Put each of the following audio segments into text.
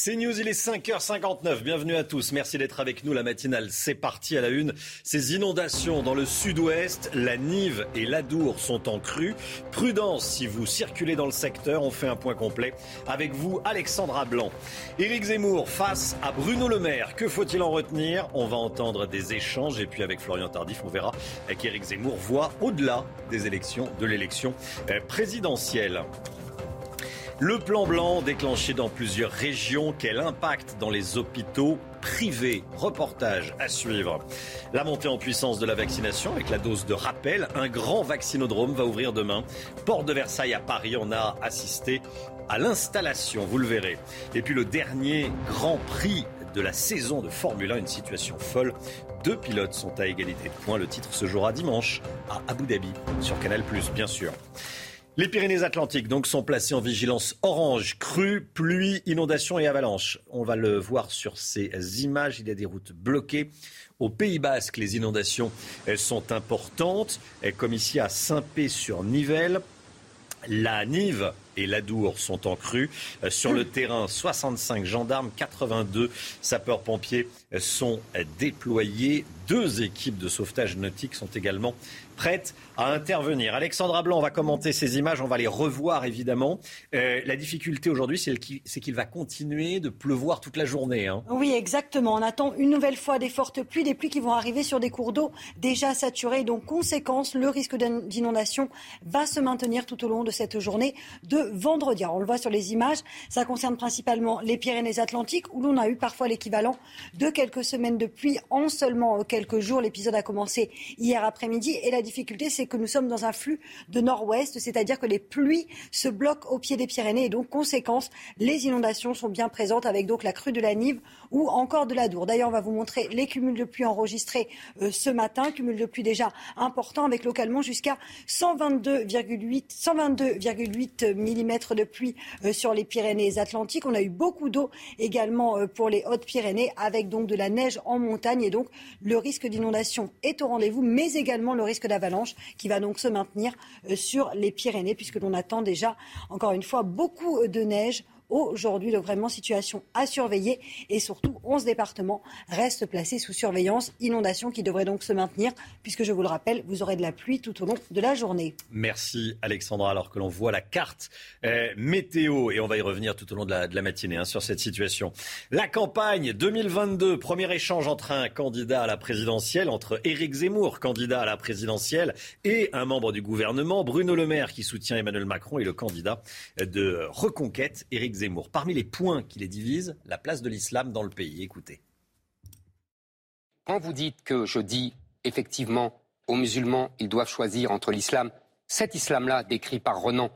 C'est News, il est 5h59. Bienvenue à tous. Merci d'être avec nous. La matinale, c'est parti à la une. Ces inondations dans le sud-ouest, la Nive et l'Adour sont en crue. Prudence si vous circulez dans le secteur. On fait un point complet avec vous, Alexandra Blanc. Éric Zemmour face à Bruno Le Maire. Que faut-il en retenir? On va entendre des échanges et puis avec Florian Tardif, on verra qu'Éric Zemmour voit au-delà des élections, de l'élection euh, présidentielle. Le plan blanc déclenché dans plusieurs régions, quel impact dans les hôpitaux privés? Reportage à suivre. La montée en puissance de la vaccination avec la dose de rappel. Un grand vaccinodrome va ouvrir demain. Porte de Versailles à Paris, on a assisté à l'installation, vous le verrez. Et puis le dernier grand prix de la saison de Formule 1, une situation folle. Deux pilotes sont à égalité de points. Le titre se jouera dimanche à Abu Dhabi sur Canal+, bien sûr. Les Pyrénées-Atlantiques donc sont placées en vigilance orange, crue, pluie, inondation et avalanche. On va le voir sur ces images. Il y a des routes bloquées. Au Pays Basque, les inondations elles sont importantes, comme ici à Saint-Pé-sur-Nivelle. La Nive et l'Adour sont en crue. Sur le terrain, 65 gendarmes, 82 sapeurs-pompiers sont déployés. Deux équipes de sauvetage nautique sont également prêtes à intervenir. Alexandra Blanc va commenter ces images, on va les revoir évidemment. Euh, la difficulté aujourd'hui, c'est qu'il va continuer de pleuvoir toute la journée. Hein. Oui, exactement. On attend une nouvelle fois des fortes pluies, des pluies qui vont arriver sur des cours d'eau déjà saturés. Donc, conséquence, le risque d'inondation va se maintenir tout au long de cette journée de vendredi. on le voit sur les images, ça concerne principalement les Pyrénées-Atlantiques, où l'on a eu parfois l'équivalent de quelques semaines de pluie en seulement quelques jours. L'épisode a commencé hier après-midi et la difficulté, c'est que nous sommes dans un flux de nord-ouest, c'est-à-dire que les pluies se bloquent au pied des Pyrénées et donc, conséquence, les inondations sont bien présentes avec donc la crue de la Nive ou encore de la Dour. D'ailleurs, on va vous montrer les cumuls de pluie enregistrés euh, ce matin, cumuls de pluie déjà importants avec localement jusqu'à 122,8 122,8 mm de pluie euh, sur les Pyrénées-Atlantiques. On a eu beaucoup d'eau également euh, pour les Hautes-Pyrénées avec donc de la neige en montagne et donc le risque d'inondation est au rendez-vous, mais également le risque d'avalanche qui va donc se maintenir sur les Pyrénées puisque l'on attend déjà encore une fois beaucoup de neige aujourd'hui. Vraiment situation à surveiller et surtout 11 départements restent placés sous surveillance. Inondation qui devrait donc se maintenir puisque je vous le rappelle, vous aurez de la pluie tout au long de la journée. Merci Alexandra. Alors que l'on voit la carte euh, météo et on va y revenir tout au long de la, matinée hein, sur cette situation. La campagne 2022, premier échange entre un candidat à la présidentielle, entre Éric Zemmour, candidat à la présidentielle, et un membre du gouvernement, Bruno Le Maire, qui soutient Emmanuel Macron et le candidat de Reconquête, Éric Zemmour. Parmi les points qui les divisent, la place de l'islam dans le pays. Écoutez. Quand vous dites que je dis effectivement aux musulmans, ils doivent choisir entre l'islam, cet islam-là décrit par Renan,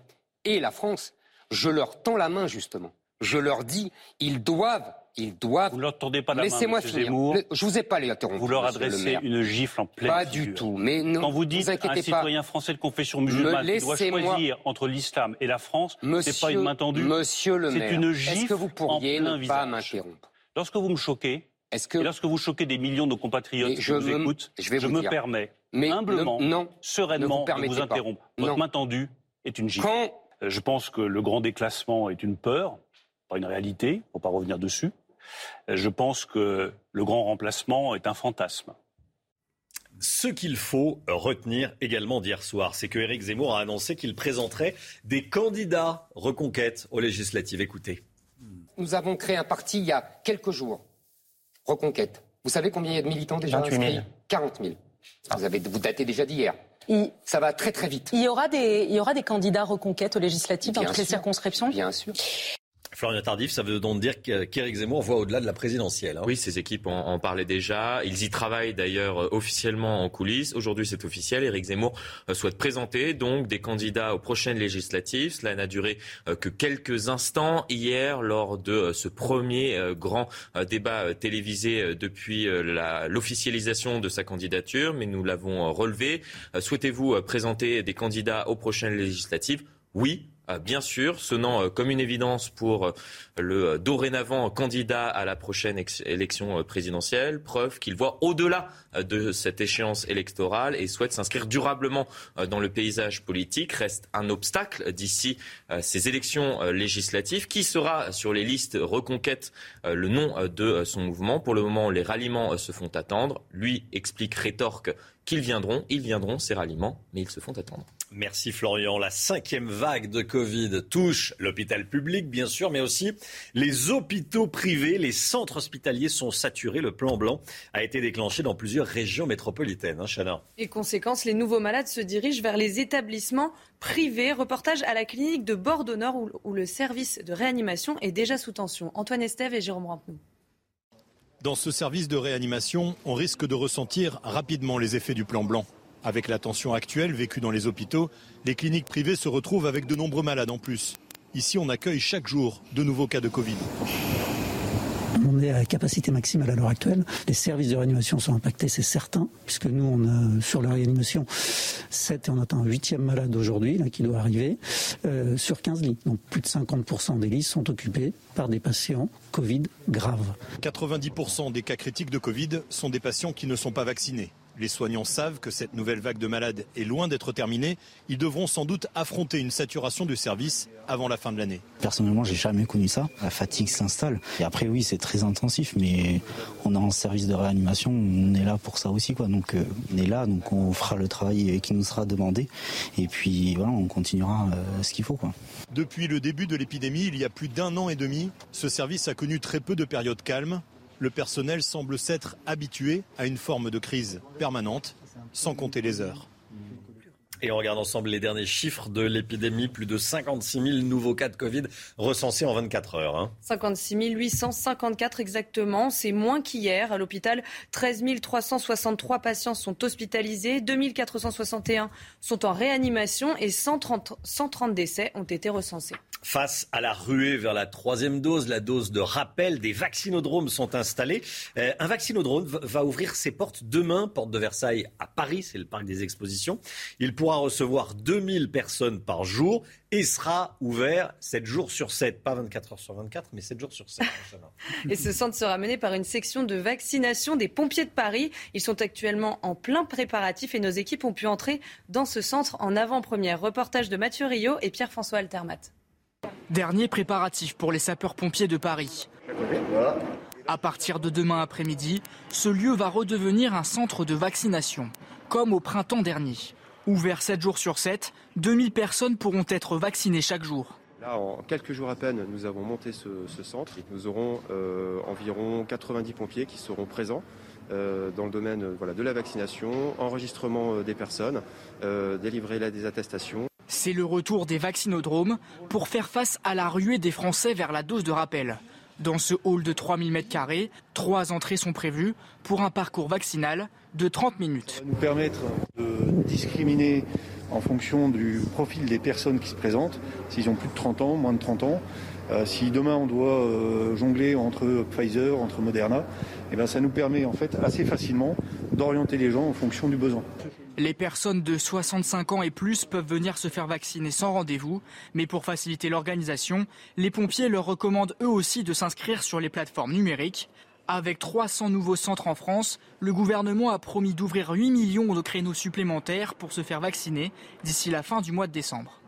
et la France, je leur tends la main justement. Je leur dis, ils doivent ils doivent. Vous ne leur tendez pas la Laissez-moi finir. Je vous ai pas les interrompu. Vous leur adressez une gifle en pleine Pas du tout. Mais non. Quand vous dites vous un citoyen français de confession musulmane qui doit choisir entre l'islam et la France, c'est pas une main tendue. Monsieur le maire, c'est une gifle est-ce que vous pourriez en plein ne visage. pas m'interrompre Lorsque vous me choquez, que... et lorsque vous choquez des millions de compatriotes qui je vous me... écoutent, je, vais je vous me dire. permets mais humblement, ne, non, sereinement ne vous de vous interrompre. Votre non. main tendue est une gifle. Quand... Je pense que le grand déclassement est une peur, pas une réalité. Faut pas revenir dessus. Je pense que le grand remplacement est un fantasme. Ce qu'il faut retenir également d'hier soir, c'est que Éric Zemmour a annoncé qu'il présenterait des candidats reconquête aux législatives. Écoutez. Nous avons créé un parti il y a quelques jours. Reconquête. Vous savez combien il y a de militants déjà 28 000. 40 000. Vous, avez, vous datez déjà d'hier. Ça va très très vite. Il y aura des, il y aura des candidats reconquête aux législatives dans toutes les circonscriptions? Bien sûr. Florian Tardif, ça veut donc dire qu'Éric Zemmour voit au-delà de la présidentielle. Hein. Oui, ses équipes en, parlaient déjà. Ils y travaillent d'ailleurs euh, officiellement en coulisses. Aujourd'hui, c'est officiel. Éric Zemmour euh, souhaite présenter donc des candidats aux prochaines législatives. Cela n'a duré euh, que quelques instants hier lors de ce premier grand débat télévisé depuis l'officialisation de sa candidature, mais nous l'avons relevé. Souhaitez-vous présenter des candidats aux prochaines législatives? Oui, bien sûr, sonnant euh, comme une évidence pour euh, le dorénavant candidat à la prochaine élection présidentielle, preuve qu'il voit au-delà de cette échéance électorale et souhaite s'inscrire durablement dans le paysage politique. Reste un obstacle d'ici ces élections législatives. Qui sera sur les listes reconquête le nom de son mouvement? Pour le moment, les ralliements se font attendre. Lui explique rétorque qu'ils viendront, ils viendront, ces ralliements, mais ils se font attendre. Merci Florian. La cinquième vague de Covid touche l'hôpital public, bien sûr, mais aussi les hôpitaux privés. Les centres hospitaliers sont saturés. Le plan blanc a été déclenché dans plusieurs régions métropolitaines. Hein, Et conséquence, les nouveaux malades se dirigent vers les établissements privés. Reportage à la clinique de Bordeaux-Nord où, où, le service de réanimation est déjà sous tension. Antoine Estève et Jérôme Rampenou. Dans ce service de réanimation, on risque de ressentir rapidement les effets du plan blanc. Avec la tension actuelle vécue dans les hôpitaux, les cliniques privées se retrouvent avec de nombreux malades en plus. Ici, on accueille chaque jour de nouveaux cas de Covid. On est à capacité maximale à l'heure actuelle. Les services de réanimation sont impactés, c'est certain, puisque nous, on a sur la réanimation 7 et on attend un huitième malade aujourd'hui qui doit arriver euh, sur 15 lits. Donc plus de 50% des lits sont occupés par des patients Covid graves. 90% des cas critiques de Covid sont des patients qui ne sont pas vaccinés. Les soignants savent que cette nouvelle vague de malades est loin d'être terminée. Ils devront sans doute affronter une saturation du service avant la fin de l'année. Personnellement, j'ai jamais connu ça. La fatigue s'installe. Et après, oui, c'est très intensif, mais on est en service de réanimation, on est là pour ça aussi, quoi. Donc, euh, on est là, donc on fera le travail qui nous sera demandé. Et puis, voilà, on continuera euh, ce qu'il faut, quoi. Depuis le début de l'épidémie, il y a plus d'un an et demi, ce service a connu très peu de périodes calmes le personnel semble s'être habitué à une forme de crise permanente, sans compter les heures. Et on regarde ensemble les derniers chiffres de l'épidémie. Plus de 56 000 nouveaux cas de Covid recensés en 24 heures. Hein. 56 854 exactement. C'est moins qu'hier. À l'hôpital, 13 363 patients sont hospitalisés, 2 461 sont en réanimation et 130, 130 décès ont été recensés. Face à la ruée vers la troisième dose, la dose de rappel, des vaccinodromes sont installés. Euh, un vaccinodrome va ouvrir ses portes demain, porte de Versailles à Paris, c'est le parc des expositions. Il pourra recevoir 2000 personnes par jour et sera ouvert 7 jours sur 7. Pas 24 heures sur 24, mais 7 jours sur 7. et ce centre sera mené par une section de vaccination des pompiers de Paris. Ils sont actuellement en plein préparatif et nos équipes ont pu entrer dans ce centre en avant-première. Reportage de Mathieu Rio et Pierre-François Altermat. Dernier préparatif pour les sapeurs-pompiers de Paris. À partir de demain après-midi, ce lieu va redevenir un centre de vaccination, comme au printemps dernier. Ouvert 7 jours sur 7, 2000 personnes pourront être vaccinées chaque jour. En quelques jours à peine, nous avons monté ce, centre. Nous aurons euh, environ 90 pompiers qui seront présents euh, dans le domaine voilà, de la vaccination, enregistrement euh, des personnes, délivrer des attestations. C'est le retour des vaccinodromes pour faire face à la ruée des Français vers la dose de rappel. Dans ce hall de 3000 m2, trois entrées sont prévues pour un parcours vaccinal de 30 minutes. Ça va nous permettre de discriminer en fonction du profil des personnes qui se présentent, s'ils ont plus de 30 ans, moins de 30 ans. Euh, si demain on doit euh, jongler entre Pfizer, entre Moderna, eh ben, ça nous permet en fait assez facilement d'orienter les gens en fonction du besoin. Les personnes de 65 ans et plus peuvent venir se faire vacciner sans rendez-vous, mais pour faciliter l'organisation, les pompiers leur recommandent eux aussi de s'inscrire sur les plateformes numériques. Avec 300 nouveaux centres en France, le gouvernement a promis d'ouvrir 8 millions de créneaux supplémentaires pour se faire vacciner d'ici la fin du mois de décembre.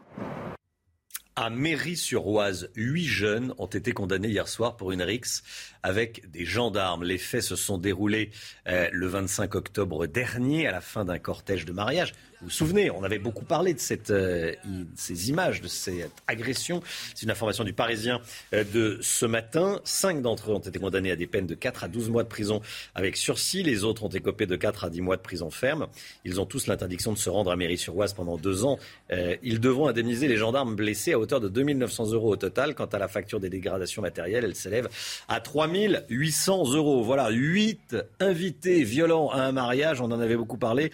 À Mairie-sur-Oise, huit jeunes ont été condamnés hier soir pour une rixe avec des gendarmes. Les faits se sont déroulés euh, le 25 octobre dernier à la fin d'un cortège de mariage. Vous souvenez, on avait beaucoup parlé de euh, ces images, de cette agression. C'est une information du Parisien euh, de ce matin. Cinq d'entre eux ont été condamnés à des peines de 4 à 12 mois de prison avec sursis. Les autres ont écopé de 4 à 10 mois de prison ferme. Ils ont tous l'interdiction de se rendre à Mairie-sur-Oise pendant deux ans. Euh, ils devront indemniser les gendarmes blessés à hauteur de 2 900 euros au total. Quant à la facture des dégradations matérielles, elle s'élève à 3 800 euros. Voilà, huit invités violents à un mariage, on en avait beaucoup parlé,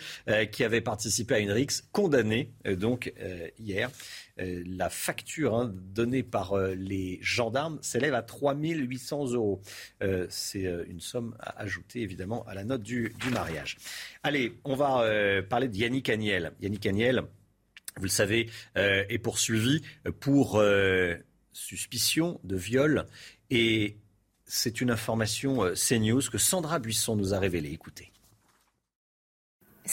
qui avaient participé à rixe condamné euh, donc euh, hier. Euh, la facture hein, donnée par les gendarmes s'élève à 3 800 euros. C'est une somme à ajouter évidemment à la note du, mariage. Allez, on va parler de Yannick Agnel. Yannick Agnel, vous le savez, est poursuivi pour suspicion de viol et c'est une information CNews que Sandra Buisson nous a révélée. Écoutez.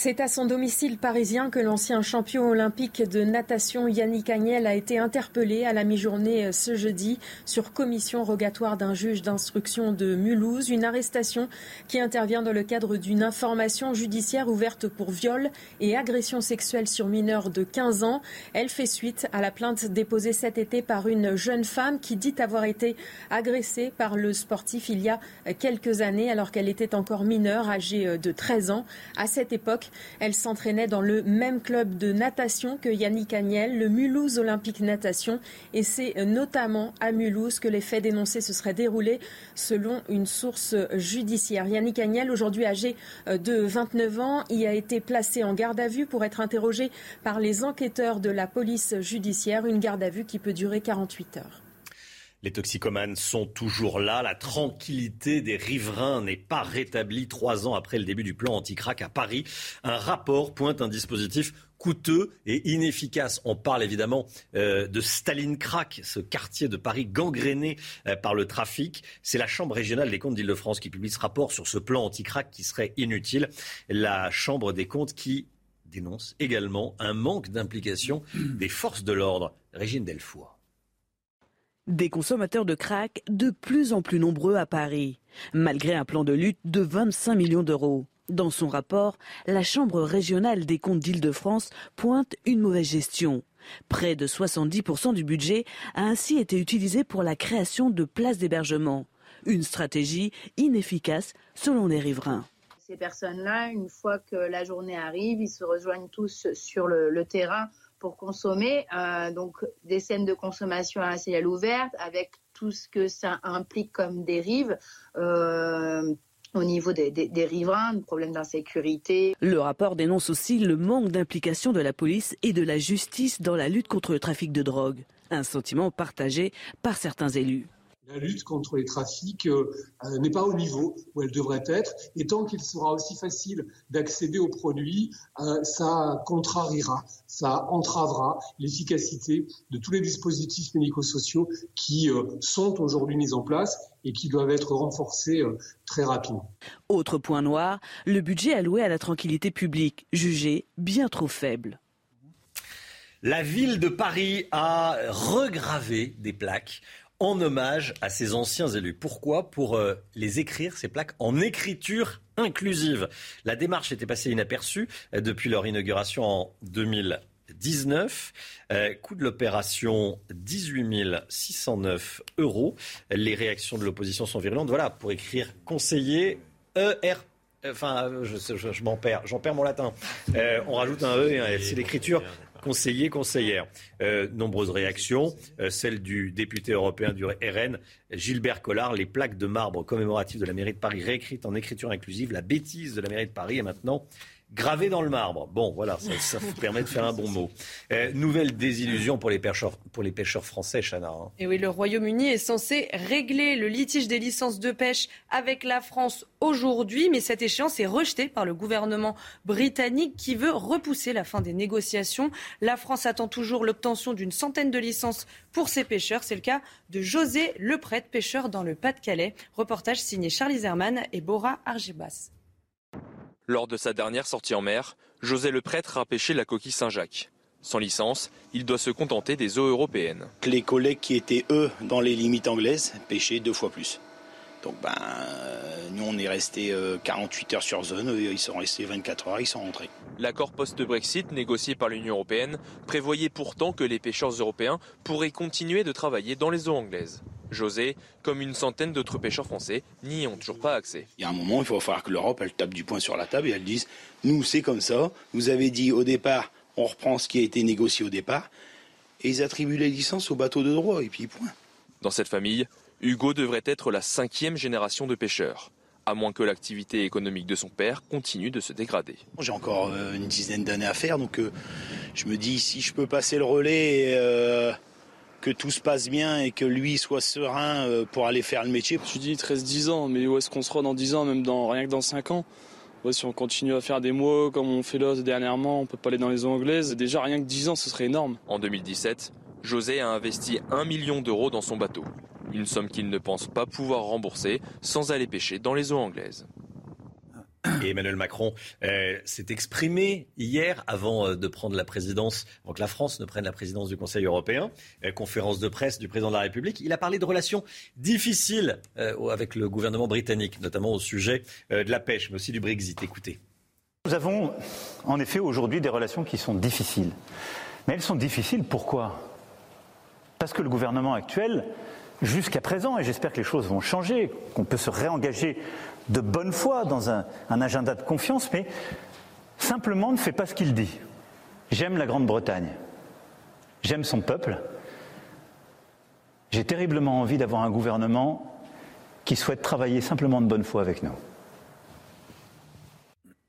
C'est à son domicile parisien que l'ancien champion olympique de natation Yannick Agnel a été interpellé à la mi-journée euh, ce jeudi sur commission rogatoire d'un juge d'instruction de Mulhouse. Une arrestation qui intervient dans le cadre d'une information judiciaire ouverte pour viol et agression sexuelle sur mineurs de 15 ans. Elle fait suite à la plainte déposée cet été par une jeune femme qui dit avoir été agressée par le sportif il y a quelques années alors qu'elle était encore mineure, âgée euh, de 13 ans. À cette époque, elle s'entraînait dans le même club de natation que Yannick Agnel, le Mulhouse Olympique Natation. Et c'est notamment à Mulhouse que les faits dénoncés se seraient déroulés selon une source judiciaire. Yannick Agnel, aujourd'hui âgé de 29 ans, y a été placé en garde à vue pour être interrogé par les enquêteurs de la police judiciaire. Une garde à vue qui peut durer 48 heures. Les toxicomanes sont toujours là. La tranquillité des riverains n'est pas rétablie trois ans après le début du plan anti-crack à Paris. Un rapport pointe un dispositif coûteux et inefficace. On parle évidemment euh, de Staline Crack, ce quartier de Paris gangréné euh, par le trafic. C'est la Chambre régionale des comptes d'Île-de-France qui publie ce rapport sur ce plan anti-crack qui serait inutile. La Chambre des comptes qui dénonce également un manque d'implication des forces de l'ordre. Régine Delfour. Des consommateurs de crack de plus en plus nombreux à Paris, malgré un plan de lutte de 25 millions d'euros. Dans son rapport, la Chambre régionale des comptes d'Île-de-France pointe une mauvaise gestion. Près de 70% du budget a ainsi été utilisé pour la création de places d'hébergement. Une stratégie inefficace selon les riverains. Ces personnes-là, une fois que la journée arrive, ils se rejoignent tous sur le, le terrain pour consommer. Euh, donc des scènes de consommation à ciel ouvert avec tout ce que ça implique comme dérive. Euh, au niveau des, des, riverains, problèmes d'insécurité. Le rapport dénonce aussi le manque d'implication de la police et de la justice dans la lutte contre le trafic de drogue. Un sentiment partagé par certains élus la lutte contre les trafics euh, euh, n'est pas au niveau où elle devrait être. Et tant qu'il sera aussi facile d'accéder aux produits, euh, ça contrariera, ça entravera l'efficacité de tous les dispositifs médico-sociaux qui sont aujourd'hui mis en place et qui doivent être renforcés très rapidement. Autre point noir, le budget alloué à la tranquillité publique, jugé bien trop faible. La ville de Paris a regravé des plaques en hommage à ces anciens élus. Pourquoi? Pour euh, les écrire, ces plaques, en écriture inclusive. La démarche était passée inaperçue euh, depuis leur inauguration en 2019. Euh, coût de l'opération 18 609 euros. Les réactions de l'opposition sont virulentes. Voilà, pour écrire conseiller ER enfin, je, m'en perds, j'en perds mon latin. on rajoute un E et un F. C'est l'écriture conseillers, conseillères. Euh, nombreuses réactions, euh, celle du député européen du RN, Gilbert Collard, les plaques de marbre commémoratives de la mairie de Paris réécrites en écriture inclusive, la bêtise de la mairie de Paris est maintenant gravé dans le marbre. Bon, voilà, ça, vous permet de faire un bon mot. Euh, nouvelle désillusion pour les pêcheurs, pour les pêcheurs français, Chana. Hein. Et oui, le Royaume-Uni est censé régler le litige des licences de pêche avec la France aujourd'hui, mais cette échéance est rejetée par le gouvernement britannique qui veut repousser la fin des négociations. La France attend toujours l'obtention d'une centaine de licences pour ses pêcheurs. C'est le cas de José Leprêtre, pêcheur dans le Pas-de-Calais. Reportage signé Charlie Zerman et Bora Argibas. Lors de sa dernière sortie en mer, José le prêtre a pêché la coquille Saint-Jacques. Sans licence, il doit se contenter des eaux européennes. Les collègues qui étaient, eux, dans les limites anglaises, pêchaient deux fois plus. Donc ben, nous on est resté 48 heures sur zone, ils sont restés 24 heures, ils sont rentrés. L'accord post-Brexit négocié par l'Union européenne prévoyait pourtant que les pêcheurs européens pourraient continuer de travailler dans les eaux anglaises. José, comme une centaine d'autres pêcheurs français, n'y ont toujours pas accès. Il y a un moment, il va falloir que l'Europe elle tape du poing sur la table et elle dise nous c'est comme ça. Vous avez dit au départ, on reprend ce qui a été négocié au départ, et ils attribuent les licences aux bateaux de droit et puis point. Dans cette famille, Hugo devrait être la cinquième génération de pêcheurs à moins que l'activité économique de son père continue de se dégrader. J'ai encore euh, une dizaine d'années à faire, donc euh, je me dis si je peux passer le relais, euh, que tout se passe bien et que lui soit serein pour aller faire le métier. Je dis 13-10 ans, mais où est-ce qu'on sera dans 10 ans, même dans rien que dans 5 ans? Si on continue à faire des mots comme on fait là dernièrement, on peut pas aller dans les eaux anglaises. Déjà rien que 10 ans, ce serait énorme. En 2017, José a investi 1 million d'euros dans son bateau. Une somme qu'il ne pense pas pouvoir rembourser sans aller pêcher dans les eaux anglaises. Et Emmanuel Macron euh, s'est exprimé hier avant euh, de prendre la présidence, avant que la France ne prenne la présidence du Conseil européen, euh, conférence de presse du président de la République. Il a parlé de relations difficiles avec le gouvernement britannique, notamment au sujet de la pêche, mais aussi du Brexit. Écoutez. Nous avons en effet aujourd'hui des relations qui sont difficiles. Mais elles sont difficiles pourquoi? Parce que le gouvernement actuel jusqu'à présent, et j'espère que les choses vont changer, qu'on peut se réengager de bonne foi dans un, agenda de confiance, mais simplement ne fait pas ce qu'il dit. J'aime la Grande-Bretagne, j'aime son peuple, j'ai terriblement envie d'avoir un gouvernement qui souhaite travailler simplement de bonne foi avec nous.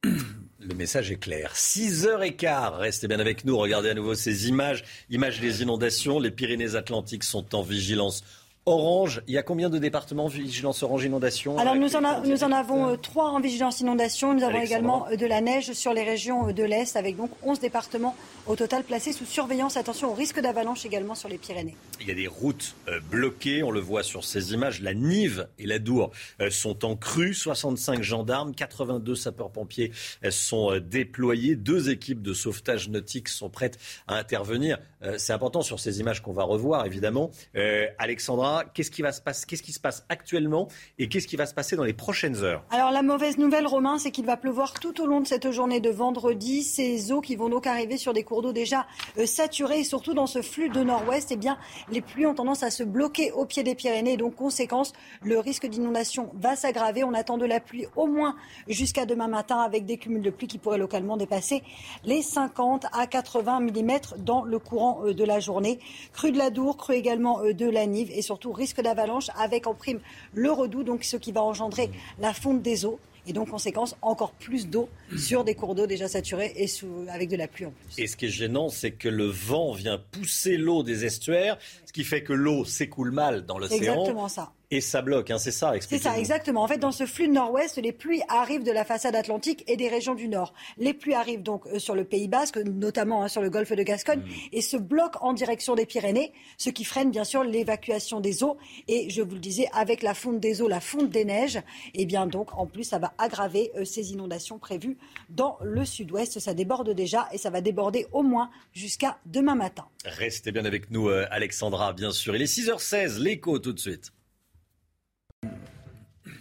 Le message est clair. 6h15, restez bien avec nous, regardez à nouveau ces images, images des inondations. Les Pyrénées-Atlantiques sont en vigilance orange. Il y a combien de départements vigilance orange inondation Alors nous en, nous en, avons euh, trois en vigilance inondation. Nous avons également euh, de la neige sur les régions euh, de l'Est avec donc 11 départements au total placés sous surveillance. Attention au risque d'avalanche également sur les Pyrénées. Il y a des routes bloquées, on le voit sur ces images. La Nive et la Dour sont en crue. 65 gendarmes, 82 sapeurs-pompiers sont déployés. Deux équipes de sauvetage nautique sont prêtes à intervenir. C'est important sur ces images qu'on va revoir évidemment. Alexandra, qu'est-ce qui, va se qui se passe actuellement et qu'est-ce qui va se passer dans les prochaines heures Alors la mauvaise nouvelle, Romain, c'est qu'il va pleuvoir tout au long de cette journée de vendredi. Ces eaux qui vont donc arriver sur des cours d'eau déjà euh, saturés et surtout dans ce flux de nord-ouest, eh bien, les pluies ont tendance à se bloquer au pied des Pyrénées. Donc, conséquence, le risque d'inondation va s'aggraver. On attend de la pluie au moins jusqu'à demain matin avec des cumuls de pluie qui pourraient localement dépasser les 50 à 80 mm dans le courant euh, de la journée. Crue de la Dour, crue également euh, de la Nive et surtout risque d'avalanche avec en prime le redout, donc ce qui va engendrer la fonte des eaux et donc, conséquence, encore plus d'eau sur des cours d'eau déjà saturés et sous, avec de la pluie en plus. Et ce qui est gênant, c'est que le vent vient pousser l'eau des estuaires, ce qui fait que l'eau s'écoule mal dans l'océan. Exactement ça. Et ça bloque, hein, c'est ça, C'est ça, exactement. En fait, dans ce flux de nord-ouest, les pluies arrivent de la façade atlantique et des régions du nord. Les pluies arrivent donc euh, sur le Pays Basque, notamment hein, sur le golfe de Gascogne, mmh. et se bloquent en direction des Pyrénées, ce qui freine bien sûr l'évacuation des eaux. Et je vous le disais, avec la fonte des eaux, la fonte des neiges, et eh bien donc en plus, ça va aggraver euh, ces inondations prévues dans le sud-ouest. Ça déborde déjà et ça va déborder au moins jusqu'à demain matin. Restez bien avec nous, euh, Alexandra, bien sûr. Il est 6h16, l'écho tout de suite.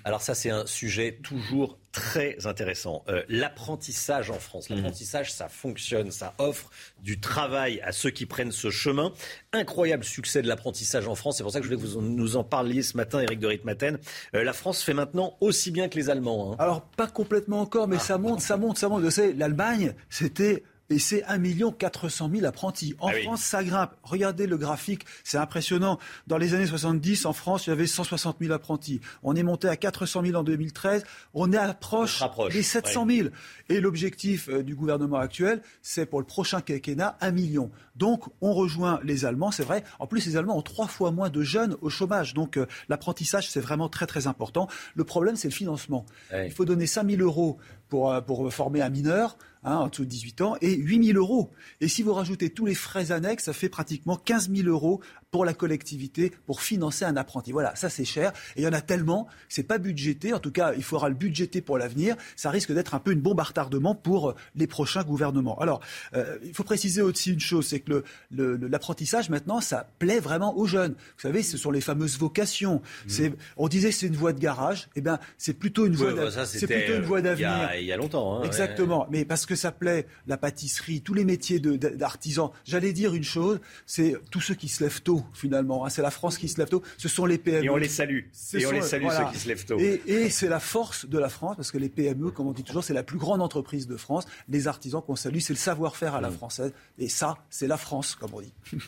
Alors ça, c'est un sujet toujours très intéressant. Euh, l'apprentissage en France. Mmh. L'apprentissage, ça fonctionne, ça offre du travail à ceux qui prennent ce chemin. Incroyable succès de l'apprentissage en France. C'est pour ça que je voulais que vous nous en parliez ce matin, Eric de Ritmaten. Euh, la France fait maintenant aussi bien que les Allemands. Hein. Alors, pas complètement encore, mais ah. ça monte, ça monte, ça monte. Vous savez, l'Allemagne, c'était et c'est 1 400 000 apprentis. En ah France, ça grimpe. Regardez le graphique, c'est impressionnant. Dans les années 70, en France, il y avait 160 000 apprentis. On est monté à 400 000 en 2013. On est à l'approche des 700 000. Et l'objectif euh, du gouvernement actuel, c'est pour le prochain quinquennat 1 million. Donc, on rejoint les Allemands, c'est vrai. En plus, les Allemands ont trois fois moins de jeunes au chômage. Donc, euh, l'apprentissage, c'est vraiment très, très important. Le problème, c'est le financement. Il faut donner 5 000 euros pour, euh, pour former un mineur. Hein, en dessous de 18 ans, et 8 000 euros. Et si vous rajoutez tous les frais annexes, ça fait pratiquement 15 000 euros pour la collectivité pour financer un apprenti. Voilà, ça c'est cher. Et il y en a tellement, c'est pas budgété. En tout cas, il faudra le budgéter pour l'avenir. Ça risque d'être un peu une bombe à retardement pour les prochains gouvernements. Alors, euh, il faut préciser aussi une chose, c'est que l'apprentissage maintenant, ça plaît vraiment aux jeunes. Vous savez, ce sont les fameuses vocations. Mmh. On disait que c'est une voie de garage. Eh bien, c'est plutôt une voie, bah, c'est plutôt une voie d'avenir. Il, y a longtemps. Hein, Exactement. Mais parce que ça plaît, la pâtisserie, tous les métiers d'artisans. J'allais dire une chose, c'est tous ceux qui se lèvent tôt, finalement. Hein. c'est la France qui se lève tôt. Ce sont les PME. Et on les salue. et on les salue ceux qui se lèvent tôt. Et, c'est la force de la France, parce que les PME, comme on dit toujours, c'est la plus grande entreprise de France. Les artisans qu'on salue, c'est le savoir-faire à la mm. française. Et ça, c'est la France, comme on dit.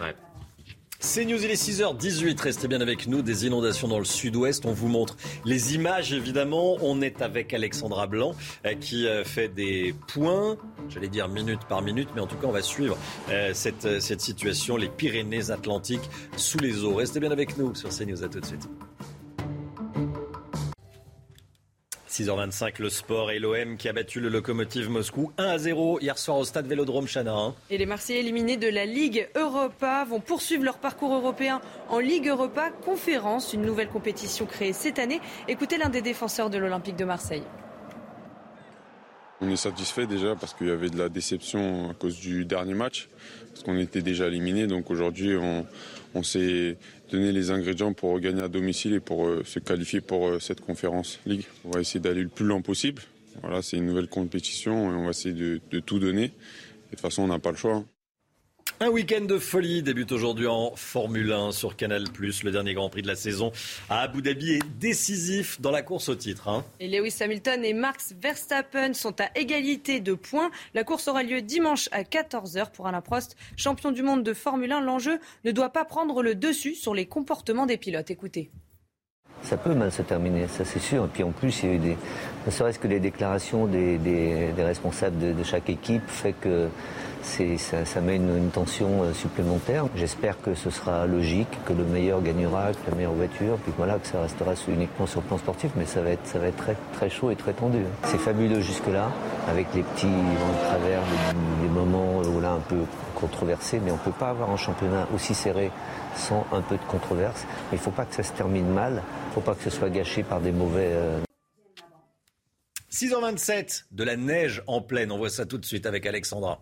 ouais. C'est News, il est 6h18. Restez bien avec nous. Des inondations dans le sud-ouest. On vous montre les images, évidemment. On est avec Alexandra Blanc euh, qui euh, fait des points, j'allais dire minute par minute, mais en tout cas, on va suivre euh, cette, cette situation, les Pyrénées-Atlantiques sous les eaux. Restez bien avec nous sur CNews. À tout de suite. 6h25, le sport et l'OM qui a battu le locomotive Moscou 1 à 0 hier soir au stade Vélodrome Chana. Et les Marseillais éliminés de la Ligue Europa vont poursuivre leur parcours européen en Ligue Europa Conférence, une nouvelle compétition créée cette année. Écoutez l'un des défenseurs de l'Olympique de Marseille. On est satisfait déjà parce qu'il y avait de la déception à cause du dernier match, parce qu'on était déjà éliminé. Donc aujourd'hui, on, on s'est donner les ingrédients pour gagner à domicile et pour euh, se qualifier pour euh, cette conférence Ligue. On va essayer d'aller le plus loin possible. Voilà, c'est une nouvelle compétition et on va essayer de, tout donner. de toute façon, on n'a pas le choix. Un week-end de folie débute aujourd'hui en Formule 1 sur Canal+. Le dernier Grand Prix de la saison à Abu Dhabi est décisif dans la course au titre. Hein. Et Lewis Hamilton et Max Verstappen sont à égalité de points. La course aura lieu dimanche à 14h pour Alain Prost, champion du monde de Formule 1. L'enjeu ne doit pas prendre le dessus sur les comportements des pilotes. Écoutez. Ça peut mal se terminer, ça c'est sûr. Et puis en plus, il y a eu des, ne serait-ce que les déclarations des, responsables de, de chaque équipe fait que ça, ça, met une, tension euh, supplémentaire. J'espère que ce sera logique, que le meilleur gagnera, que la meilleure voiture, puis voilà, que ça restera uniquement sur le plan sportif, mais ça va être, très, chaud et très tendu. C'est fabuleux jusque-là, avec les petits vents de travers, des, moments là un peu controversés, mais on ne peut pas avoir un championnat aussi serré sans un peu de controverse. Il ne faut pas que ça se termine mal, il ne faut pas que ce soit gâché par des mauvais... 6h27, euh, de la neige en pleine, on voit ça tout de suite avec Alexandra.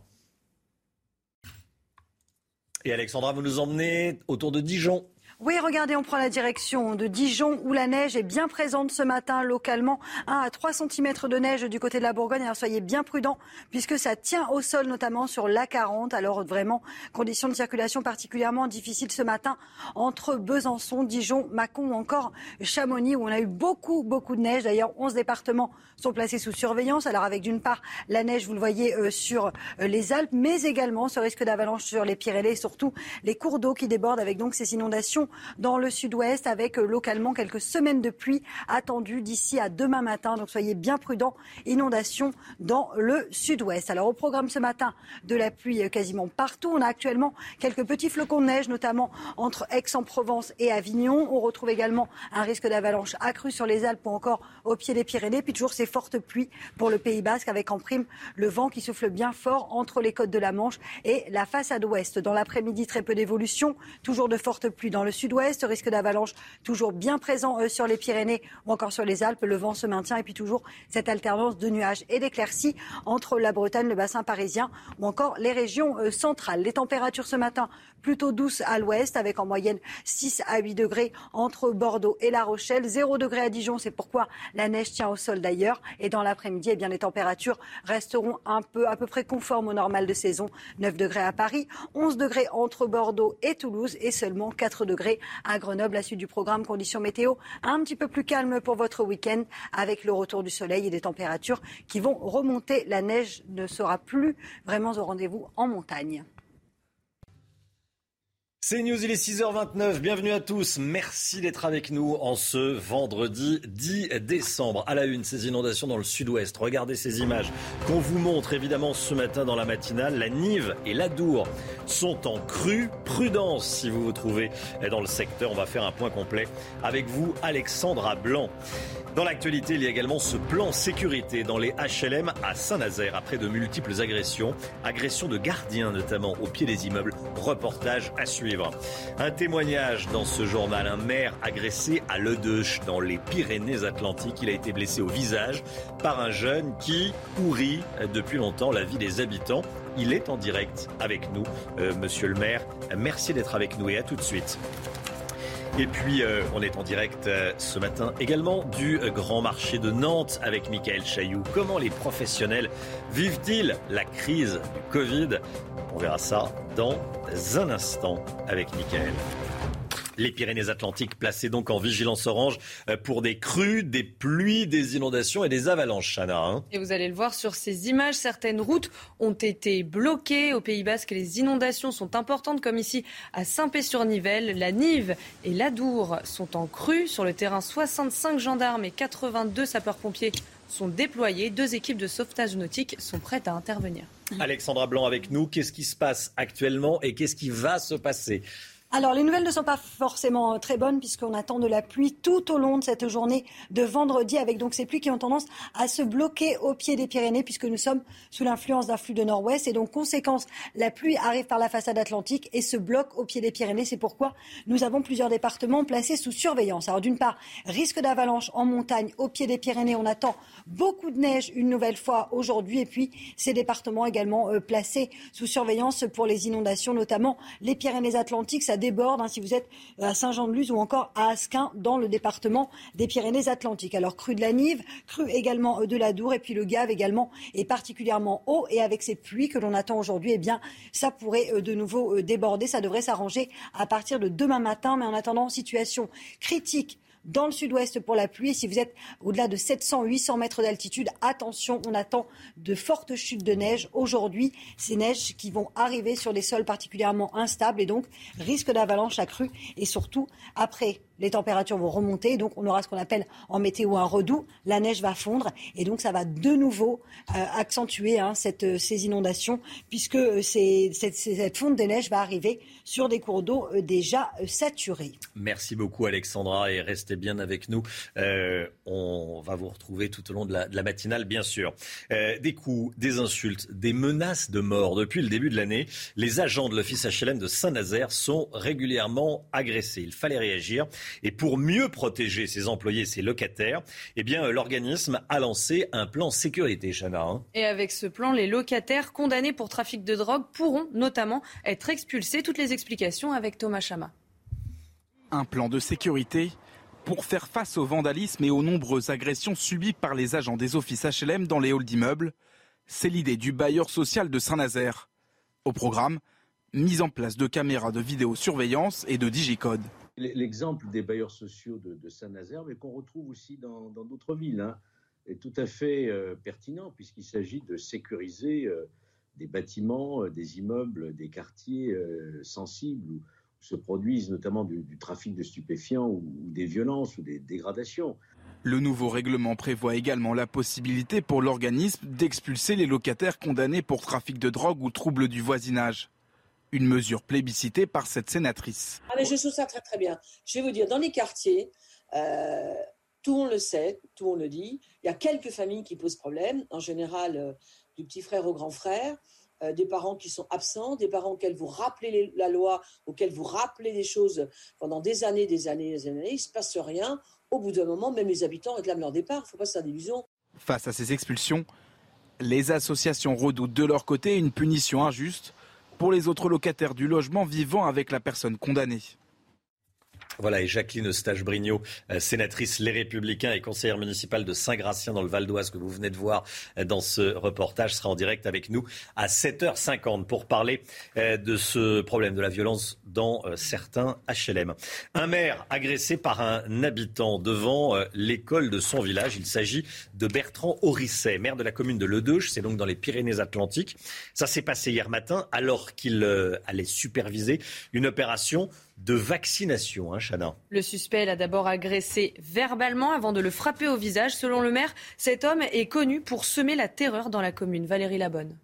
Et Alexandra, vous nous emmenez autour de Dijon. Oui, regardez, on prend la direction de Dijon où la neige est bien présente ce matin localement. 1 à 3 cm de neige du côté de la Bourgogne. Alors soyez bien prudents puisque ça tient au sol notamment sur l'A40. Alors vraiment, conditions de circulation particulièrement difficiles ce matin entre Besançon, Dijon, Mâcon ou encore Chamonix où on a eu beaucoup, beaucoup de neige. D'ailleurs, 11 départements sont placés sous surveillance. Alors avec d'une part la neige, vous le voyez, euh, sur euh, les Alpes, mais également ce risque d'avalanche sur les Pyrénées, surtout les cours d'eau qui débordent avec donc ces inondations dans le sud-ouest avec euh, localement quelques semaines de pluie attendues d'ici à demain matin. Donc soyez bien prudents. Inondations dans le sud-ouest. Alors au programme ce matin de la pluie euh, quasiment partout. On a actuellement quelques petits flocons de neige, notamment entre Aix-en-Provence et Avignon. On retrouve également un risque d'avalanche accru sur les Alpes ou encore au pied des Pyrénées. Puis toujours ces fortes pluies pour le Pays Basque avec en prime le vent qui souffle bien fort entre les côtes de la Manche et la façade ouest. Dans l'après-midi, très peu d'évolution. Toujours de fortes pluies dans le sud-ouest. Risque d'avalanche toujours bien présent euh, sur les Pyrénées ou encore sur les Alpes. Le vent se maintient et puis toujours cette alternance de nuages et d'éclaircies entre la Bretagne, le bassin parisien ou encore les régions euh, centrales. Les températures ce matin plutôt douces à l'ouest avec en moyenne 6 à 8 degrés entre Bordeaux et La Rochelle. 0 degrés à Dijon, c'est pourquoi la neige tient au sol d'ailleurs. Et dans l'après-midi, eh bien, les températures resteront un peu, à peu près conformes au normal de saison. 9 degrés à Paris, 11 degrés entre Bordeaux et Toulouse et seulement 4 degrés à Grenoble. La suite du programme conditions météo un petit peu plus calme pour votre week-end avec le retour du soleil et des températures qui vont remonter. La neige ne sera plus vraiment au rendez-vous en montagne. C'est News, il est 6h29. Bienvenue à tous. Merci d'être avec nous en ce vendredi 10 décembre. À la une, ces inondations dans le sud-ouest. Regardez ces images qu'on vous montre évidemment ce matin dans la matinale. La Nive et l'Adour sont en crue. Prudence si vous vous trouvez dans le secteur. On va faire un point complet avec vous, Alexandra Blanc. Dans l'actualité, il y a également ce plan sécurité dans les HLM à Saint-Nazaire après de multiples agressions. Agressions de gardiens notamment au pied des immeubles. Reportage à suivre. Un témoignage dans ce journal. Un maire agressé à Ledeuche dans les Pyrénées-Atlantiques. Il a été blessé au visage par un jeune qui pourrit depuis longtemps la vie des habitants. Il est en direct avec nous, euh, monsieur le maire. Merci d'être avec nous et à tout de suite. Et puis, euh, on est en direct euh, ce matin également du euh, Grand Marché de Nantes avec Michael Chailloux. Comment les professionnels vivent-ils la crise du Covid? On verra ça dans un instant avec Michael. Les Pyrénées-Atlantiques placées donc en vigilance orange euh, pour des crues, des pluies, des inondations et des avalanches, Chana. Hein. et vous allez le voir sur ces images, certaines routes ont été bloquées. Au Pays Basque, les inondations sont importantes, comme ici à Saint-Pé-sur-Nivelle. La Nive et l'Adour sont en crue. Sur le terrain, 65 gendarmes et 82 sapeurs-pompiers sont déployés. Deux équipes de sauvetage nautique sont prêtes à intervenir. Alexandra Blanc avec nous. Qu'est-ce qui se passe actuellement et qu'est-ce qui va se passer? Alors, les nouvelles ne sont pas forcément très bonnes puisqu'on attend de la pluie tout au long de cette journée de vendredi avec donc ces pluies qui ont tendance à se bloquer au pied des Pyrénées puisque nous sommes sous l'influence d'un flux de nord-ouest et donc conséquence, la pluie arrive par la façade atlantique et se bloque au pied des Pyrénées. C'est pourquoi nous avons plusieurs départements placés sous surveillance. Alors, d'une part, risque d'avalanche en montagne au pied des Pyrénées. On attend beaucoup de neige une nouvelle fois aujourd'hui et puis ces départements également euh, placés sous surveillance pour les inondations, notamment les Pyrénées-Atlantiques déborde hein, si vous êtes à Saint-Jean-de-Luz ou encore à Asquin dans le département des Pyrénées-Atlantiques. Alors crue de la Nive, crue également euh, de la Dour et puis le Gave également est particulièrement haut et avec ces pluies que l'on attend aujourd'hui, eh bien ça pourrait euh, de nouveau euh, déborder. Ça devrait s'arranger à partir de demain matin, mais en attendant situation critique dans le sud-ouest pour la pluie. si vous êtes au-delà de 700-800 mètres d'altitude, attention, on attend de fortes chutes de neige aujourd'hui. Ces neiges qui vont arriver sur des sols particulièrement instables et donc risque d'avalanche accrue et surtout après les températures vont remonter, donc on aura ce qu'on appelle en météo un redout, la neige va fondre et donc ça va de nouveau euh, accentuer hein, cette, ces inondations puisque euh, cette, fonte des neiges va arriver sur des cours d'eau euh, déjà saturés. Merci beaucoup Alexandra et restez bien avec nous. on va vous retrouver tout au long de la, de la matinale bien sûr. des coups, des insultes, des menaces de mort. Depuis le début de l'année, les agents de l'office HLM de Saint-Nazaire sont régulièrement agressés. Il fallait réagir. Et pour mieux protéger ses employés et ses locataires, eh bien, euh, l'organisme a lancé un plan sécurité, Chana. Hein. Et avec ce plan, les locataires condamnés pour trafic de drogue pourront notamment être expulsés. Toutes les explications avec Thomas Chama. Un plan de sécurité pour faire face au vandalisme et aux nombreuses agressions subies par les agents des offices HLM dans les halls d'immeubles. C'est l'idée du bailleur social de Saint-Nazaire. Au programme, mise en place de caméras de vidéosurveillance et de digicode l'exemple des bailleurs sociaux de, Saint-Nazaire, mais qu'on retrouve aussi dans d'autres villes, hein, est tout à fait euh, pertinent puisqu'il s'agit de sécuriser euh, des bâtiments, euh, des immeubles, des quartiers sensibles se produisent notamment du, trafic de stupéfiants ou, des violences ou des dégradations. Le nouveau règlement prévoit également la possibilité pour l'organisme d'expulser les locataires condamnés pour trafic de drogue ou troubles du voisinage. Une mesure plébiscitée par cette sénatrice. Ah mais je trouve ça très très bien. Je vais vous dire, dans les quartiers, euh, tout monde le sait, tout monde le dit, il y a quelques familles qui posent problème, en général euh, du petit frère au grand frère, euh, des parents qui sont absents, des parents auxquels vous rappelez la loi, auxquels vous rappelez des choses pendant des années, des années, des années, il ne se passe rien. Au bout d'un moment, même les habitants réclament leur départ. Il ne faut pas se faire d'illusions. Face à ces expulsions, les associations redoutent de leur côté une punition injuste pour les autres locataires du logement vivant avec la personne condamnée. Voilà, et Jacqueline Eustache-Brignot, euh, sénatrice Les Républicains et conseillère municipale de Saint-Gratien dans le Val d'Oise, que vous venez de voir euh, dans ce reportage, sera en direct avec nous à 7h50 pour parler euh, de ce problème de la violence dans certains HLM. Un maire agressé par un habitant devant l'école de son village. Il s'agit de Bertrand Orisset, maire de la commune de Ledeuche, c'est donc dans les Pyrénées-Atlantiques. Ça s'est passé hier matin alors qu'il allait superviser une opération de vaccination, hein, Chana. Le suspect l'a d'abord agressé verbalement avant de le frapper au visage. Selon le maire, cet homme est connu pour semer la terreur dans la commune. Valérie Labonne.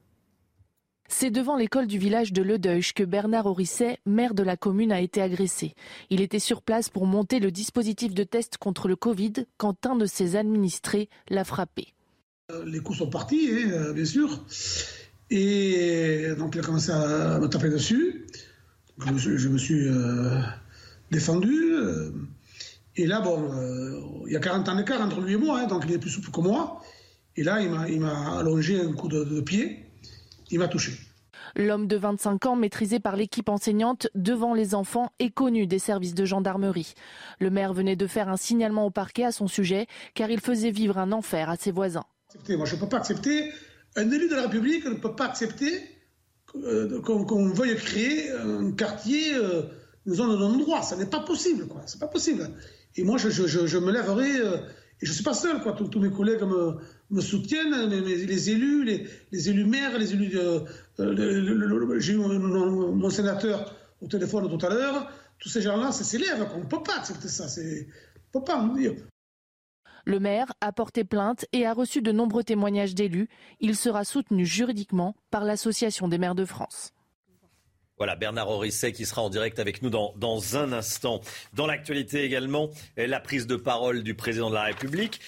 C'est devant l'école du village de Ledeuche que Bernard Orisset, maire de la commune, a été agressé. Il était sur place pour monter le dispositif de test contre le Covid quand un de ses administrés l'a frappé. Euh, les coups sont partis, hein, euh, bien sûr. Et donc il a commencé à me taper dessus. Je me suis, euh, défendu. Euh, et là, bon, euh, il y a 40 ans d'écart entre lui et moi, hein, donc il est plus souple que moi. Et là, il m'a allongé un coup de, pied. Il m'a touché. L'homme de 25 ans, maîtrisé par l'équipe enseignante devant les enfants, est connu des services de gendarmerie. Le maire venait de faire un signalement au parquet à son sujet, car il faisait vivre un enfer à ses voisins. Moi, je ne peux pas accepter, un élu de la République ne peut pas accepter euh, qu'on veuille créer un quartier, euh, une zone de non-droit. Ça n'est pas possible, quoi. C'est pas possible. Et moi, je, me lèverai, euh, et je suis pas seul, quoi. Tous, mes collègues me, soutiennent, les élus, les, élus maires, les élus. J'ai eu mon, sénateur au téléphone tout à l'heure. Tous ces gens-là, ça s'élève. On ne peut pas accepter ça. On ne peut pas. Le maire a porté plainte et a reçu de nombreux témoignages d'élus. Il sera soutenu juridiquement par l'Association des maires de France. Voilà, Bernard Orisset qui sera en direct avec nous dans, dans un instant. Dans l'actualité également, la prise de parole du président de la République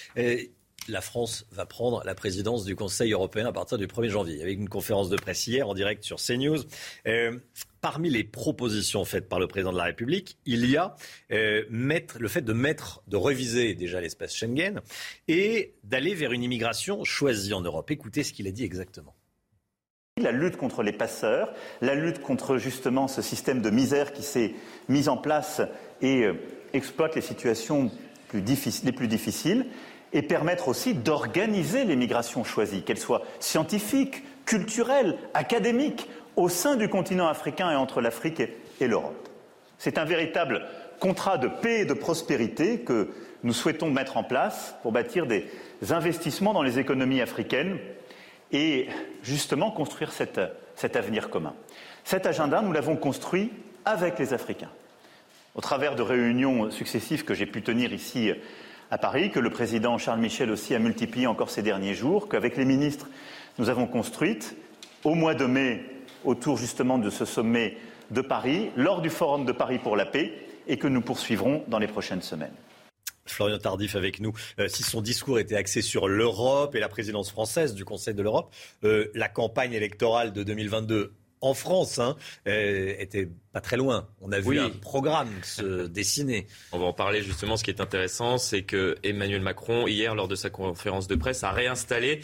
la France va prendre la présidence du Conseil européen à partir du 1er janvier. Avec une conférence de presse hier en direct sur CNews. Euh, parmi les propositions faites par le président de la République, il y a euh, le fait de mettre, de reviser déjà l'espace Schengen et d'aller vers une immigration choisie en Europe. Écoutez ce qu'il a dit exactement. La lutte contre les passeurs, la lutte contre justement ce système de misère qui s'est mis en place et euh, exploite les situations les plus difficiles, et permettre aussi d'organiser les migrations choisies, qu'elles soient scientifiques, culturelles, académiques, au sein du continent africain et entre l'Afrique et, l'Europe. C'est un véritable contrat de paix et de prospérité que nous souhaitons mettre en place pour bâtir des investissements dans les économies africaines et justement construire cet, avenir commun. Cet agenda, nous l'avons construit avec les Africains. Au travers de réunions successives que j'ai pu tenir ici à Paris, que le président Charles Michel aussi a multiplié encore ces derniers jours, qu'avec les ministres, nous avons construite au mois de mai autour justement de ce sommet de Paris, lors du Forum de Paris pour la paix, et que nous poursuivrons dans les prochaines semaines. Florian Tardif avec nous. Euh, si son discours était axé sur l'Europe et la présidence française du Conseil de l'Europe, euh, la campagne électorale de 2022 en France hein, euh, était pas très loin. On a vu un programme se dessiner. On va en parler justement. Ce qui est intéressant, c'est que Emmanuel Macron, hier, lors de sa conférence de presse, a réinstallé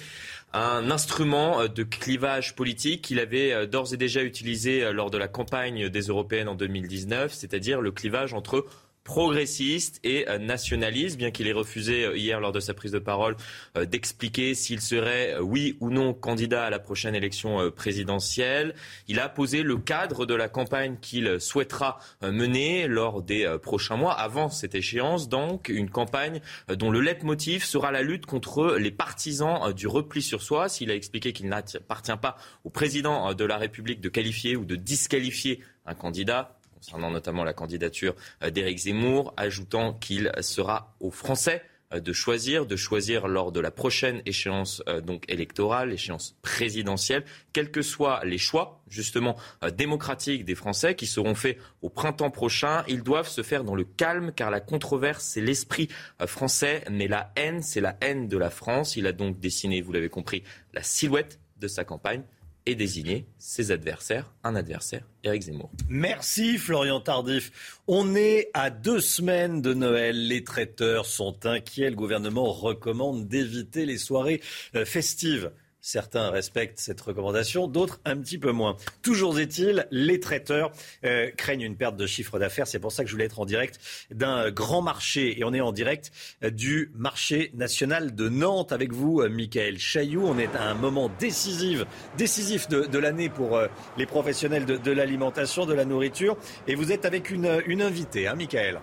un instrument de clivage politique qu'il avait euh, d'ores et déjà utilisé euh, lors de la campagne des européennes en 2019, c'est-à-dire le clivage entre progressiste et euh, nationaliste, bien qu'il ait refusé euh, hier lors de sa prise de parole euh, d'expliquer s'il serait oui ou non candidat à la prochaine élection présidentielle. Il a posé le cadre de la campagne qu'il souhaitera mener lors des prochains mois, avant cette échéance, donc une campagne dont le leitmotiv sera la lutte contre les partisans du repli sur soi. S'il a expliqué qu'il n'appartient pas au président de la République de qualifier ou de disqualifier un candidat, concernant notamment la candidature euh, d'Éric Zemmour, ajoutant qu'il sera aux Français euh, de choisir, de choisir lors de la prochaine échéance euh, donc électorale, échéance présidentielle, quels que soient les choix justement démocratiques des Français qui seront faits au printemps prochain, ils doivent se faire dans le calme car la controverse c'est l'esprit français, mais la haine c'est la haine de la France. Il a donc dessiné, vous l'avez compris, la silhouette de sa campagne et désigner ses adversaires, un adversaire, Éric Zemmour. Merci Florian Tardif. On est à deux semaines de Noël. Les traiteurs sont inquiets. Le gouvernement recommande d'éviter les soirées euh, festives. Certains respectent cette recommandation, d'autres un petit peu moins. Toujours est-il, les traiteurs euh, craignent une perte de chiffre d'affaires. C'est pour ça que je voulais être en direct d'un grand marché. Et on est en direct euh, du marché national de Nantes avec vous, euh, Michael Chailloux. On est à un moment décisif, décisif de, l'année pour les professionnels de, l'alimentation, de la nourriture. Et vous êtes avec une, une invitée, hein, Michael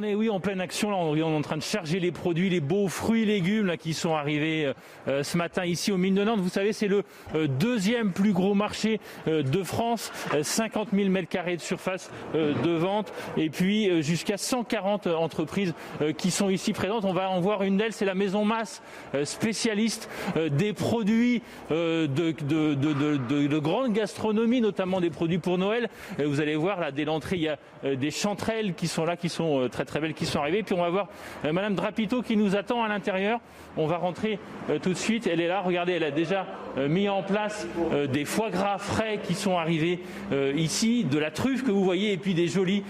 on est oui en pleine action. Là, on est en train de charger les produits, les beaux fruits légumes qui sont arrivés euh, euh, ce matin ici au mines de Nantes. Vous savez, c'est le euh, deuxième plus gros marché de France. 50 000 mètres carrés de surface de vente et puis jusqu'à 140 entreprises qui sont ici présentes. On va en voir une d'elles, c'est la Maison Masse, spécialiste des produits de, grande gastronomie, notamment des produits pour Noël. Vous allez voir là dès l'entrée, il y a des chanterelles qui sont là, qui sont très très belles qui sont arrivées. Puis on va voir euh, Madame Drapito qui nous attend à l'intérieur. On va rentrer euh, tout de suite. Elle est là. Regardez, elle a déjà euh, mis en place des foie gras frais qui sont arrivés ici, de la truffe que vous voyez, et puis des jolies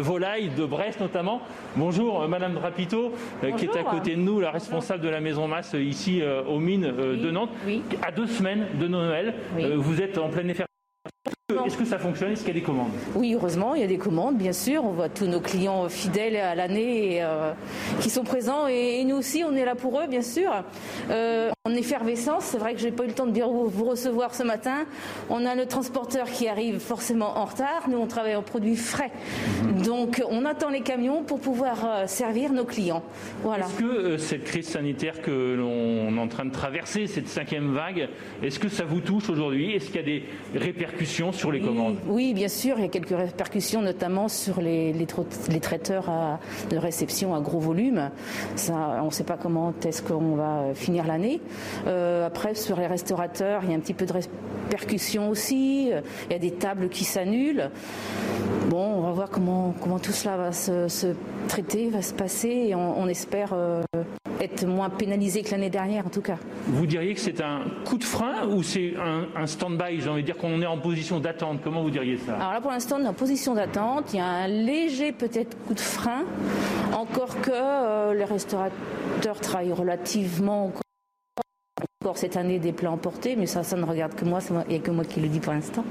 volailles de Brest notamment. Bonjour Madame Drapito, qui est à côté de nous, la responsable de la Maison Masse ici aux mines de Nantes. À deux semaines de Noël, vous êtes en pleine effet est-ce que ça fonctionne? Est-ce qu'il y a des commandes? Oui, heureusement, il y a des commandes, bien sûr. On voit tous nos clients fidèles à l'année euh, qui sont présents et, nous aussi, on est là pour eux, bien sûr. Euh, en effervescence, c'est vrai que je n'ai pas eu le temps de bien vous recevoir ce matin. On a le transporteur qui arrive forcément en retard. Nous, on travaille en produits frais. Mhm. Donc, on attend les camions pour pouvoir euh, servir nos clients. Voilà. Est-ce que cette crise sanitaire que l'on est en train de traverser, cette cinquième vague, est-ce que ça vous touche aujourd'hui? Est-ce qu'il y a des répercussions sur les commandes Oui, bien sûr, il y a quelques répercussions, notamment sur les, les, traiteurs de réception à gros volume. Ça, on ne sait pas comment est-ce qu'on va finir l'année. Euh, après, sur les restaurateurs, il y a un petit peu de répercussions aussi. Il y a des tables qui s'annulent. Bon, on va voir comment, comment tout cela va se, traiter, va se passer, et on, espère euh, être moins pénalisé que l'année dernière en tout cas. Vous diriez que c'est un coup de frein ou c'est un, stand-by? J'ai envie de dire qu'on est en position d'attente. Comment vous diriez ça Alors là pour l'instant on est en position d'attente. Il y a un léger peut-être coup de frein. Encore que euh, les restaurateurs travaillent relativement encore cette année des plats emportés, mais ça, ça ne regarde que moi, il n'y a que moi qui le dis pour l'instant.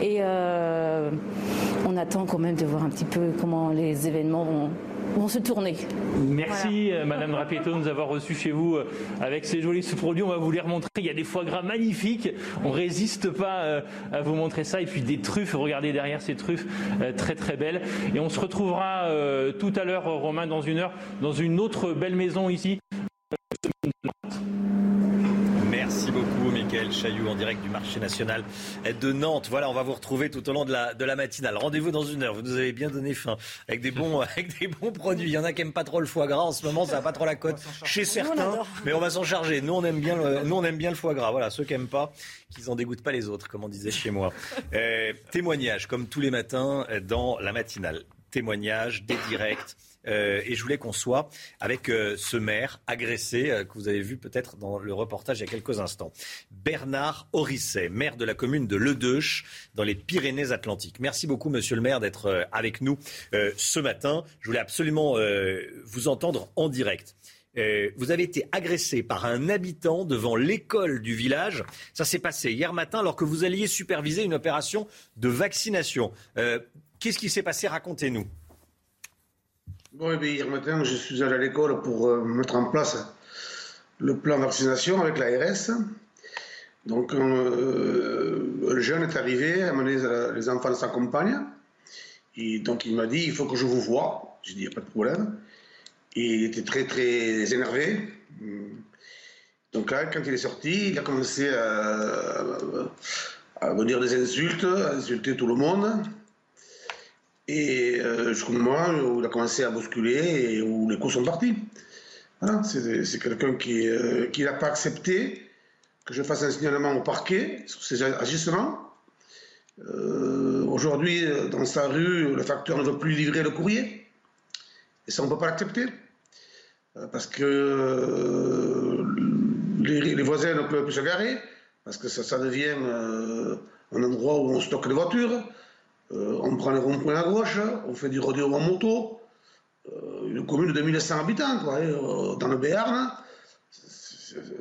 Et euh, on attend quand même de voir un petit peu comment les événements vont, vont se tourner. Merci euh, Madame Rapieto de nous avoir reçus chez vous euh, avec ces jolis produits. On va vous les remontrer. Il y a des foie gras magnifiques. On résiste pas euh, à vous montrer ça. Et puis des truffes. Regardez derrière ces truffes très très belles. Et on se retrouvera tout à l'heure, Romain, dans une heure, dans une autre belle maison ici. Michael Chailloux en direct du marché national de Nantes. Voilà, on va vous retrouver tout au long de la, de la matinale. Rendez-vous dans une heure. Vous nous avez bien donné faim avec des bons, avec des bons produits. Il y en a qui n'aiment pas trop le foie gras en ce moment, ça n'a pas trop la cote chez certains, mais on va s'en charger. Nous, on aime bien le, nous, on aime bien le foie gras. Voilà, ceux qui n'aiment pas, qu'ils en dégoûtent pas les autres, comme on disait chez moi. Euh, témoignage, comme tous les matins dans la matinale. Témoignage, des directs. Euh, et je voulais qu'on soit avec euh, ce maire agressé euh, que vous avez vu peut-être dans le reportage il y a quelques instants. Bernard Orisset, maire de la commune de Ledeuche, dans les Pyrénées-Atlantiques. Merci beaucoup, monsieur le maire, d'être avec nous ce matin. Je voulais absolument vous entendre en direct. vous avez été agressé par un habitant devant l'école du village. Ça s'est passé hier matin alors que vous alliez superviser une opération de vaccination. Qu'est-ce qui s'est passé? Racontez-nous. Hier matin, je suis allé à l'école pour euh, mettre en place le plan vaccination avec l'ARS. Donc, euh, un jeune est arrivé, amené les enfants de sa compagne. Et donc, il m'a dit il faut que je vous voie. J'ai dit il n'y a pas de problème. Il était très, très énervé. Donc, là, quand il est sorti, il a commencé à, à dire des insultes, à insulter tout le monde. Et euh, jusqu'au moment où il a commencé à bousculer et où les coups sont partis. Voilà, c'est quelqu'un qui euh, n'a pas accepté que je fasse un signalement au parquet sur ses agissements. Euh, aujourd'hui, dans sa rue, le facteur ne veut plus livrer le courrier. Et ça, on ne peut pas l'accepter. Parce que les, voisins ne peuvent plus se garer, parce que ça devient un endroit où on stocke les voitures. Euh, on prend les ronds-points à gauche, on fait du rodéo en moto. Euh, une commune de 2100 habitants, quoi, hein, euh, dans le Béarn.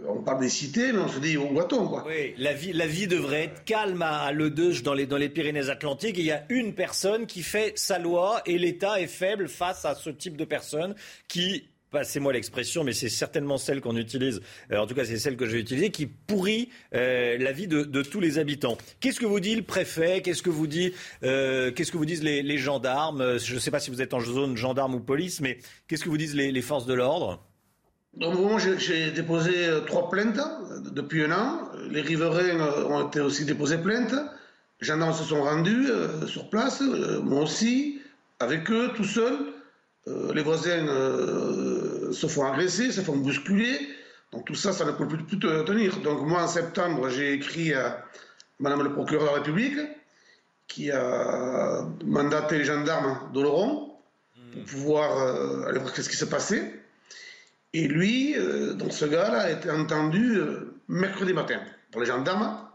on parle des cités, mais on se dit où va-t-on. Oui, la vie, la vie devrait être calme à Le Deuge dans les, dans les Pyrénées-Atlantiques. Il y a une personne qui fait sa loi et l'État est faible face à ce type de personne qui passez-moi l'expression, mais c'est certainement celle qu'on utilise, euh, en tout cas c'est celle que j'ai utilisée, qui pourrit euh, la vie de, tous les habitants. Qu'est-ce que vous dit le préfet? Qu'est-ce que vous dit euh, que vous disent les, gendarmes? Je ne sais pas si vous êtes en zone gendarme ou police, mais qu'est-ce que vous disent les, forces de l'ordre? Donc, moi, j'ai déposé trois plaintes depuis un an. Les riverains ont été aussi déposés plainte. Les gendarmes se sont rendus sur place, moi aussi, avec eux, tout seul. Euh, les voisins euh, se font agresser, se font bousculer. Donc tout ça, ça ne peut plus, tenir. Donc moi, en septembre, j'ai écrit à Madame le procureur de la République, qui a mandaté les gendarmes d'Oloron pour pouvoir euh, aller voir ce qui s'est passé. Et lui, donc ce gars-là, a été entendu mercredi matin par les gendarmes.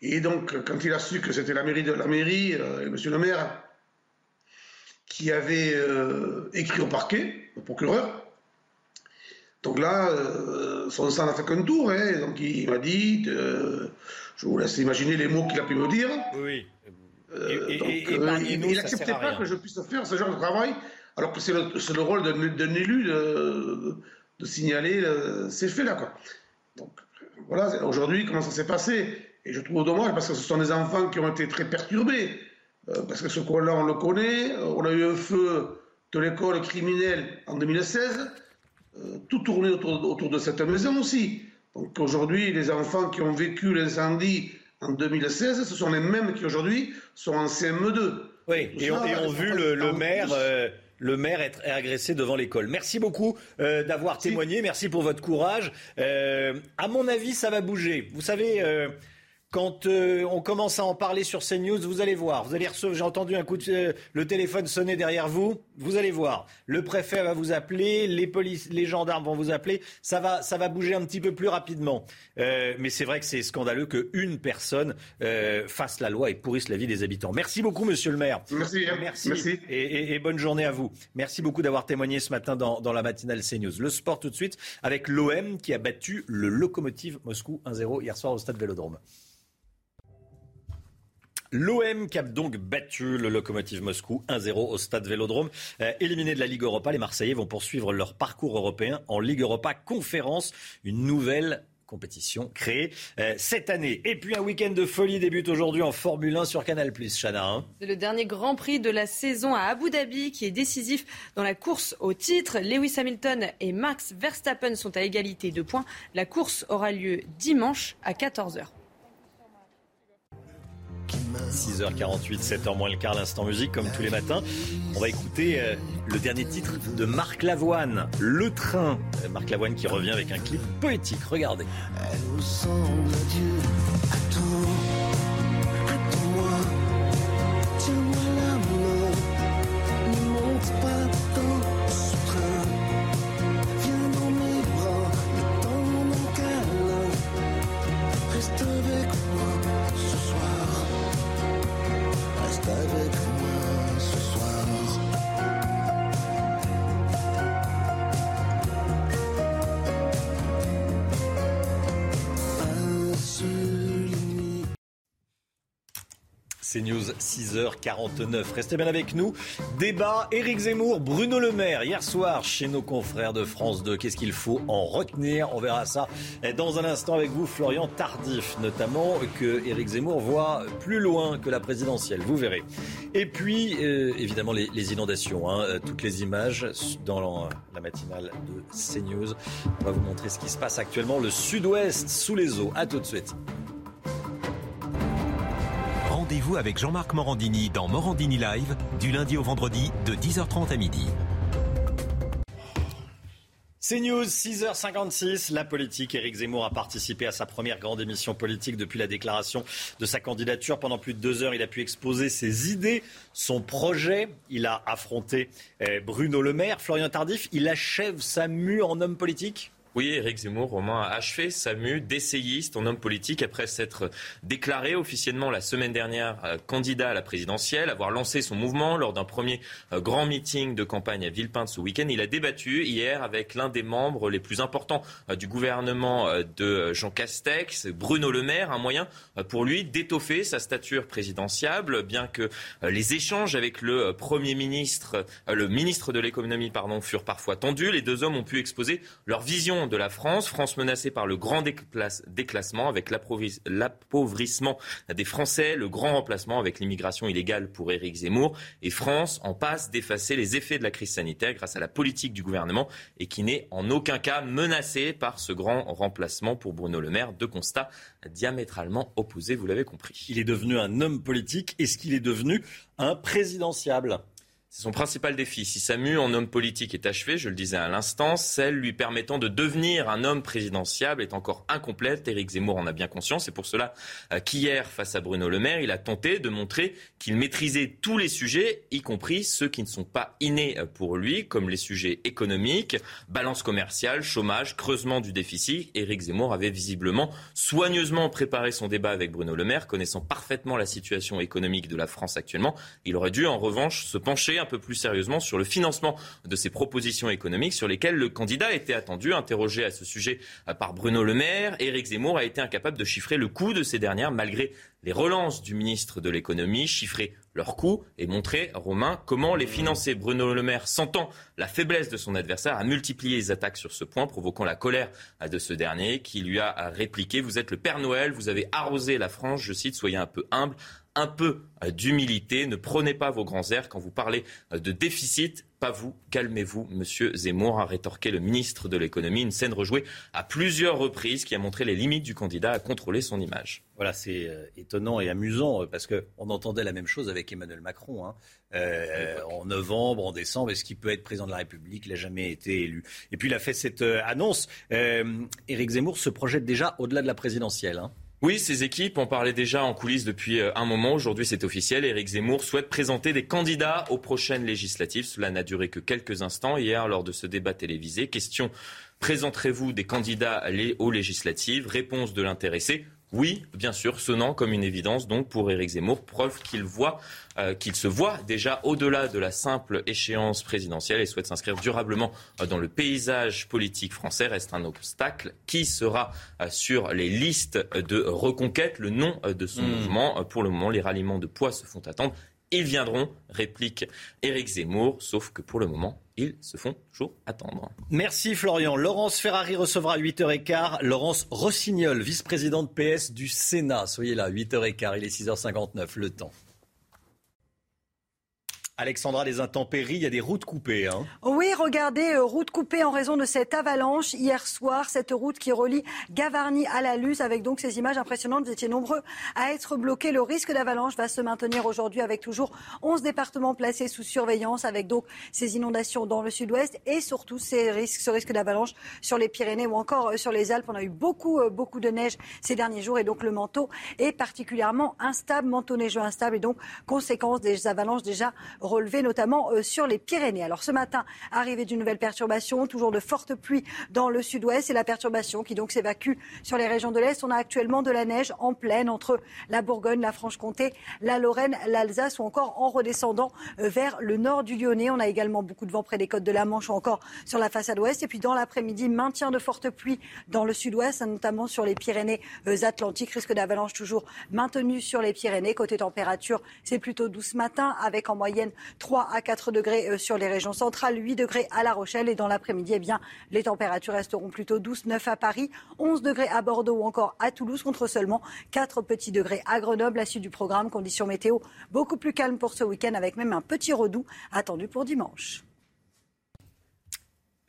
Et donc, quand il a su que c'était la mairie de la mairie, et monsieur le maire qui avait euh, écrit au parquet, au procureur. Donc là, euh, son sang n'a fait qu'un tour. Hein, donc il m'a dit, euh, je vous laisse imaginer les mots qu'il a pu me dire. Oui. il n'acceptait pas que je puisse faire ce genre de travail, alors que c'est le, le, rôle d'un élu de, de signaler ces faits-là. Donc voilà, aujourd'hui, comment ça s'est passé? Et je trouve dommage parce que ce sont des enfants qui ont été très perturbés. Euh, parce que ce coin-là, on le connaît. On a eu un feu de l'école criminelle en 2016. Euh, tout tourné autour, de cette maison aussi. Donc aujourd'hui, les enfants qui ont vécu l'incendie en 2016, ce sont les mêmes qui aujourd'hui sont en CM2. Oui, et, ont vu le, maire. Euh, le maire être agressé devant l'école. Merci beaucoup d'avoir témoigné. Merci pour votre courage. à mon avis, ça va bouger. Vous savez, quand euh, on commence à en parler sur CNews, vous allez voir. Vous allez recevoir, j'ai entendu un coup de euh, le téléphone sonner derrière vous. Vous allez voir. Le préfet va vous appeler, les polices, les gendarmes vont vous appeler. Ça va, ça va bouger un petit peu plus rapidement. Euh, mais c'est vrai que c'est scandaleux qu'une personne fasse la loi et pourrisse la vie des habitants. Merci beaucoup, Monsieur le Maire. Merci. Hein. Merci. Et, bonne journée à vous. Merci beaucoup d'avoir témoigné ce matin dans, dans la matinale CNews. Le sport tout de suite avec l'OM qui a battu le Lokomotiv Moscou 1-0 hier soir au stade Vélodrome. L'OM qui a donc battu le Lokomotiv Moscou 1-0 au stade Vélodrome. Euh, éliminé de la Ligue Europa, les Marseillais vont poursuivre leur parcours européen en Ligue Europa Conférence, une nouvelle compétition créée euh, cette année. Et puis un week-end de folie débute aujourd'hui en Formule 1 sur Canal+, Chana. Hein. C'est le dernier Grand Prix de la saison à Abu Dhabi qui est décisif dans la course au titre. Lewis Hamilton et Max Verstappen sont à égalité de points. La course aura lieu dimanche à 14h. 6h48, 7h moins le quart, l'instant musique, comme tous les matins. On va écouter euh, le dernier titre de Marc Lavoine, Le Train. Euh, Marc Lavoine qui revient avec un clip poétique. Regardez. News 6h49. Restez bien avec nous. Débat Éric Zemmour, Bruno Le Maire hier soir chez nos confrères de France 2. Qu'est-ce qu'il faut en retenir? On verra ça dans un instant avec vous, Florian Tardif, notamment que Éric Zemmour voit plus loin que la présidentielle. Vous verrez. Et puis, euh, évidemment, les, inondations. Hein. toutes les images dans la matinale de CNews. On va vous montrer ce qui se passe actuellement. Le sud-ouest sous les eaux. À tout de suite rendez-vous avec Jean-Marc Morandini dans Morandini Live du lundi au vendredi de 10h30 à midi. C'est News, 6h56. La politique. Éric Zemmour a participé à sa première grande émission politique depuis la déclaration de sa candidature. Pendant plus de deux heures, il a pu exposer ses idées, son projet. Il a affronté eh, Bruno Le Maire. Florian Tardif, il achève sa mue en homme politique? Oui, Éric Zemmour, Romain, a achevé sa mue d'essayiste en homme politique après s'être déclaré officiellement la semaine dernière euh, candidat à la présidentielle, avoir lancé son mouvement lors d'un premier euh, grand meeting de campagne à Villepinte ce week-end. Il a débattu hier avec l'un des membres les plus importants euh, du gouvernement de Jean Castex, Bruno Le Maire, un moyen pour lui d'étoffer sa stature présidentiable, bien que les échanges avec le Premier ministre, le ministre de l'économie, furent parfois tendus. Les deux hommes ont pu exposer leur vision de la France. France menacée par le grand déclassement avec l'appauvrissement des Français, le grand remplacement avec l'immigration illégale pour Éric Zemmour. Et France en passe d'effacer les effets de la crise sanitaire grâce à la politique du gouvernement et qui n'est en aucun cas menacée par ce grand remplacement pour Bruno Le Maire. Deux constats diamétralement opposés, vous l'avez compris. Il est devenu un homme politique. Est-ce qu'il est devenu un présidentiable? C'est son principal défi. Si sa mue en homme politique est achevée, je le disais à l'instant, celle lui permettant de devenir un homme présidentiable est encore incomplète. Éric Zemmour en a bien conscience. C'est pour cela euh, qu'hier, face à Bruno Le Maire, il a tenté de montrer qu'il maîtrisait tous les sujets, y compris ceux qui ne sont pas innés euh, pour lui, comme les sujets économiques, balance commerciale, chômage, creusement du déficit. Éric Zemmour avait visiblement soigneusement préparé son débat avec Bruno Le Maire, connaissant parfaitement la situation économique de la France actuellement. Il aurait dû, en revanche, se pencher un peu plus sérieusement sur le financement de ces propositions économiques sur lesquelles le candidat était attendu. Interrogé à ce sujet par Bruno Le Maire, Éric Zemmour a été incapable de chiffrer le coût de ces dernières malgré les relances du ministre de l'économie, chiffrer leur coût et montrer, Romain, comment les financer. Bruno Le Maire, sentant la faiblesse de son adversaire, a multiplié les attaques sur ce point, provoquant la colère de ce dernier, qui lui a répliqué Vous êtes le Père Noël, vous avez arrosé la France, je cite, soyez un peu humble, un peu euh, d'humilité. Ne prenez pas vos grands airs quand vous parlez euh, de déficit. Pas vous, calmez-vous, monsieur Zemmour, a rétorqué le ministre de l'économie. Une scène rejouée à plusieurs reprises qui a montré les limites du candidat à contrôler son image. Voilà, c'est euh, étonnant et amusant parce qu'on entendait la même chose avec Emmanuel Macron. Hein. en novembre, en décembre, est-ce qu'il peut être président de la République? Il n'a jamais été élu. Et puis il a fait cette annonce. Éric Zemmour se projette déjà au-delà de la présidentielle. Hein. Oui, ces équipes en parlaient déjà en coulisses depuis euh, un moment. Aujourd'hui, c'est officiel. Éric Zemmour souhaite présenter des candidats aux prochaines législatives. Cela n'a duré que quelques instants hier lors de ce débat télévisé. Question présenterez-vous des candidats aux législatives? Réponse de l'intéressé oui, bien sûr, sonnant comme une évidence donc pour Éric Zemmour, preuve qu'il voit, euh, qu'il se voit déjà au-delà de la simple échéance présidentielle et souhaite s'inscrire durablement euh, dans le paysage politique français. Reste un obstacle. Qui sera euh, sur les listes de reconquête Le nom de son hmm. mouvement. Pour le moment, les ralliements de poids se font attendre. Ils viendront, réplique Éric Zemmour, sauf que pour le moment, ils se font toujours attendre. Merci Florian. Laurence Ferrari recevra à 8h15 Laurence Rossignol, vice-présidente PS du Sénat. Soyez là, 8h15, il est 6h59, le temps. Alexandra, les intempéries, il y a des routes coupées. Hein. Oui, regardez, euh, route coupée en raison de cette avalanche hier soir, cette route qui relie Gavarnie à la Luz, avec donc ces images impressionnantes. Vous étiez nombreux à être bloqués. Le risque d'avalanche va se maintenir aujourd'hui avec toujours 11 départements placés sous surveillance, avec donc ces inondations dans le sud-ouest et surtout ce risque d'avalanche sur les Pyrénées ou encore euh, sur les Alpes. On a eu beaucoup, euh, beaucoup de neige ces derniers jours et donc le manteau est particulièrement instable, manteau neigeux instable et donc conséquence des avalanches déjà relevé notamment euh, sur les Pyrénées. Alors ce matin, arrivée d'une nouvelle perturbation, toujours de fortes pluies dans le sud-ouest et la perturbation qui donc s'évacue sur les régions de l'Est. On a actuellement de la neige en pleine entre la Bourgogne, la Franche-Comté, la Lorraine, l'Alsace ou encore en redescendant euh, vers le nord du Lyonnais. On a également beaucoup de vent près des côtes de la Manche ou encore sur la façade ouest. Et puis dans l'après-midi, maintien de fortes pluies dans le sud-ouest, notamment sur les Pyrénées euh, atlantiques. Risque d'avalanche toujours maintenu sur les Pyrénées. Côté température, c'est plutôt doux ce matin avec en moyenne 3 à 4 degrés euh, sur les régions centrales, 8 degrés à La Rochelle. Et dans l'après-midi, eh bien, les températures resteront plutôt douces, 9 à Paris, 11 degrés à Bordeaux ou encore à Toulouse, contre seulement 4 petits degrés à Grenoble. La suite du programme, conditions météo beaucoup plus calmes pour ce week-end, avec même un petit redout attendu pour dimanche.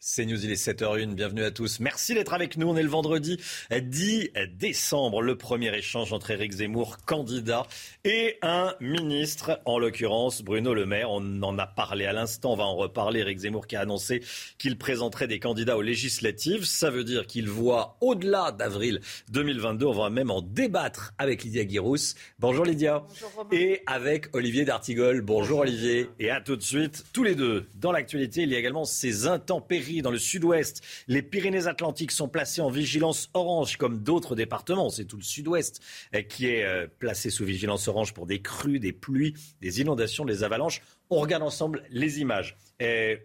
C'est News, il est 7h01, bienvenue à tous. Merci d'être avec nous. On est le vendredi 10 décembre, le premier échange entre Éric Zemmour, candidat, et un ministre, en l'occurrence Bruno Le Maire. On en a parlé à l'instant, on va en reparler. Éric Zemmour qui a annoncé qu'il présenterait des candidats aux législatives. Ça veut dire qu'il voit au-delà d'avril 2022. On va même en débattre avec Lydia Guirous. Bonjour Lydia. Bonjour Et avec Olivier D'Artigol. Bonjour Olivier. Et à tout de suite, tous les deux. Dans l'actualité, il y a également ces intempéries Dans le sud-ouest, les Pyrénées-Atlantiques sont placées en vigilance orange, comme d'autres départements. C'est tout le sud-ouest euh, qui est euh, placé sous vigilance orange pour des crues, des pluies, des inondations, des avalanches. On regarde ensemble les images.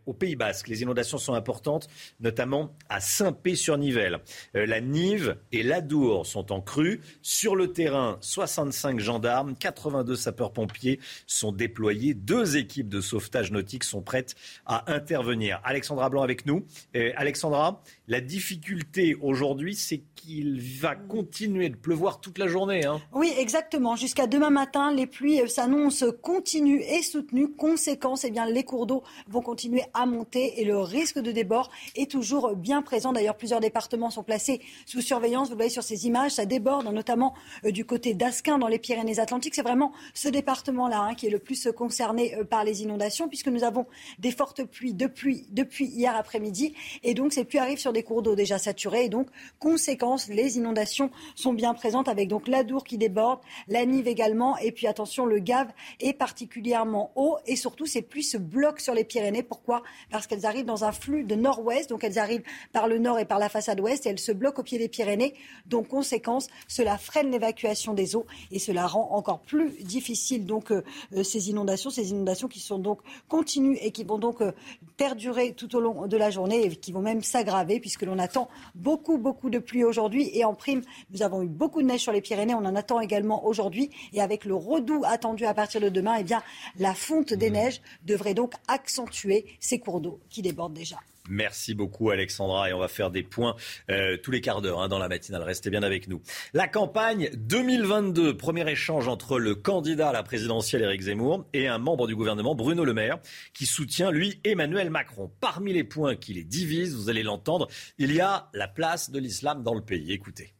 Au Pays Basque, les inondations sont importantes, notamment à Saint-Pé-sur-Nivelle. Euh, la Nive et l'Adour sont en crue. Sur le terrain, 65 gendarmes, 82 sapeurs-pompiers sont déployés. Deux équipes de sauvetage nautique sont prêtes à intervenir. Alexandra Blanc avec nous. Euh, Alexandra, la difficulté aujourd'hui, c'est qu'il va continuer de pleuvoir toute la journée. Hein. Oui, exactement. Jusqu'à demain matin, les pluies s'annoncent continues et soutenues. Conséquence, eh bien, les cours d'eau vont continuer à monter et le risque de débord est toujours bien présent. D'ailleurs, plusieurs départements sont placés sous surveillance. Vous le voyez sur ces images, ça déborde, notamment euh, du côté d'Asquin dans les Pyrénées-Atlantiques. C'est vraiment ce département-là hein, qui est le plus concerné euh, par les inondations puisque nous avons des fortes pluies depuis, depuis hier après-midi et donc ces pluies arrivent sur des cours d'eau déjà saturés. Et donc conséquence, les inondations sont bien présentes avec donc l'Adour qui déborde, la Nive également. Et puis attention, le Gave est particulièrement haut. Et surtout ces pluies se bloquent sur les Pyrénées. Pourquoi? Parce qu'elles arrivent dans un flux de nord-ouest, donc elles arrivent par le nord et par la façade ouest. Et elles se bloquent au pied des Pyrénées. Donc, conséquence, cela freine l'évacuation des eaux. Et cela rend encore plus difficile donc euh, euh, ces inondations, ces inondations qui sont donc continues et qui vont donc euh, perdurer tout au long de la journée et qui vont même s'aggraver puisque l'on attend beaucoup, beaucoup de pluie aujourd'hui. Et en prime, nous avons eu beaucoup de neige sur les Pyrénées, on en attend également aujourd'hui. Et avec le redout attendu à partir de demain, eh bien, la fonte des neiges devrait donc accentuer ces cours d'eau qui débordent déjà. Merci beaucoup Alexandra et on va faire des points euh, tous les quarts d'heure hein, dans la matinale. Restez bien avec nous. La campagne 2022, premier échange entre le candidat à la présidentielle Éric Zemmour et un membre du gouvernement Bruno Le Maire qui soutient lui Emmanuel Macron. Parmi les points qui les divisent, vous allez l'entendre, il y a la place de l'islam dans le pays. Écoutez.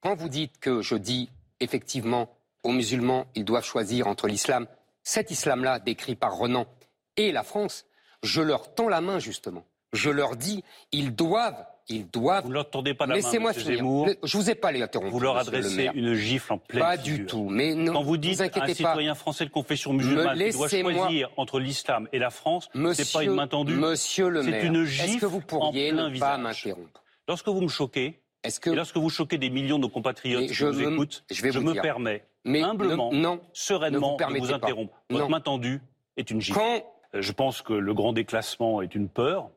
Quand vous dites que je dis effectivement aux musulmans, ils doivent choisir entre l'islam, cet islam-là décrit par Renan et la France, je leur tends la main justement. Je leur dis, ils doivent ils doivent. Vous ne leur tendez pas la Laissez-moi Zemmour. Je vous ai pas les interrompu. Vous leur adressez une gifle en pleine Pas du tout. Mais non, Quand vous dites vous un citoyen français de confession musulmane qui doit choisir entre l'islam et la France, c'est pas une main tendue. Monsieur le maire, c'est une gifle que vous pourriez en plein ne visage. pas m'interrompre Lorsque vous me choquez, et lorsque vous choquez des millions de compatriotes qui je vous me- écoutent, je vais vous me dire. permets Mais humblement, ne- non, sereinement ne vous de vous interrompre. Votre main tendue est une gifle. Quand- Je pense que le grand déclassement est une peur,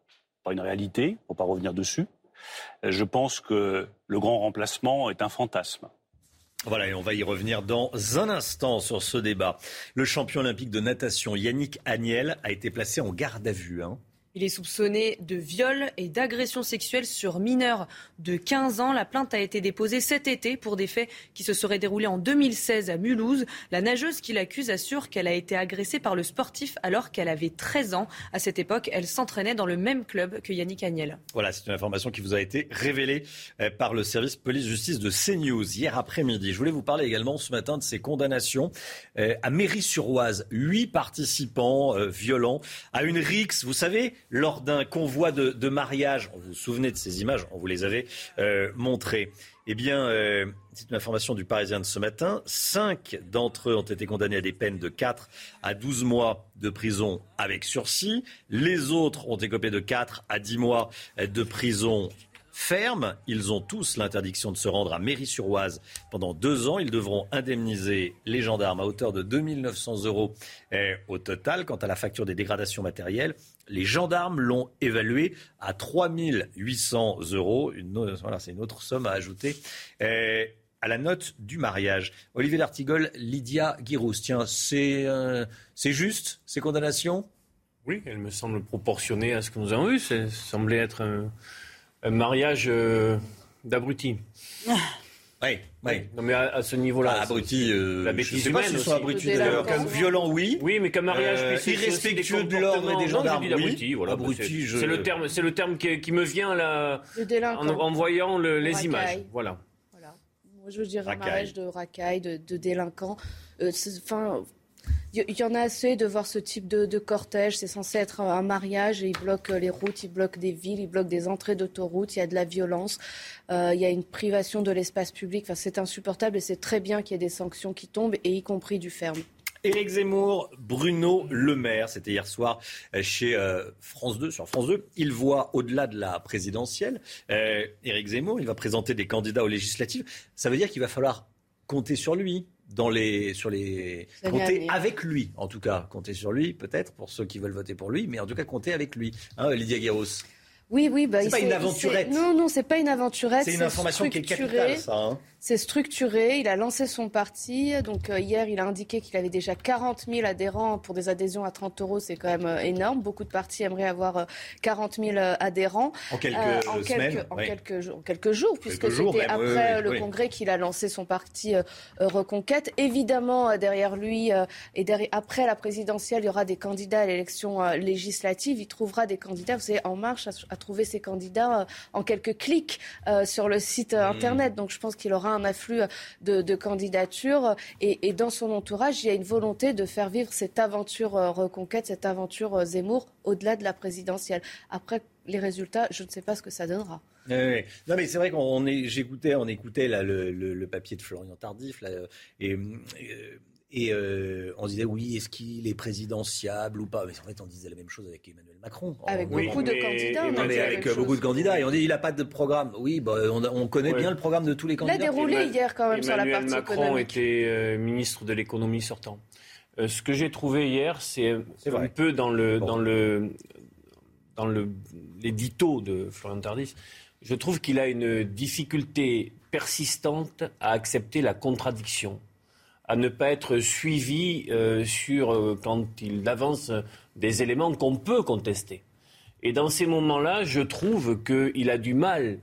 pas une réalité. Faut pas revenir dessus. Euh, Je pense que le grand remplacement est un fantasme. Voilà, et on va y revenir dans un instant sur ce débat. Le champion olympique de natation Yannick Agnel a été placé en garde à vue. hein. Il est soupçonné de viol et d'agression sexuelle sur mineurs de 15 ans. La plainte a été déposée cet été pour des faits qui se seraient déroulés en 2016 à Mulhouse. La nageuse qui l'accuse assure qu'elle a été agressée par le sportif alors qu'elle avait 13 ans. À cette époque, elle s'entraînait dans le même club que Yannick Agnel. Voilà, c'est une information qui vous a été révélée euh, par le service police-justice de CNews hier après-midi. Je voulais vous parler également ce matin de ces condamnations euh, à Mairie-sur-Oise. Huit participants euh, violents à une rixe, vous savez, lors d'un convoi de, mariage. Vous vous souvenez de ces images On vous les avait euh, montrées. Eh bien, euh, c'est une information du Parisien de ce matin. Cinq d'entre eux ont été condamnés à des peines de 4 à 12 mois de prison avec sursis. Les autres ont écopé de 4 à 10 mois de prison ferme. Ils ont tous l'interdiction de se rendre à Mairie-sur-Oise pendant deux ans. Ils devront indemniser les gendarmes à hauteur de 2 900 euros eh, au total. Quant à la facture des dégradations matérielles, les gendarmes l'ont évaluée à 3 800 euros. Une, voilà, c'est une autre somme à ajouter. eh, à la note du mariage. Olivier Lartigol, Lydia Guirousse. Tiens, c'est euh, c'est juste ces condamnations? Oui, elle me semble proportionnée à ce que nous avons vu. Ça semblait être un, un mariage euh, d'abrutis. Oui, oui. Non, mais à, à ce niveau-là. Ah, abruti, euh, la je bêtise sais pas humaine s'ils sont abrutis, d'ailleurs. Comme violent, oui. Oui, mais qu'un mariage Euh, irrespectueux de l'ordre et des gendarmes, Non, dit oui. voilà. Abruti, C'est- je- C'est le terme, c'est le terme qui, qui me vient là, délinquant. en, en voyant le- les Racaille. images. Voilà. Moi, je veux dire un Racaille. mariage de racaille, de, de délinquants. Euh, Enfin, il y, en a assez de voir ce type de, cortège. C'est censé être un mariage et ils bloquent les routes, ils bloquent des villes, ils bloquent des entrées d'autoroutes. Il y a de la violence, euh, il y a une privation de l'espace public. Enfin, c'est insupportable et c'est très bien qu'il y ait des sanctions qui tombent, et y compris du ferme. Éric Zemmour, Bruno Le Maire, c'était hier soir euh, chez euh, France 2, sur France 2. Il voit au-delà de la présidentielle. Euh, Éric Zemmour, il va présenter des candidats aux législatives. Ça veut dire qu'il va falloir compter sur lui. Dans les, sur les, compter avec lui, en tout cas, compter sur lui, peut-être, pour ceux qui veulent voter pour lui, mais en tout cas, compter avec lui. Hein, Lydia Guéros. Oui, oui, bah, c'est pas une aventurette. Non, non, c'est pas une aventurette. C'est une information qui est capitale, ça. Hein. C'est structuré. Il a lancé son parti. Donc euh, hier, il a indiqué qu'il avait déjà 40 000 adhérents pour des adhésions à 30 euros. C'est quand même euh, énorme. Beaucoup de partis aimeraient avoir 40 euh, 000 adhérents. En quelques en semaines. Quelques, en, quelques, en, quelques, jours, puisque c'était après le congrès qu'il a lancé son parti Reconquête. Évidemment, derrière lui et derrière, après la présidentielle, il y aura des candidats à l'élection législative. Il trouvera des candidats. Vous savez, En Marche a, trouvé ses candidats en quelques clics sur le site mmh. internet. Donc je pense qu'il aura un afflux de, candidatures. Et, dans son entourage, il y a une volonté de faire vivre cette aventure euh, reconquête, cette aventure euh, Zemmour, au-delà de la présidentielle. Après, les résultats, je ne sais pas ce que ça donnera. Non mais c'est vrai qu'on j'écoutais, on écoutait là, le, papier de Florian Tardif là, et et euh, on disait oui, est-ce qu'il est présidentiable ou pas? Mais en fait, on disait la même chose avec Emmanuel Macron. Avec beaucoup de candidats. avec beaucoup de candidats. Et on dit il n'a pas de programme. Oui, bah, on, connaît bien le programme de tous les candidats. Il a déroulé hier quand même sur la partie Macron était euh, ministre de l'économie sortant. Euh, ce que j'ai trouvé hier, c'est un peu dans le dans le dans le l'édito de Florian Tardif. Je trouve qu'il a une difficulté persistante à accepter la contradiction à ne pas être suivi euh, sur euh, quand il avance des éléments qu'on peut contester. Et dans ces moments-là, je trouve qu'il a du mal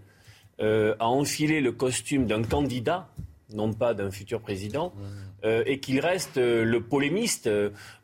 euh, à enfiler le costume d'un candidat, non pas d'un futur président, et qu'il reste le polémiste.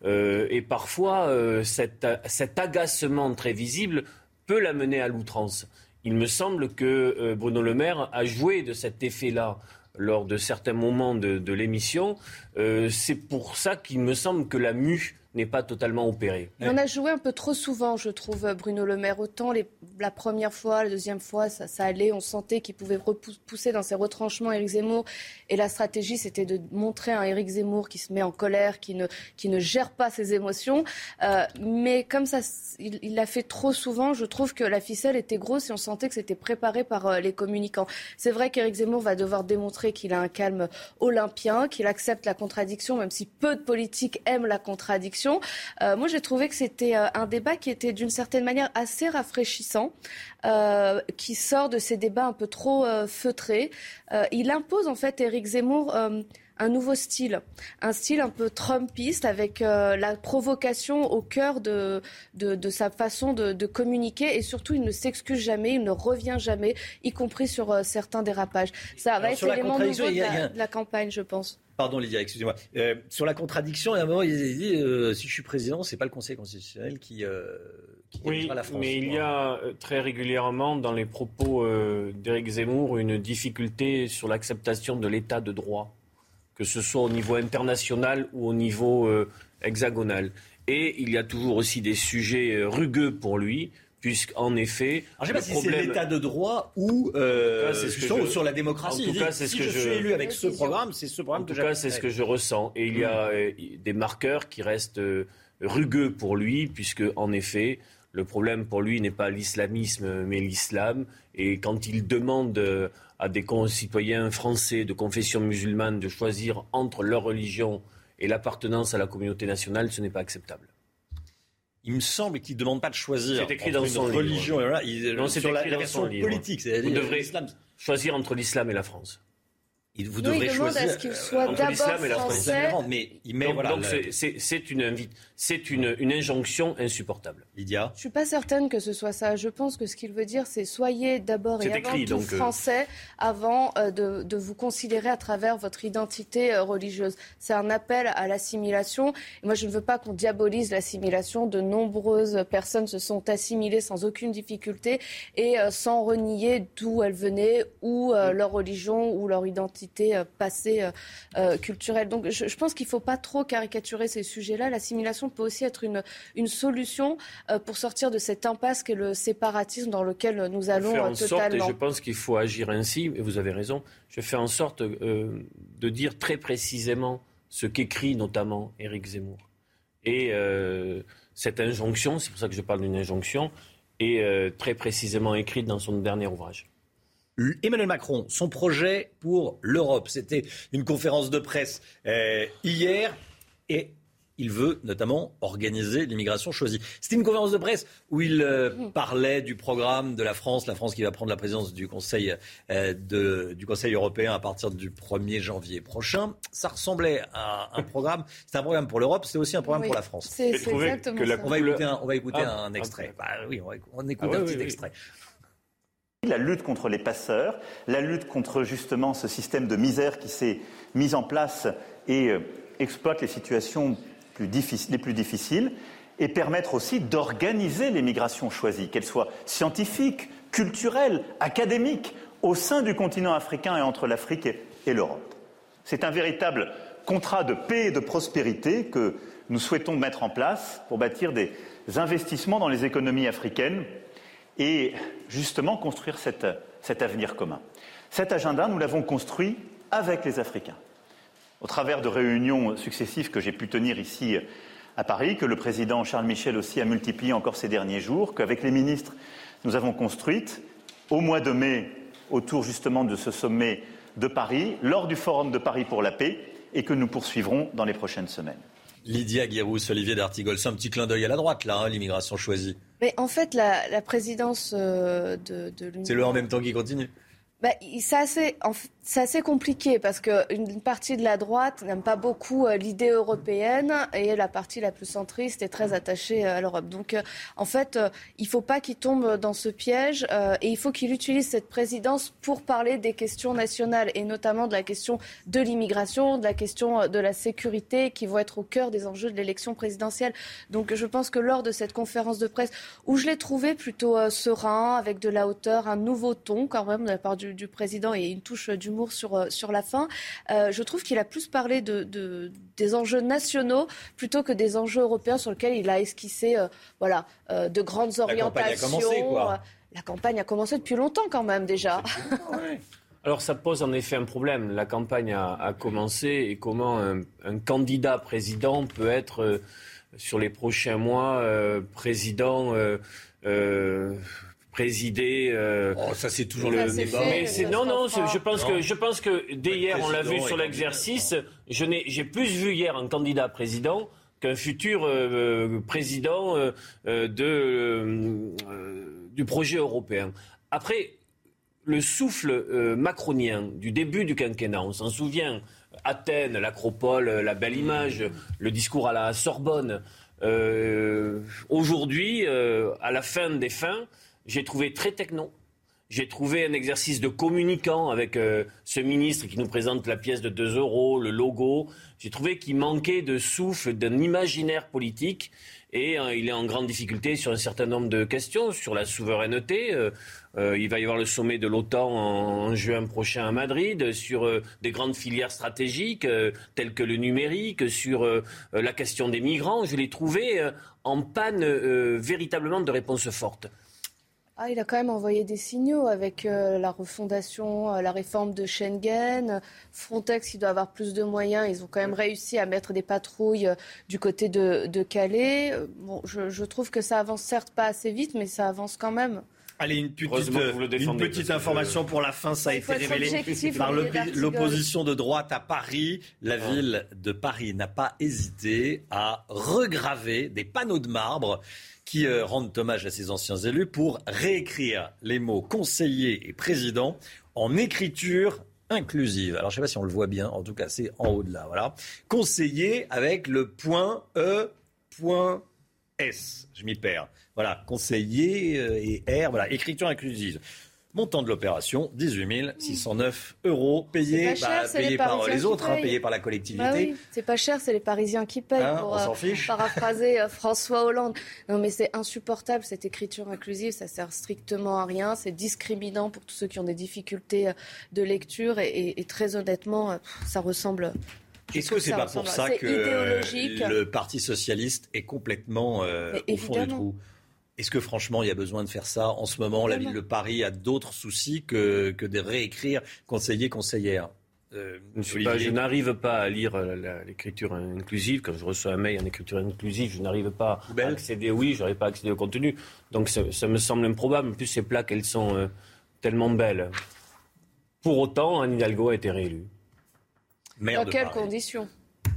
et parfois, cet, cet, agacement très visible peut l'amener à l'outrance. Il me semble que Bruno Le Maire a joué de cet effet-là lors de certains moments de, l'émission. Euh, c'est pour ça qu'il me semble que la mue n'est pas totalement opéré. Il en a joué un peu trop souvent, je trouve, Bruno Le Maire. Autant la première fois, la deuxième fois, ça, allait, on sentait qu'il pouvait repousser dans ses retranchements Éric Zemmour. Et la stratégie, c'était de montrer un Éric Zemmour qui se met en colère, qui ne, gère pas ses émotions. Euh, mais comme ça, il l'a fait trop souvent, je trouve que la ficelle était grosse et on sentait que c'était préparé par euh, les communicants. C'est vrai qu'Éric Zemmour va devoir démontrer qu'il a un calme olympien, qu'il accepte la contradiction, même si peu de politiques aiment la contradiction. Euh, moi, j'ai trouvé que c'était euh, un débat qui était d'une certaine manière assez rafraîchissant, euh, qui sort de ces débats un peu trop feutrés. il impose en fait Éric Zemmour un nouveau style, un style un peu trumpiste avec la provocation au cœur de, de, sa façon de, communiquer et surtout il ne s'excuse jamais, il ne revient jamais, y compris sur certains dérapages. Ça va être l'élément nouveau de la campagne, je pense. Pardon Lydia, excusez-moi. Euh, sur la contradiction, à un moment, il a dit euh, si je suis président, c'est pas le Conseil constitutionnel qui, euh, qui oui, la France. Mais il y a très régulièrement dans les propos d'Éric Zemmour une difficulté sur l'acceptation de l'état de droit, que ce soit au niveau international ou au niveau hexagonal. Et il y a toujours aussi des sujets rugueux pour lui puisqu'en effet, Alors, je sais pas si c'est l'état de droit ou euh, sur la démocratie. En tout cas, c'est ce que je suis élu avec ce programme, c'est ce programme en tout cas, c'est ce que je ressens. Et il y a euh, des marqueurs qui restent euh, rugueux pour lui, puisque en effet, le problème pour lui n'est pas l'islamisme, mais l'islam. Et quand il demande euh, à des concitoyens français de confession musulmane de choisir entre leur religion et l'appartenance à la communauté nationale, ce n'est pas acceptable il me semble qu'il ne demande pas de choisir. C'est écrit dans son religion. Livre. il, non, c'est sur la, version politique. Vous devrez choisir entre l'islam et la France. Vous devrez il demande choisir à ce qu'il soit d'abord français. Mais il met, voilà, donc c'est une, c'est une, une, injonction insupportable. Lydia Je suis pas certaine que ce soit ça. Je pense que ce qu'il veut dire, c'est soyez d'abord et avant tout euh, français avant euh, de, de, vous considérer à travers votre identité euh, religieuse. C'est un appel à l'assimilation. Moi, je ne veux pas qu'on diabolise l'assimilation. De nombreuses personnes se sont assimilées sans aucune difficulté et sans renier d'où elles venaient ou leur religion ou leur identité euh, passé euh, euh, culturelle. Donc je, pense qu'il ne faut pas trop caricaturer ces sujets-là. L'assimilation peut aussi être une, une solution pour sortir de cette impasse qu'est le séparatisme dans lequel nous allons faire en totalement. Sorte, et je pense qu'il faut agir ainsi, et vous avez raison, je fais en sorte de dire très précisément ce qu'écrit notamment Éric Zemmour. Et euh, cette injonction, c'est pour ça que je parle d'une injonction, est euh, très précisément écrite dans son dernier ouvrage. Emmanuel Macron, son projet pour l'Europe, c'était une conférence de presse euh, hier et il veut notamment organiser l'immigration choisie. C'était une conférence de presse où il euh, parlait du programme de la France, la France qui va prendre la présidence du Conseil, euh, de, du Conseil européen à partir du 1er janvier prochain. Ça ressemblait à un programme, c'est un programme pour l'Europe, c'est aussi un programme pour la France. C'est exactement ça. On va écouter un, on va écouter ah, un extrait. Bah, oui, on, va, on écoute ah, un oui, petit oui, extrait. La lutte contre les passeurs, la lutte contre justement ce système de misère qui s'est mis en place et euh, exploite les situations les plus difficiles, et permettre aussi d'organiser les migrations choisies, qu'elles soient scientifiques, culturelles, académiques, au sein du continent africain et entre l'Afrique et, l'Europe. C'est un véritable contrat de paix et de prospérité que nous souhaitons mettre en place pour bâtir des investissements dans les économies africaines et justement construire cet avenir commun. Cet agenda, nous l'avons construit avec les Africains, au travers de réunions successives que j'ai pu tenir ici à Paris, que le président Charles Michel aussi a multiplié encore ces derniers jours, qu'avec les ministres, nous avons construites au mois de mai, autour justement de ce sommet de Paris, lors du Forum de Paris pour la paix, et que nous poursuivrons dans les prochaines semaines. Lydia Guérous, Olivier d'Artigol, c'est un petit clin d'œil à la droite, là, hein, l'immigration choisie. Mais en fait, la, la présidence euh, de, de l'Union. C'est le en même temps qui continue. Bah, c'est assez, en f- c'est assez compliqué parce qu'une partie de la droite n'aime pas beaucoup euh, l'idée européenne et la partie la plus centriste est très attachée euh, à l'Europe. Donc, euh, en fait, il ne faut pas qu'il tombe dans ce piège et il faut qu'il utilise cette présidence pour parler des questions nationales et notamment de la question de l'immigration, de la question de la sécurité qui vont être au cœur des enjeux de l'élection présidentielle. Donc, je pense que lors de cette conférence de presse où je l'ai trouvé plutôt serein, avec de la hauteur, un nouveau ton quand même de la part du, du président et une touche d'humour sur, euh, sur la fin. Euh, je trouve qu'il a plus parlé de, de- des enjeux nationaux plutôt que des enjeux européens sur lesquels il a esquissé euh, voilà, euh, de grandes La campagne a orientations. commencé, quoi. La campagne a commencé depuis longtemps quand même déjà. Alors ça pose en effet un problème. La campagne a, a commencé et comment un, un candidat président peut être euh, sur les prochains mois euh, président. euh, euh, présider. euh, Oh, ça c'est toujours le débat. Mais c'est non non. c'est- Je pense Non. que je pense que dès hier on l'a vu sur l'exercice. Je n'ai j'ai plus vu hier un candidat président qu'un futur euh, euh, président euh, euh, de euh, euh, du projet européen. Après le souffle euh, macronien du début du quinquennat, on s'en souvient, Athènes, l'acropole, la belle image, le discours à la Sorbonne. Euh, Aujourd'hui, euh, à la fin des fins, j'ai trouvé très techno. J'ai trouvé un exercice de communicant avec euh, ce ministre qui nous présente la pièce de 2 euros, le logo. J'ai trouvé qu'il manquait de souffle, d'un imaginaire politique. Et euh, il est en grande difficulté sur un certain nombre de questions, sur la souveraineté. Euh, il va y avoir le sommet de l'OTAN en, juin prochain à Madrid, sur des grandes filières stratégiques telles que le numérique, sur la question des migrants. Je l'ai trouvé en panne véritablement de réponses fortes. Ah, il a quand même envoyé des signaux avec euh, la refondation, euh, la réforme de Schengen. Frontex, il doit avoir plus de moyens. Ils ont quand même réussi à mettre des patrouilles euh, du côté de, de Calais. Euh, Bon, je, je trouve que ça avance certes pas assez vite, mais ça avance quand même. Allez, une petite, une que- information pour la fin. Ça a été révélé par l'opposition de droite à Paris. La ville de Paris n'a pas hésité à regraver des panneaux de marbre qui euh, rendent hommage à ses anciens élus pour réécrire les mots conseiller et président en écriture inclusive. Alors je sais pas si on le voit bien, en tout cas c'est en haut de là, voilà. Conseiller avec le point E, point S. Je m'y perds. Voilà, conseiller euh, et R, voilà, écriture inclusive. Montant de l'opération, 18 609 euros, payés, cher, bah, les par Parisiens les autres, hein, payés par la collectivité. Bah oui, c'est pas cher, c'est les Parisiens qui payent Hein, pour on s'en euh, fiche. paraphraser euh, François Hollande. Non mais c'est insupportable cette écriture inclusive, ça sert strictement à rien, c'est discriminant pour tous ceux qui ont des difficultés euh, de lecture et, et- et très honnêtement, euh, ça ressemble. Est-ce que c'est pas pour ça que idéologique. le Parti socialiste est complètement euh, au fond du trou? Est-ce que franchement il y a besoin de faire ça en ce moment? La ville de Paris a d'autres soucis que, que de réécrire conseiller, conseillère. Euh, je, n'arrive pas à lire l'écriture inclusive. Quand je reçois un mail en écriture inclusive, je n'arrive pas à accéder. Oui, je n'arrive pas à accéder au contenu. Donc ça, me semble improbable. En plus, ces plaques, elles sont euh, tellement belles. Pour autant, Anne Hidalgo a été réélue. Dans quelles conditions?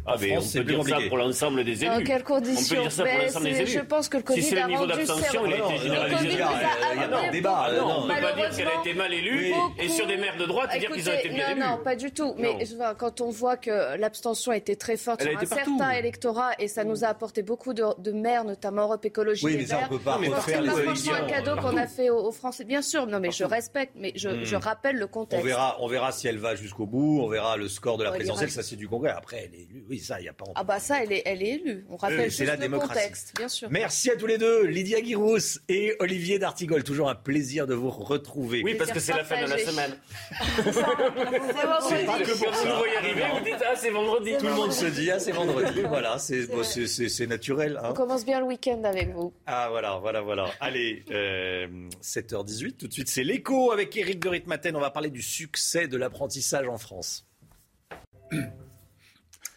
Ah, mais on peut dire ça pour l'ensemble des élus. Dans quelles conditions On peut dire ça pour l'ensemble des élus. Je pense que le Covid si c'est le niveau d'abstention, il a été généralisé. Il y a un débat. on ne peut pas dire qu'elle a été mal élue et sur des maires de droite, dire qu'ils ont été bien élus. Non, pas du tout. Mais quand on voit que l'abstention a été très forte sur un certain électorat et ça nous a apporté beaucoup de maires, notamment Europe Écologie Les Verts. Oui, mais ça, on peut pas refaire les élections. C'est un cadeau qu'on a fait aux Français. Bien sûr, non, mais je respecte, mais je hmm. rappelle le contexte. On verra si elle va jusqu'au bout, on verra le score de la présidentielle, ça c'est du Congrès. Après, elle est élue. Oui, ça, il n'y a pas ah bah ça, elle est, elle est élue. On rappelle juste la le démocratie. contexte, bien sûr. Merci à tous les deux, Lydia Guirous et Olivier D'Artigol. Toujours un plaisir de vous retrouver. Oui, parce que c'est la fin de la semaine. c'est pas que pour vous nous voyez arriver, vous dites ah c'est vendredi. Tout le monde se dit ah c'est vendredi. voilà, c'est bon, naturel. Hein. On commence bien le week-end avec vous. Ah voilà, voilà, voilà. Allez, 7h18 euh, tout de suite, c'est l'écho avec Eric de Ritmaten. On va parler du succès de l'apprentissage en France.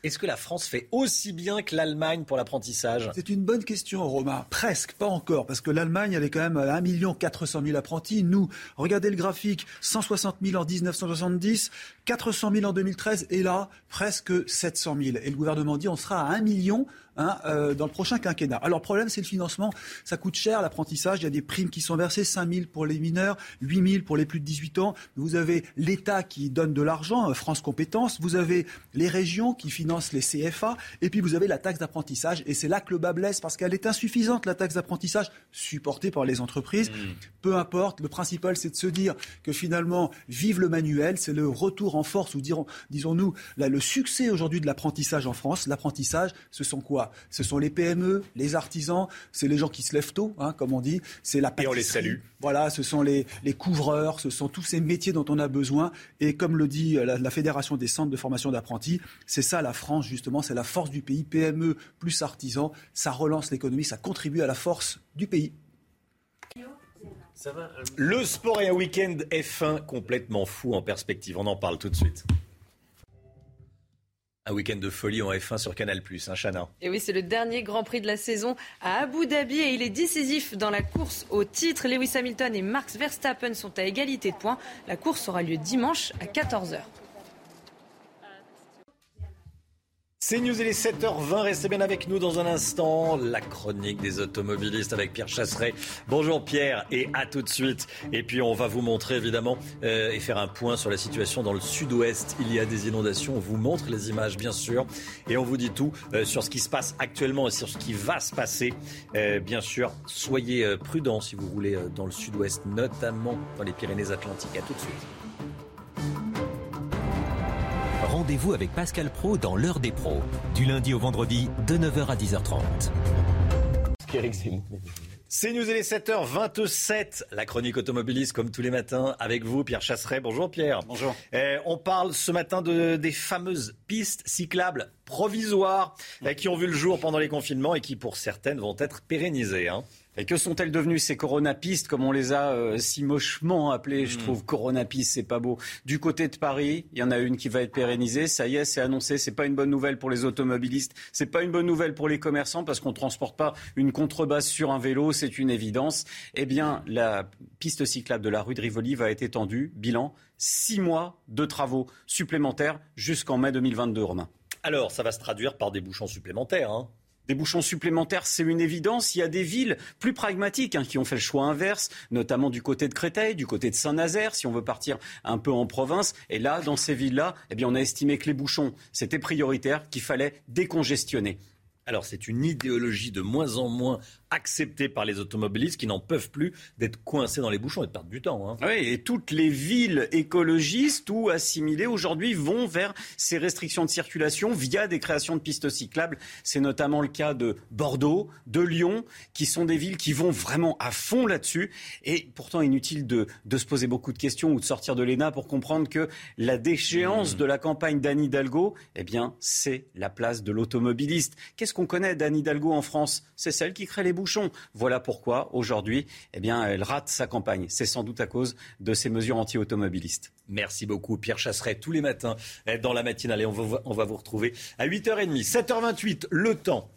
Est-ce que la France fait aussi bien que l'Allemagne pour l'apprentissage? C'est une bonne question, Romain. Presque, pas encore, parce que l'Allemagne, elle est quand même à 1 400 000 apprentis. Nous, regardez le graphique, 160 000 en 1970, 400 000 en 2013, et là, presque 700 000. Et le gouvernement dit on sera à 1 million Hein, euh, dans le prochain quinquennat. Alors, le problème, c'est le financement. Ça coûte cher, l'apprentissage. Il y a des primes qui sont versées, 5 000 pour les mineurs, 8 000 pour les plus de 18 ans. Vous avez l'État qui donne de l'argent, euh, France Compétences. Vous avez les régions qui financent les CFA. Et puis, vous avez la taxe d'apprentissage. Et c'est là que le bas blesse, parce qu'elle est insuffisante, la taxe d'apprentissage, supportée par les entreprises. Mmh. Peu importe. Le principal, c'est de se dire que finalement, vive le manuel. C'est le retour en force, ou disons-nous, le succès aujourd'hui de l'apprentissage en France. L'apprentissage, ce sont quoi? Ce sont les PME, les artisans, c'est les gens qui se lèvent tôt, hein, comme on dit. C'est la Et on les salue. Voilà, ce sont les, couvreurs, ce sont tous ces métiers dont on a besoin. Et comme le dit la, la Fédération des centres de formation d'apprentis, c'est ça la France, justement, c'est la force du pays. PME plus artisans, ça relance l'économie, ça contribue à la force du pays. Euh, le sport et un week-end F1 complètement fou en perspective. On en parle tout de suite. Un week-end de folie en F1 sur Canal+, hein, Chana. Et oui, c'est le dernier Grand Prix de la saison à Abu Dhabi et il est décisif dans la course au titre. Lewis Hamilton et Max Verstappen sont à égalité de points. La course aura lieu dimanche à 14h. C'est News, il est 7h20. Restez bien avec nous dans un instant. La chronique des automobilistes avec Pierre Chasseret. Bonjour Pierre et à tout de suite. Et puis on va vous montrer évidemment euh, et faire un point sur la situation dans le sud-ouest. Il y a des inondations. On vous montre les images bien sûr. Et on vous dit tout euh, sur ce qui se passe actuellement et sur ce qui va se passer. Euh, bien sûr, soyez prudents si vous voulez dans le sud-ouest, notamment dans les Pyrénées-Atlantiques. À tout de suite. Rendez-vous avec Pascal Pro dans l'heure des pros, du lundi au vendredi de 9h à 10h30. C'est News, il est 7h27, la chronique automobiliste comme tous les matins avec vous, Pierre Chasseret. Bonjour Pierre. Bonjour. Eh, on parle ce matin de, des fameuses pistes cyclables provisoires eh, qui ont vu le jour pendant les confinements et qui pour certaines vont être pérennisées. Hein. Et que sont-elles devenues ces coronapistes, comme on les a euh, si mochement appelées Je hmm. trouve coronapistes, c'est pas beau. Du côté de Paris, il y en a une qui va être pérennisée. Ça y est, c'est annoncé. C'est pas une bonne nouvelle pour les automobilistes. C'est pas une bonne nouvelle pour les commerçants parce qu'on transporte pas une contrebasse sur un vélo, c'est une évidence. Eh bien, la piste cyclable de la rue de Rivoli va être étendue. Bilan six mois de travaux supplémentaires jusqu'en mai 2022, Romain. Alors, ça va se traduire par des bouchons supplémentaires. Hein des bouchons supplémentaires, c'est une évidence. Il y a des villes plus pragmatiques hein, qui ont fait le choix inverse, notamment du côté de Créteil, du côté de Saint-Nazaire, si on veut partir un peu en province. Et là, dans ces villes-là, eh bien, on a estimé que les bouchons, c'était prioritaire, qu'il fallait décongestionner. Alors c'est une idéologie de moins en moins accepté par les automobilistes qui n'en peuvent plus d'être coincés dans les bouchons et de perdre du temps. Hein. Oui, et toutes les villes écologistes ou assimilées aujourd'hui vont vers ces restrictions de circulation via des créations de pistes cyclables. C'est notamment le cas de Bordeaux, de Lyon, qui sont des villes qui vont vraiment à fond là-dessus. Et pourtant, inutile de, de, se poser beaucoup de questions ou de sortir de l'ENA pour comprendre que la déchéance mmh. de la campagne d'Anne Hidalgo, eh bien, c'est la place de l'automobiliste. Qu'est-ce qu'on connaît d'Anne Hidalgo en France? C'est celle qui crée les bouchons Voilà pourquoi aujourd'hui, eh bien, elle rate sa campagne. C'est sans doute à cause de ces mesures anti-automobilistes. Merci beaucoup, Pierre Chasseret, tous les matins dans la matinale. Et on va, va vous retrouver à 8h30, 7h28, le temps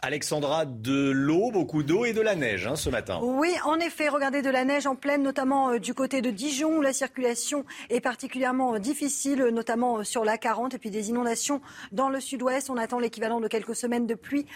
Alexandra, de l'eau, beaucoup d'eau et de la neige hein, ce matin. Oui, en effet, regardez de la neige en pleine, notamment euh, du côté de Dijon, où la circulation est particulièrement euh, difficile, notamment euh, sur la 40, et puis des inondations dans le sud-ouest. On attend l'équivalent de quelques semaines de pluie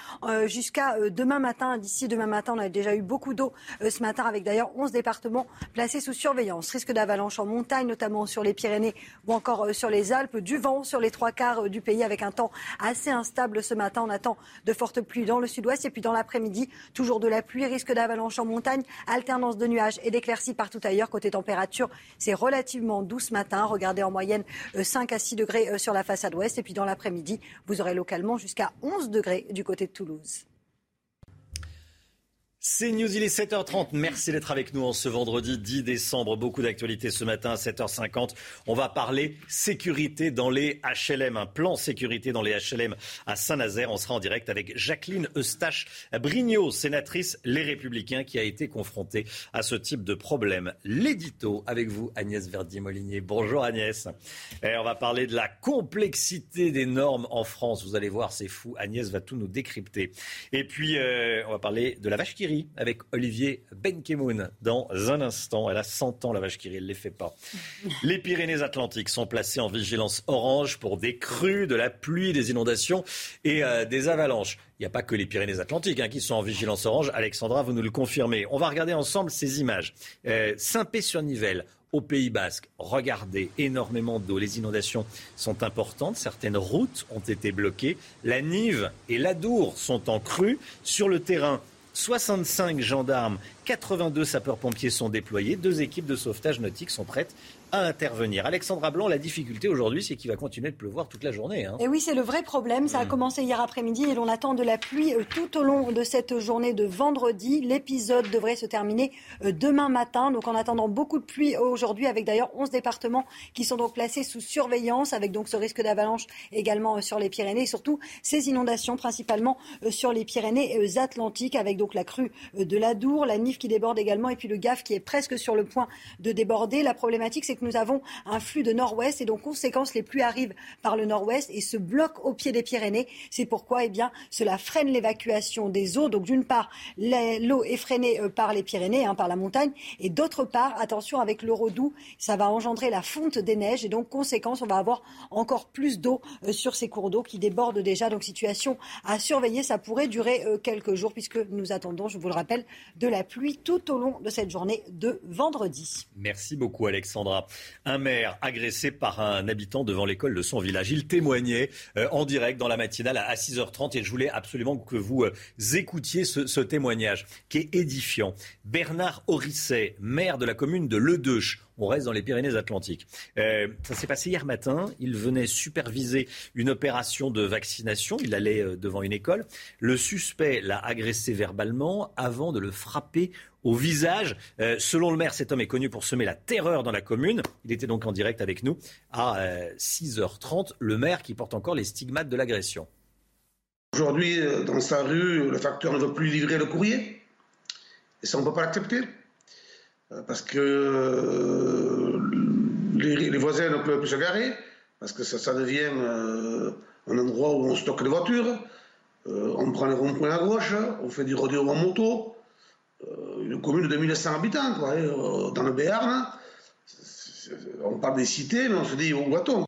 jusqu'à demain matin. D'ici demain matin, on a déjà eu beaucoup d'eau ce matin, avec d'ailleurs 11 départements placés sous surveillance. Risque d'avalanche en montagne, notamment sur les Pyrénées ou encore sur les Alpes. Du vent sur les trois quarts du pays, avec un temps assez instable ce matin. On attend de fortes pluies dans le sud-ouest. Et puis dans l'après-midi, toujours de la pluie, risque d'avalanche en montagne, alternance de nuages et d'éclaircies partout ailleurs. Côté température, c'est relativement doux ce matin. Regardez en moyenne 5 euh, à 6 degrés euh, sur la façade ouest. Et puis dans l'après-midi, vous aurez localement jusqu'à 11 degrés du côté de Toulouse. C'est News, il est 7h30. Merci d'être avec nous en ce vendredi 10 décembre. Beaucoup d'actualités ce matin à 7h50. On va parler sécurité dans les HLM. Un plan sécurité dans les HLM à Saint-Nazaire. On sera en direct avec Jacqueline Eustache Brignot, sénatrice Les Républicains, qui a été confrontée à ce type de problème. L'édito avec vous, Agnès Verdier-Molinier. Bonjour Agnès. Et on va parler de la complexité des normes en France. Vous allez voir, c'est fou. Agnès va tout nous décrypter. Et puis, euh, on va parler de la vache qui avec Olivier Benkemoun dans un instant. Elle a 100 ans, la vache qui rit, elle ne les fait pas. Les Pyrénées-Atlantiques sont placées en vigilance orange pour des crues, de la pluie, des inondations et euh, des avalanches. Il n'y a pas que les Pyrénées-Atlantiques hein, qui sont en vigilance orange. Alexandra, vous nous le confirmez. On va regarder ensemble ces images. Euh, Saint-Pé-sur-Nivelle, au Pays Basque, regardez, énormément d'eau. Les inondations sont importantes. Certaines routes ont été bloquées. La Nive et l'Adour sont en crue. Sur le terrain, 65 gendarmes, 82 sapeurs-pompiers sont déployés. Deux équipes de sauvetage nautique sont prêtes à intervenir. Alexandra Blanc, la difficulté aujourd'hui, c'est qu'il va continuer de pleuvoir toute la journée. Hein. Et oui, c'est le vrai problème. Ça a mm. commencé hier après-midi et l'on attend de la pluie euh, tout au long de cette journée de vendredi. L'épisode devrait se terminer euh, demain matin. Donc en attendant beaucoup de pluie aujourd'hui, avec d'ailleurs 11 départements qui sont donc placés sous surveillance, avec donc ce risque d'avalanche également euh, sur les Pyrénées et surtout ces inondations principalement sur les Pyrénées atlantiques, avec donc la crue de l'Adour, la Nif qui déborde également et puis le Gaf qui est presque sur le point de déborder. La problématique, c'est que nous avons un flux de nord-ouest et donc, conséquence, les pluies arrivent par le nord-ouest et se bloquent au pied des Pyrénées. C'est pourquoi, eh bien, cela freine l'évacuation des eaux. Donc, d'une part, l'eau est freinée euh, par les Pyrénées, hein, par la montagne, et d'autre part, attention, avec le doux, ça va engendrer la fonte des neiges et donc, conséquence, on va avoir encore plus d'eau euh, sur ces cours d'eau qui débordent déjà. Donc, situation à surveiller. Ça pourrait durer euh, quelques jours puisque nous attendons, je vous le rappelle, de la pluie tout au long de cette journée de vendredi. Merci beaucoup, Alexandra. Un maire agressé par un habitant devant l'école de son village. Il témoignait euh, en direct dans la matinale à 6h30 et je voulais absolument que vous euh, écoutiez ce, témoignage qui est édifiant. Bernard Orisset, maire de la commune de Ledeuche, on reste dans les Pyrénées-Atlantiques. Euh, ça s'est passé hier matin. Il venait superviser une opération de vaccination. Il allait devant une école. Le suspect l'a agressé verbalement avant de le frapper au visage. Euh, selon le maire, cet homme est connu pour semer la terreur dans la commune. Il était donc en direct avec nous à 6h30. Euh, le maire qui porte encore les stigmates de l'agression. Aujourd'hui, euh, dans sa rue, le facteur ne veut plus livrer le courrier. Et ça, on ne peut pas l'accepter. Parce que les, voisins ne peuvent plus se garer. Parce que ça, devient un endroit où on stocke des voitures. on prend les ronds-points à gauche. On fait du rodéo en moto. Euh, une commune de 2100 habitants, quoi, euh, dans le Béarn. On parle des cités, mais on se dit où va-t-on?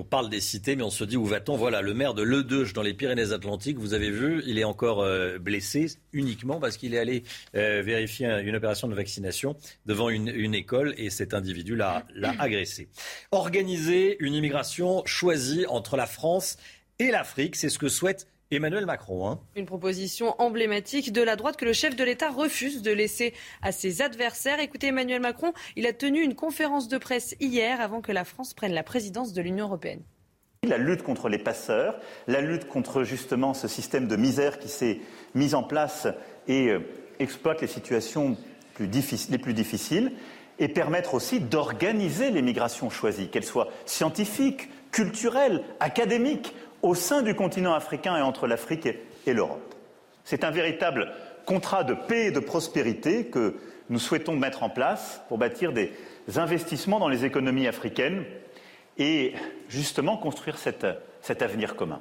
On parle des cités, mais on se dit où va-t-on Voilà, le maire de Ledeuche dans les Pyrénées-Atlantiques, vous avez vu, il est encore euh, blessé uniquement parce qu'il est allé vérifier une opération de vaccination devant une, une école et cet individu l'a agressé. Organiser une immigration choisie entre la France et l'Afrique, c'est ce que souhaite Emmanuel Macron. Hein. Une proposition emblématique de la droite que le chef de l'État refuse de laisser à ses adversaires. Écoutez, Emmanuel Macron, il a tenu une conférence de presse hier avant que la France prenne la présidence de l'Union européenne. La lutte contre les passeurs, la lutte contre justement ce système de misère qui s'est mis en place et euh, exploite les situations les plus difficiles, et permettre aussi d'organiser les migrations choisies, qu'elles soient scientifiques, culturelles, académiques au sein du continent africain et entre l'Afrique et l'Europe. C'est un véritable contrat de paix et de prospérité que nous souhaitons mettre en place pour bâtir des investissements dans les économies africaines et justement construire cet avenir commun.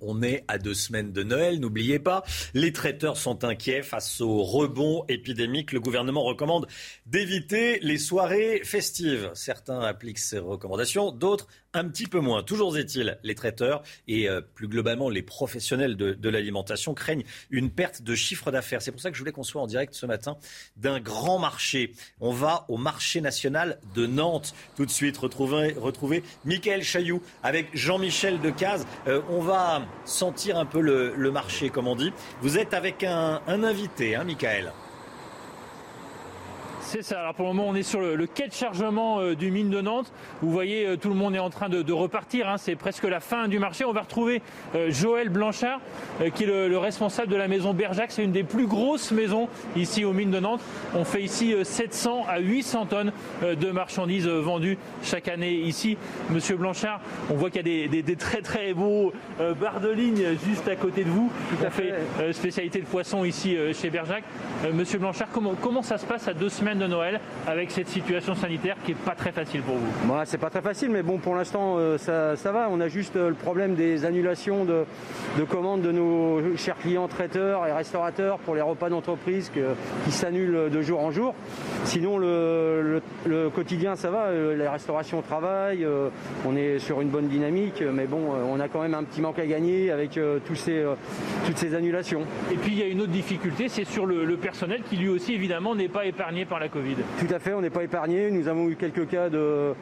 On est à deux semaines de Noël, n'oubliez pas. Les traiteurs sont inquiets face au rebond épidémique. Le gouvernement recommande d'éviter les soirées festives. Certains appliquent ces recommandations, d'autres un petit peu moins. Toujours est-il, les traiteurs et euh, plus globalement les professionnels de, l'alimentation craignent une perte de chiffre d'affaires. C'est pour ça que je voulais qu'on soit en direct ce matin d'un grand marché. On va au marché national de Nantes. Tout de suite, retrouver, retrouver Michael Chailloux avec Jean-Michel Decaze. Euh, on va sentir un peu le, marché, comme on dit. Vous êtes avec un, invité, hein, Michael c'est ça. Alors pour le moment, on est sur le, quai de chargement euh, du mine de Nantes. Vous voyez, euh, tout le monde est en train de, repartir. Hein. C'est presque la fin du marché. On va retrouver euh, Joël Blanchard, qui est le, responsable de la maison Berjac. C'est une des plus grosses maisons ici au mine de Nantes. On fait ici 700 à 800 tonnes de marchandises vendues chaque année ici. Monsieur Blanchard, on voit qu'il y a des, très très beaux barres de ligne juste à côté de vous. Tout à fait. spécialité de poisson ici chez Berjac. Monsieur Blanchard, comment, comment ça se passe à deux semaines de Noël avec cette situation sanitaire qui n'est pas très facile pour vous? Moi, C'est pas très facile, mais bon, pour l'instant, euh, ça, va. On a juste euh, le problème des annulations de, commandes de nos chers clients traiteurs et restaurateurs pour les repas d'entreprise qui s'annulent de jour en jour. Sinon, le, quotidien, ça va. Euh, la restauration travaille, on est sur une bonne dynamique, mais bon, on a quand même un petit manque à gagner avec tous ces, toutes ces annulations. Et puis, il y a une autre difficulté, c'est sur le, le personnel qui lui aussi, évidemment, n'est pas épargné par la Covid. Tout à fait, on n'est pas épargné. Nous avons eu quelques cas de,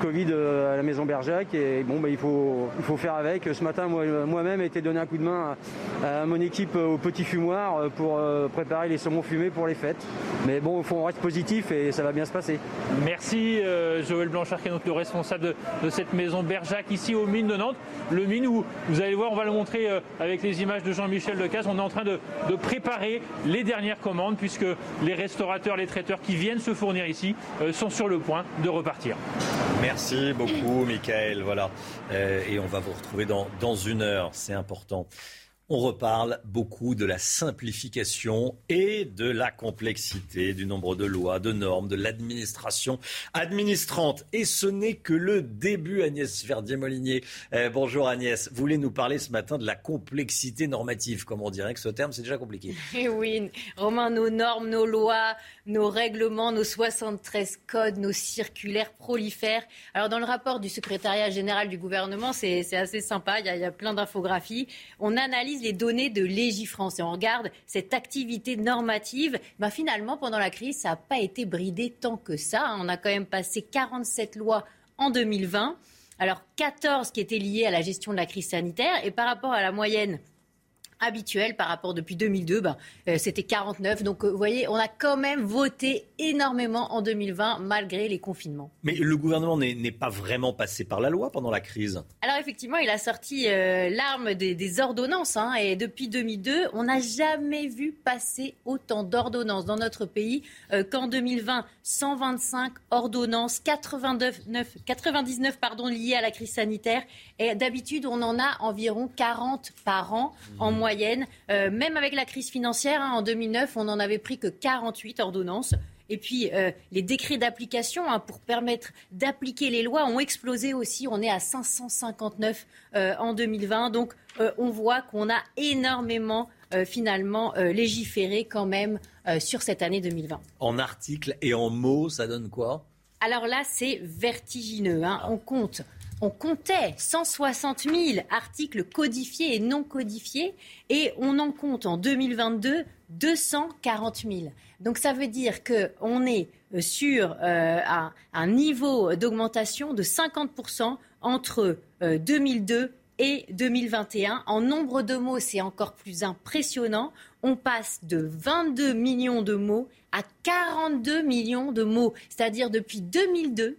Covid euh, à la maison Berjac et bon, bah, il, faut, il faut faire avec. Ce matin, moi-même, j'ai été donné un coup de main à, mon équipe au petit fumoir euh, pour euh, préparer les saumons fumés pour les fêtes. Mais bon, on reste positif et ça va bien se passer. Merci Joël Blanchard qui est donc le responsable de, cette maison Berjac ici aux mines de Nantes. Le mine où vous allez voir, on va le montrer avec les images de Jean-Michel Decaze. On est en train de, de préparer les dernières commandes puisque les restaurateurs, les traiteurs qui viennent se fournir ici euh, sont sur le point de repartir. Merci beaucoup, Michael. Voilà. Euh, et on va vous retrouver dans, dans une heure. C'est important. On reparle beaucoup de la simplification et de la complexité du nombre de lois, de normes, de l'administration administrante. Et ce n'est que le début, Agnès Verdier-Molinier. Euh, bonjour Agnès. Vous voulez nous parler ce matin de la complexité normative, comme on dirait que ce terme, c'est déjà compliqué. Eh oui, Romain, nos normes, nos lois, nos règlements, nos 73 codes, nos circulaires prolifèrent. Alors dans le rapport du secrétariat général du gouvernement, c'est assez sympa, il y a, il y a plein d'infographies. On analyse les données de Légifrance et on regarde cette activité normative, ben finalement, pendant la crise, ça n'a pas été bridé tant que ça. On a quand même passé 47 lois en 2020. Alors 14 qui étaient liées à la gestion de la crise sanitaire et par rapport à la moyenne habituel par rapport depuis 2002, ben, euh, c'était 49. Donc euh, vous voyez, on a quand même voté énormément en 2020 malgré les confinements. Mais le gouvernement n'est pas vraiment passé par la loi pendant la crise. Alors effectivement, il a sorti euh, l'arme des, ordonnances. Hein, et depuis 2002, on n'a jamais vu passer autant d'ordonnances dans notre pays qu'en 2020. 125 ordonnances, 89, 99 pardon, liées à la crise sanitaire. Et d'habitude, on en a environ 40 par an en moyenne moyenne. Euh, même avec la crise financière, hein, en 2009, on n'en avait pris que 48 ordonnances. Et puis, euh, les décrets d'application hein, pour permettre d'appliquer les lois ont explosé aussi. On est à 559 euh, en 2020. Donc, on voit qu'on a énormément, finalement, légiféré quand même sur cette année 2020. En articles et en mots, ça donne quoi? Alors là, c'est vertigineux. Hein. On compte on comptait 160 000 articles codifiés et non codifiés et on en compte en 2022 240 000. Donc ça veut dire qu'on est euh, sur euh, un, niveau d'augmentation de 50% entre 2002 euh, et 2021. En nombre de mots, c'est encore plus impressionnant. On passe de 22 millions de mots à 42 millions de mots. C'est-à-dire depuis 2002,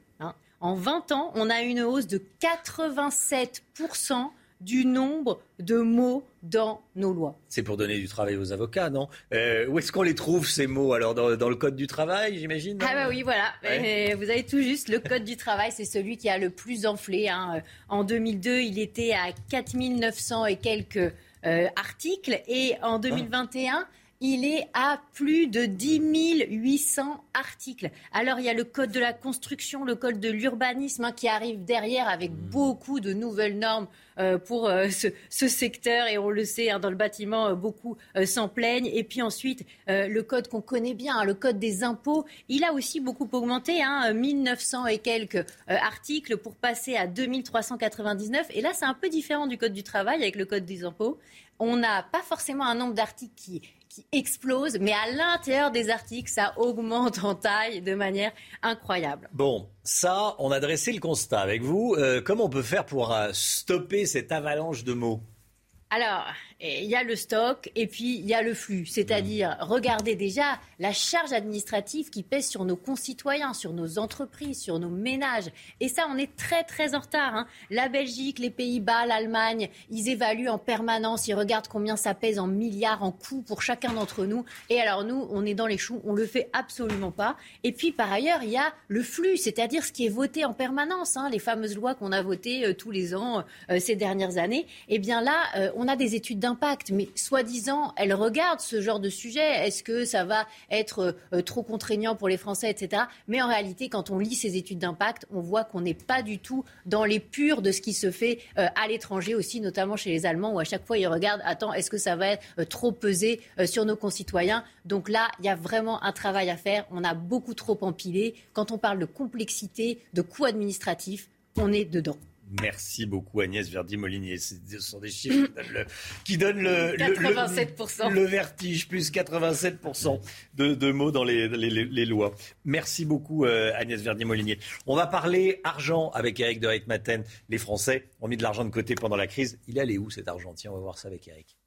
en 20 ans, on a une hausse de 87% du nombre de mots dans nos lois. C'est pour donner du travail aux avocats, non? Euh, Où est-ce qu'on les trouve, ces mots? Alors, dans, le Code du travail, j'imagine Ah bah oui, voilà. Vous avez tout juste. Le Code du travail, c'est celui qui a le plus enflé. Hein. En 2002, il était à 4900 et quelques articles et en 2021, il est à plus de 10 800 articles. Alors il y a le code de la construction, le code de l'urbanisme hein, qui arrive derrière avec mmh. beaucoup de nouvelles normes euh, pour euh, ce, secteur et on le sait hein, dans le bâtiment, euh, beaucoup s'en plaignent. Et puis ensuite le code qu'on connaît bien, hein, le code des impôts, il a aussi beaucoup augmenté, 1900 et quelques articles pour passer à 2399. Et là c'est un peu différent du code du travail avec le code des impôts. On n'a pas forcément un nombre d'articles qui qui explose, mais à l'intérieur des articles, ça augmente en taille de manière incroyable. Bon, ça, on a dressé le constat avec vous. Euh, comment on peut faire pour euh, stopper cette avalanche de mots? Alors, il y a le stock et puis il y a le flux. C'est-à-dire, regardez déjà la charge administrative qui pèse sur nos concitoyens, sur nos entreprises, sur nos ménages. Et ça, on est très, très en retard. Hein. La Belgique, les Pays-Bas, l'Allemagne, ils évaluent en permanence, ils regardent combien ça pèse en milliards, en coûts pour chacun d'entre nous. Et alors, nous, on est dans les choux, on le fait absolument pas. Et puis, par ailleurs, il y a le flux, c'est-à-dire ce qui est voté en permanence, hein, les fameuses lois qu'on a votées euh, tous les ans euh, ces dernières années. Eh bien là, euh, on a des études mais soi-disant, elles regardent ce genre de sujet. Est-ce que ça va être euh, trop contraignant pour les Français, etc. Mais en réalité, quand on lit ces études d'impact, on voit qu'on n'est pas du tout dans les purs de ce qui se fait euh, à l'étranger aussi, notamment chez les Allemands, où à chaque fois ils regardent, attends, est-ce que ça va être euh, trop pesé sur nos concitoyens Donc là, il y a vraiment un travail à faire. On a beaucoup trop empilé. Quand on parle de complexité, de coûts administratifs, on est dedans. Merci beaucoup Agnès Verdi-Molinier. Ce sont des chiffres qui donnent le, le, vertige, plus 87% de, mots dans les, lois. Merci beaucoup euh, Agnès Verdi-Molinier. On va parler argent avec Eric de Reitmaten. Les Français ont mis de l'argent de côté pendant la crise. Il est allé où cet argent? Tiens, on va voir ça avec Eric.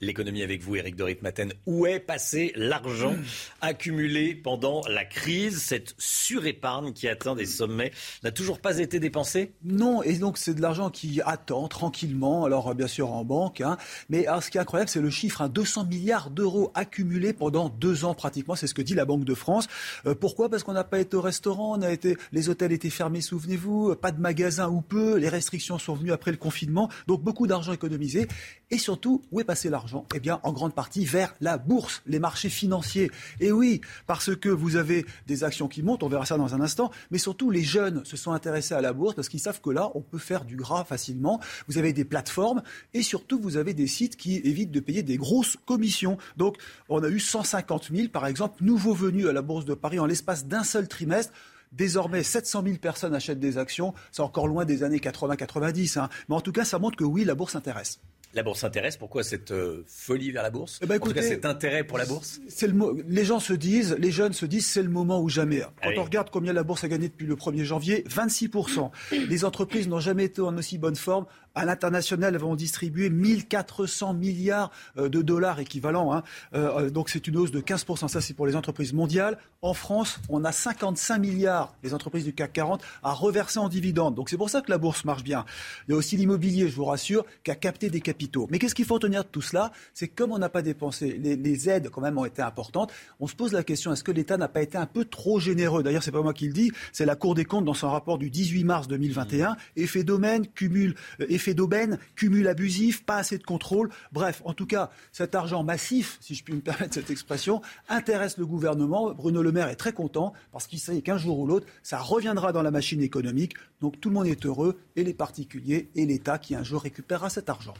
L'économie avec vous, Eric Dorit Maten. Où est passé l'argent accumulé pendant la crise Cette surépargne qui atteint des sommets n'a toujours pas été dépensée? Non, et donc c'est de l'argent qui attend tranquillement, alors bien sûr en banque. Hein. mais ce qui est incroyable, c'est le chiffre 200 hein, milliards d'euros accumulés pendant deux ans pratiquement. C'est ce que dit la Banque de France. Euh, pourquoi? Parce qu'on n'a pas été au restaurant, on a été, les hôtels étaient fermés, souvenez-vous, pas de magasins ou peu, les restrictions sont venues après le confinement, donc beaucoup d'argent économisé. Et surtout, où est passé l'argent? Eh bien, en grande partie vers la bourse, les marchés financiers. Et oui, parce que vous avez des actions qui montent, on verra ça dans un instant, mais surtout les jeunes se sont intéressés à la bourse parce qu'ils savent que là, on peut faire du gras facilement. Vous avez des plateformes et surtout, vous avez des sites qui évitent de payer des grosses commissions. Donc, on a eu 150 000, par exemple, nouveaux venus à la bourse de Paris en l'espace d'un seul trimestre. Désormais, 700 000 personnes achètent des actions. C'est encore loin des années 80-90. Hein. Mais en tout cas, ça montre que oui, la bourse intéresse. La bourse intéresse. Pourquoi cette euh, folie vers la bourse? Eh ben, En tout cas, cet intérêt pour la bourse? le Les gens se disent, les jeunes se disent, c'est le moment ou jamais. Quand on regarde combien la bourse a gagné depuis le 1er janvier, 26%. les entreprises n'ont jamais été en aussi bonne forme. À l'international, elles vont distribuer 1400 milliards euh, de dollars équivalents. Hein. Euh, donc c'est une hausse de 15%. Ça, c'est pour les entreprises mondiales. En France, on a 55 milliards, les entreprises du CAC 40, à reverser en dividendes. Donc c'est pour ça que la bourse marche bien. Il y a aussi l'immobilier, je vous rassure, qui a capté des capitaux mais qu'est-ce qu'il faut retenir de tout cela? C'est comme on n'a pas dépensé, les, aides quand même ont été importantes. On se pose la question est-ce que l'État n'a pas été un peu trop généreux? D'ailleurs, c'est pas moi qui le dis, c'est la Cour des comptes dans son rapport du 18 mars 2021. Mmh. Effet domaine, cumul, euh, effet d'aubaine, cumul abusif, pas assez de contrôle. Bref, en tout cas, cet argent massif, si je puis me permettre cette expression, intéresse le gouvernement. Bruno Le Maire est très content parce qu'il sait qu'un jour ou l'autre, ça reviendra dans la machine économique. Donc tout le monde est heureux, et les particuliers, et l'État qui un jour récupérera cet argent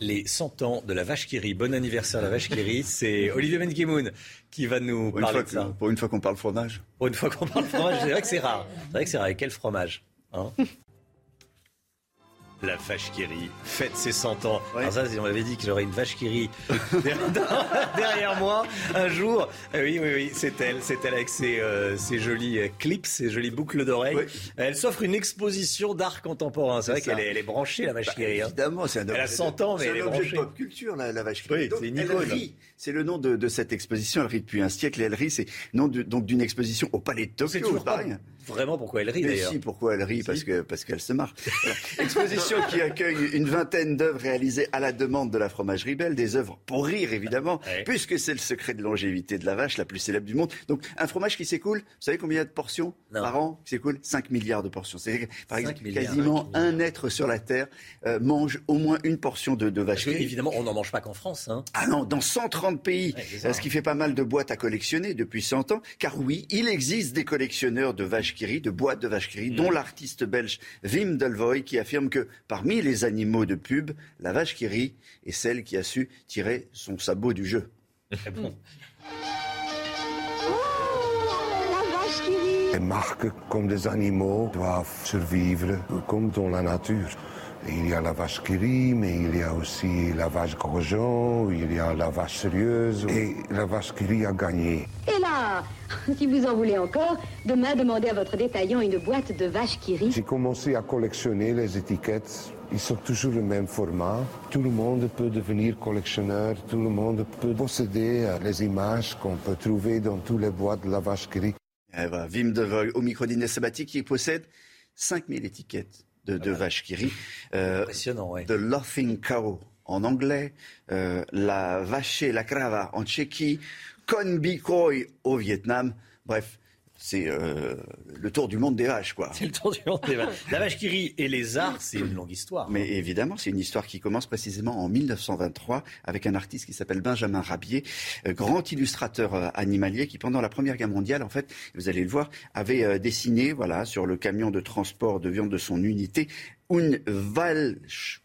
les 100 ans de la vache qui rit. Bon anniversaire la vache qui C'est Olivier Benkemoun qui va nous parler de ça. Pour une fois qu'on parle fromage. Pour une fois qu'on parle fromage, c'est vrai que c'est rare. C'est vrai que c'est rare. Et quel fromage hein? La vache qui rit fête ses 100 ans. Alors ça, on m'avait dit que j'aurais une vache qui rit derrière moi un jour. Euh, oui, oui, oui, c'est elle. C'est elle avec ses, euh, jolis euh, clips, ses jolies boucles d'oreilles. Elle s'offre une exposition d'art contemporain. C'est vrai qu'elle est, elle est, branchée, la vache bah, qui rit. Hein. Évidemment, c'est un Elle a 100 ans, mais elle est branchée. C'est pop culture, la, la vache qui rit. c'est une icône. C'est le nom de, de, cette exposition. Elle rit depuis un siècle et elle rit. C'est nom donc d'une exposition au Palais de Tokyo. C'est toujours pareil. Vraiment pourquoi elle rit d'ailleurs. Si, pourquoi elle rit Parce que parce qu'elle se marre. exposition qui accueille une vingtaine d'œuvres réalisées à la demande de la fromagerie Belle, des œuvres pour rire évidemment, puisque c'est le secret de longévité de la vache, la plus célèbre du monde. Donc un fromage qui s'écoule, vous savez combien il y a de portions par an qui s'écoule? 5 milliards de portions. C'est par exemple quasiment un être sur la Terre euh, mange au moins une portion de, de vache que, évidemment, on n'en mange pas qu'en France. Hein. Ah non, dans 130 pays, ce qui fait pas mal de boîtes à collectionner depuis 100 ans. Car oui, il existe des collectionneurs de vaches qui de boîtes de vaches qui dont l'artiste belge Wim Delvoye, qui affirme que parmi les animaux de pub, la vache qui rit est celle qui a su tirer son sabot du jeu. bon. Les marques, comme des animaux, doivent survivre comme dans la nature. Il y a la vache qui rit, mais il y a aussi la vache gorgeon, il y a la vache sérieuse, et la vache qui rit a gagné. Et là, si vous en voulez encore, demain demandez à votre détaillant une boîte de vaches qui rit. J'ai commencé à collectionner les étiquettes. Ils sont toujours le même format. Tout le monde peut devenir collectionneur. Tout le monde peut posséder les images qu'on peut trouver dans toutes les boîtes de la vache qui rit. Eh ben, Wim de au micro d'Inès Sabati qui possède 5000 étiquettes de, de vache qui rit. Euh, Impressionnant, oui. The Laughing Cow en anglais, euh, la vache la crava en Tchéquie, Con Bikoi au Vietnam. Bref, c'est euh, le tour du monde des vaches, quoi. C'est le tour du monde des vaches. La vache qui rit et les arts, c'est une longue histoire. Mais évidemment, c'est une histoire qui commence précisément en 1923 avec un artiste qui s'appelle Benjamin Rabier, euh, grand illustrateur euh, animalier qui, pendant la Première Guerre mondiale, en fait, vous allez le voir, avait dessiné, voilà, sur le camion de transport de viande de son unité, une val,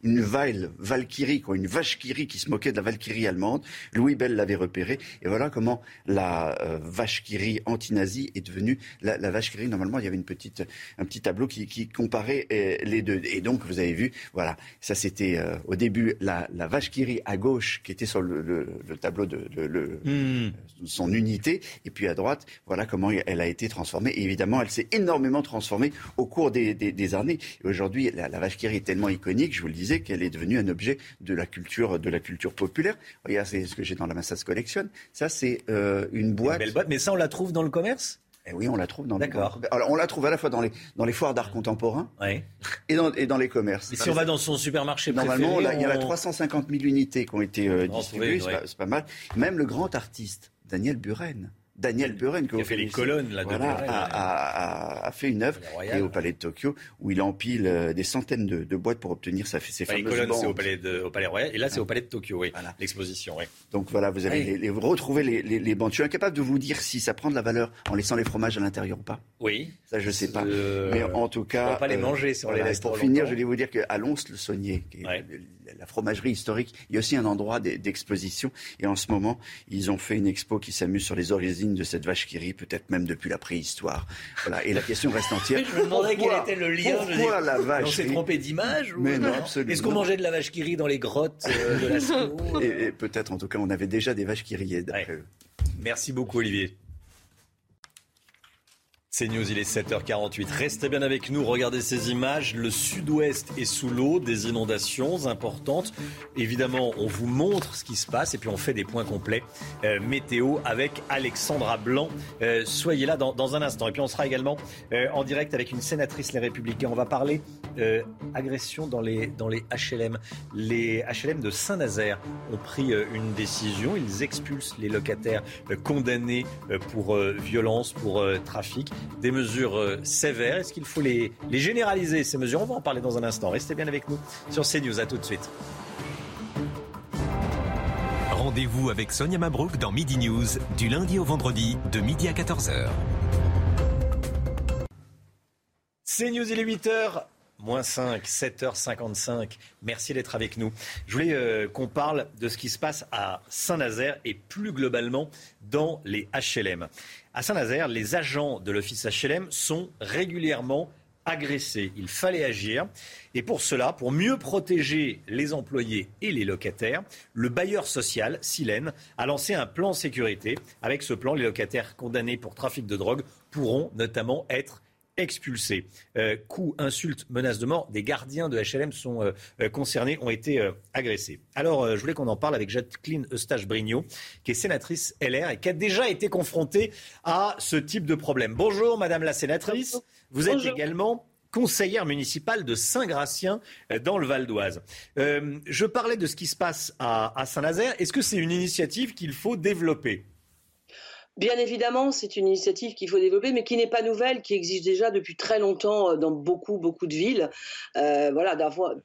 une val, valkyrie, quoi, une vache qui qui se moquait de la valkyrie allemande. Louis Bell l'avait repéré. Et voilà comment la euh, vache qui anti-nazie est devenue la, la vache qui Normalement, il y avait une petite, un petit tableau qui, qui comparait euh, les deux. Et donc, vous avez vu, voilà, ça c'était euh, au début la, la vache qui à gauche, qui était sur le, le, le tableau de, le, hmm. son unité. Et puis à droite, voilà comment elle a été transformée. Et évidemment, elle s'est énormément transformée au cours des, des, des années. Et aujourd'hui, la, la vache qui est tellement iconique, je vous le disais, qu'elle est devenue un objet de la culture, de la culture populaire. Regardez, c'est ce que j'ai dans la Massas Collection. Ça, c'est euh, une boîte. belle boîte, mais ça, on la trouve dans le commerce? Eh oui, on la trouve dans les. Alors, on la trouve à la fois dans les, dans les foires d'art contemporain et, dans, et dans les commerces. Et si on va dans son supermarché Normalement, préféré, il y a 350 000 unités qui ont été euh, distribuées, c'est pas, mal. Même le grand artiste, Daniel Buren, Daniel Buren, qui a fait les colonnes là, a, fait une œuvre et au Palais de Tokyo où il empile euh, des centaines de, boîtes pour obtenir sa, ses fameuses Les colonnes, c'est au Palais, au Palais Royal et là, c'est au Palais de Tokyo, oui, l'exposition. Oui. Donc voilà, vous avez les, retrouvé les, les, bandes. Je suis incapable de vous dire si ça prend de la valeur en laissant les fromages à l'intérieur ou pas. Oui. Ça, je sais pas. Mais en tout cas, on va pas les euh, manger si on les laisse Pour finir, je voulais vous dire qu'à Lons-le-Saunier, la fromagerie historique, il y a aussi un endroit d'exposition. Et en ce moment, ils ont fait une expo qui s'amuse sur les origines de cette vache qui rit, peut-être même depuis la préhistoire. Voilà. Et la question reste entière. je me demandais quel était le lien. Pourquoi la vache On s'est trompé d'image Mais non, absolument. Est-ce qu'on mangeait de la vache qui rit dans les grottes euh, de la Et, et peut-être, en tout cas, on avait déjà des vaches qui riaient. Merci beaucoup, Olivier. C'est News, il est 7h48. Restez bien avec nous, regardez ces images. Le sud-ouest est sous l'eau, des inondations importantes. Évidemment, on vous montre ce qui se passe et puis on fait des points complets euh, météo avec Alexandra Blanc. Euh, soyez là dans, un instant. Et puis on sera également euh, en direct avec une sénatrice Les Républicains. On va parler agression dans les, dans les HLM. Les HLM de Saint-Nazaire ont pris une décision. Ils expulsent les locataires condamnés pour violence, pour trafic des mesures euh, sévères. Est-ce qu'il faut les, les généraliser, ces mesures? On va en parler dans un instant. Restez bien avec nous sur CNews. À tout de suite. Rendez-vous avec Sonia Mabrouk dans Midi News, du lundi au vendredi, de midi à 14h. CNews, il est 8h. Moins 5, 7h55. Merci d'être avec nous. Je voulais euh, qu'on parle de ce qui se passe à Saint-Nazaire et plus globalement dans les HLM. À Saint-Nazaire, les agents de l'office HLM sont régulièrement agressés. Il fallait agir. Et pour cela, pour mieux protéger les employés et les locataires, le bailleur social, Silène, a lancé un plan sécurité. Avec ce plan, les locataires condamnés pour trafic de drogue pourront notamment être expulsés. Euh, coups, insultes, menaces de mort, des gardiens de HLM sont euh, euh, concernés, ont été agressés. Alors, je voulais qu'on en parle avec Jacqueline Eustache-Brignot, qui est sénatrice LR et qui a déjà été confrontée à ce type de problème. Bonjour, Madame la sénatrice. Vous êtes également conseillère municipale de Saint-Gratien dans le Val d'Oise. Euh, je parlais de ce qui se passe à, à Saint-Nazaire. Est-ce que c'est une initiative qu'il faut développer? Bien évidemment, c'est une initiative qu'il faut développer, mais qui n'est pas nouvelle, qui existe déjà depuis très longtemps euh, dans beaucoup, beaucoup de villes. Euh, voilà,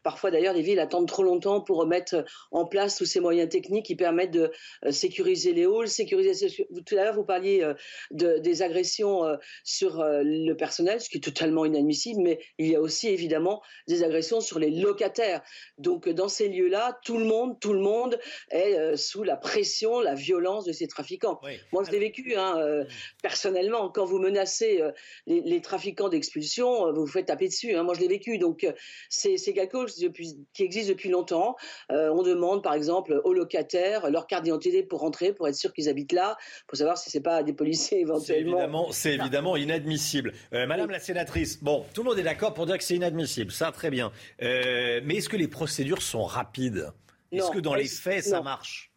parfois d'ailleurs, les villes attendent trop longtemps pour remettre en place tous ces moyens techniques qui permettent de euh, sécuriser les halls, sécuriser. Tout à l'heure, vous parliez de, des agressions sur le personnel, ce qui est totalement inadmissible, mais il y a aussi évidemment des agressions sur les locataires. Donc, dans ces lieux-là, tout le monde, tout le monde est sous la pression, la violence de ces trafiquants. Moi, je l'ai vécu Hein, euh, personnellement. Quand vous menacez euh, les, trafiquants d'expulsion, euh, vous vous faites taper dessus. Hein. Moi, je l'ai vécu. Donc, c'est quelque chose qui existe depuis longtemps. on demande, par exemple, aux locataires leur carte d'identité pour rentrer, pour être sûr qu'ils habitent là, pour savoir si c'est pas des policiers éventuellement. C'est évidemment, inadmissible. Madame la sénatrice, bon, tout le monde est d'accord pour dire que c'est inadmissible. Ça, très bien. mais est-ce que les procédures sont rapides? Est-ce que dans les faits, ça marche?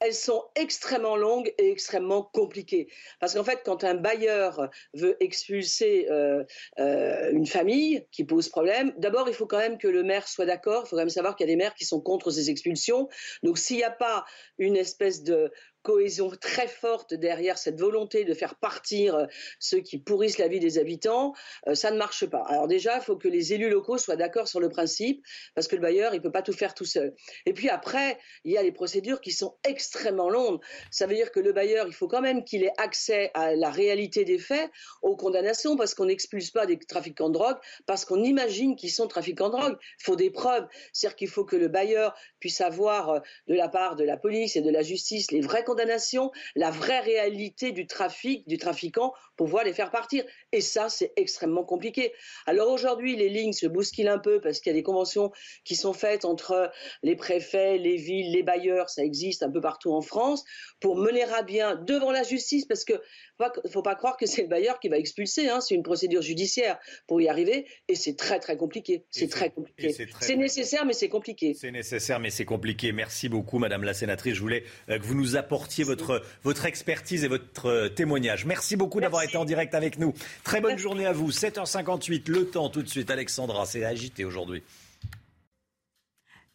Elles sont extrêmement longues et extrêmement compliquées. Parce qu'en fait, quand un bailleur veut expulser euh, euh, une famille qui pose problème, d'abord, il faut quand même que le maire soit d'accord. Il faut quand même savoir qu'il y a des maires qui sont contre ces expulsions. Donc, s'il n'y a pas une espèce de cohésion très forte derrière cette volonté de faire partir euh, ceux qui pourrissent la vie des habitants, euh, ça ne marche pas. Alors déjà, il faut que les élus locaux soient d'accord sur le principe, parce que le bailleur, il peut pas tout faire tout seul. Et puis après, il y a les procédures qui sont extrêmement longues. Ça veut dire que le bailleur, il faut quand même qu'il ait accès à la réalité des faits, aux condamnations, parce qu'on n'expulse pas des trafiquants de drogue, parce qu'on imagine qu'ils sont trafiquants de drogue. Il faut des preuves. C'est-à-dire qu'il faut que le bailleur puisse avoir euh, de la part de la police et de la justice les vrais la vraie réalité du trafic, du trafiquant, pour pouvoir les faire partir. Et ça, c'est extrêmement compliqué. Alors aujourd'hui, les lignes se bousculent un peu parce qu'il y a des conventions qui sont faites entre les préfets, les villes, les bailleurs, ça existe un peu partout en France, pour mener à bien devant la justice, parce que ne faut pas croire que c'est le bailleur qui va expulser, hein. c'est une procédure judiciaire pour y arriver, et c'est très très compliqué. C'est très compliqué. C'est nécessaire, mais c'est compliqué. C'est nécessaire, mais c'est compliqué. Merci beaucoup, Madame la sénatrice. Je voulais euh, que vous nous apportiez votre, votre expertise et votre euh, témoignage. Merci beaucoup d'avoir été en direct avec nous. Très bonne journée à vous. 7h58, le temps tout de suite. Alexandra, c'est agité aujourd'hui.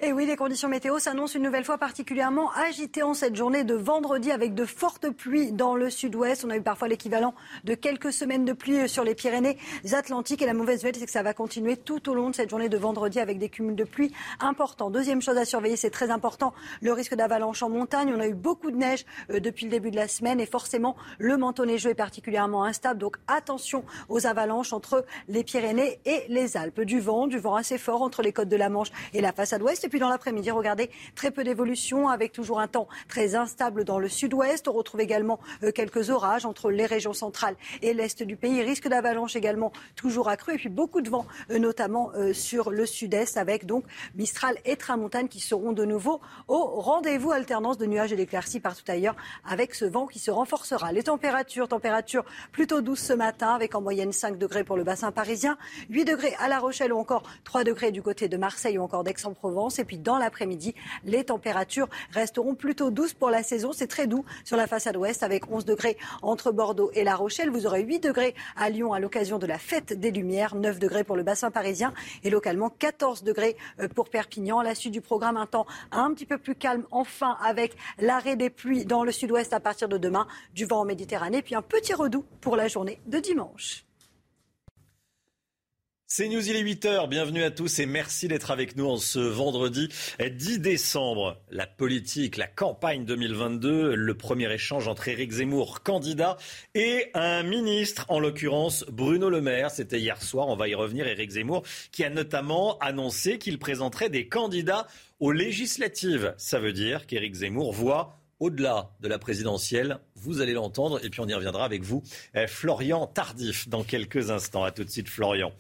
Et oui, les conditions météo s'annoncent une nouvelle fois particulièrement agitées en cette journée de vendredi avec de fortes pluies dans le sud-ouest. On a eu parfois l'équivalent de quelques semaines de pluie sur les Pyrénées-Atlantiques. Et la mauvaise nouvelle, c'est que ça va continuer tout au long de cette journée de vendredi avec des cumuls de pluie importants. Deuxième chose à surveiller, c'est très important, le risque d'avalanche en montagne. On a eu beaucoup de neige euh, depuis le début de la semaine et forcément, le manteau neigeux est particulièrement instable. Donc attention aux avalanches entre les Pyrénées et les Alpes. Du vent, du vent assez fort entre les côtes de la Manche et la façade ouest. Et puis dans l'après-midi, regardez, très peu d'évolution avec toujours un temps très instable dans le sud-ouest. On retrouve également euh, quelques orages entre les régions centrales et l'est du pays. Risque d'avalanche également toujours accru. Et puis beaucoup de vent, euh, notamment euh, sur le sud-est avec donc Mistral et Tramontane qui seront de nouveau au rendez-vous. Alternance de nuages et d'éclaircies partout ailleurs avec ce vent qui se renforcera. Les températures, températures plutôt douces ce matin avec en moyenne 5 degrés pour le bassin parisien, 8 degrés à La Rochelle ou encore 3 degrés du côté de Marseille ou encore d'Aix-en-Provence. Et puis dans l'après-midi, les températures resteront plutôt douces pour la saison. C'est très doux sur la façade ouest avec 11 degrés entre Bordeaux et La Rochelle. Vous aurez 8 degrés à Lyon à l'occasion de la fête des Lumières, 9 degrés pour le bassin parisien et localement 14 degrés euh, pour Perpignan. La suite du programme, un temps un petit peu plus calme enfin avec l'arrêt des pluies dans le sud-ouest à partir de demain, du vent en Méditerranée, puis un petit redout pour la journée de dimanche. C'est News, il est 8h. Bienvenue à tous et merci d'être avec nous en ce vendredi 10 décembre. La politique, la campagne 2022, le premier échange entre Éric Zemmour, candidat, et un ministre, en l'occurrence Bruno Le Maire. C'était hier soir, on va y revenir. Éric Zemmour qui a notamment annoncé qu'il présenterait des candidats aux législatives. Ça veut dire qu'Éric Zemmour voit au-delà de la présidentielle. Vous allez l'entendre et puis on y reviendra avec vous. Eh, Florian Tardif dans quelques instants. À tout de suite, Florian.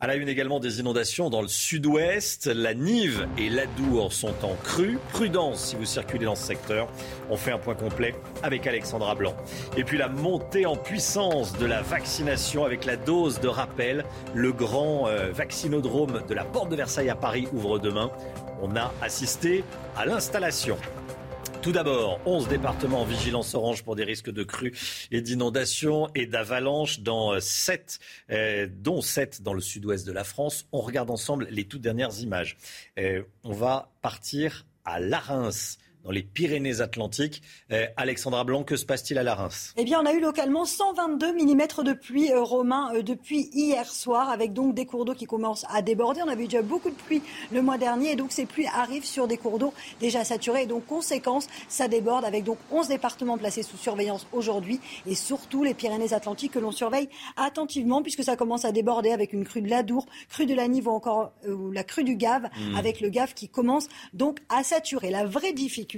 À la une également des inondations dans le sud-ouest. La Nive et l'Adour sont en crue. Prudence si vous circulez dans ce secteur. On fait un point complet avec Alexandra Blanc. Et puis la montée en puissance de la vaccination avec la dose de rappel. Le grand euh, vaccinodrome de la Porte de Versailles à Paris ouvre demain. On a assisté à l'installation Tout d'abord, 11 départements en vigilance orange pour des risques de crues et d'inondations et d'avalanches dans 7, euh, dont 7 dans le sud-ouest de la France. On regarde ensemble les toutes dernières images. Euh, on va partir à Larens dans les Pyrénées-Atlantiques. Euh, Alexandra Blanc, que se passe-t-il à la Reims? Eh bien, on a eu localement 122 mm de pluie euh, romain euh, depuis hier soir, avec donc des cours d'eau qui commencent à déborder. On avait déjà beaucoup de pluie le mois dernier, et donc ces pluies arrivent sur des cours d'eau déjà saturés. Et donc, conséquence, ça déborde avec donc 11 départements placés sous surveillance aujourd'hui, et surtout les Pyrénées-Atlantiques que l'on surveille attentivement, puisque ça commence à déborder avec une crue de l'Adour, crue de la Nive ou encore la crue du Gave, mmh. avec le Gave qui commence donc à saturer. La vraie difficulté,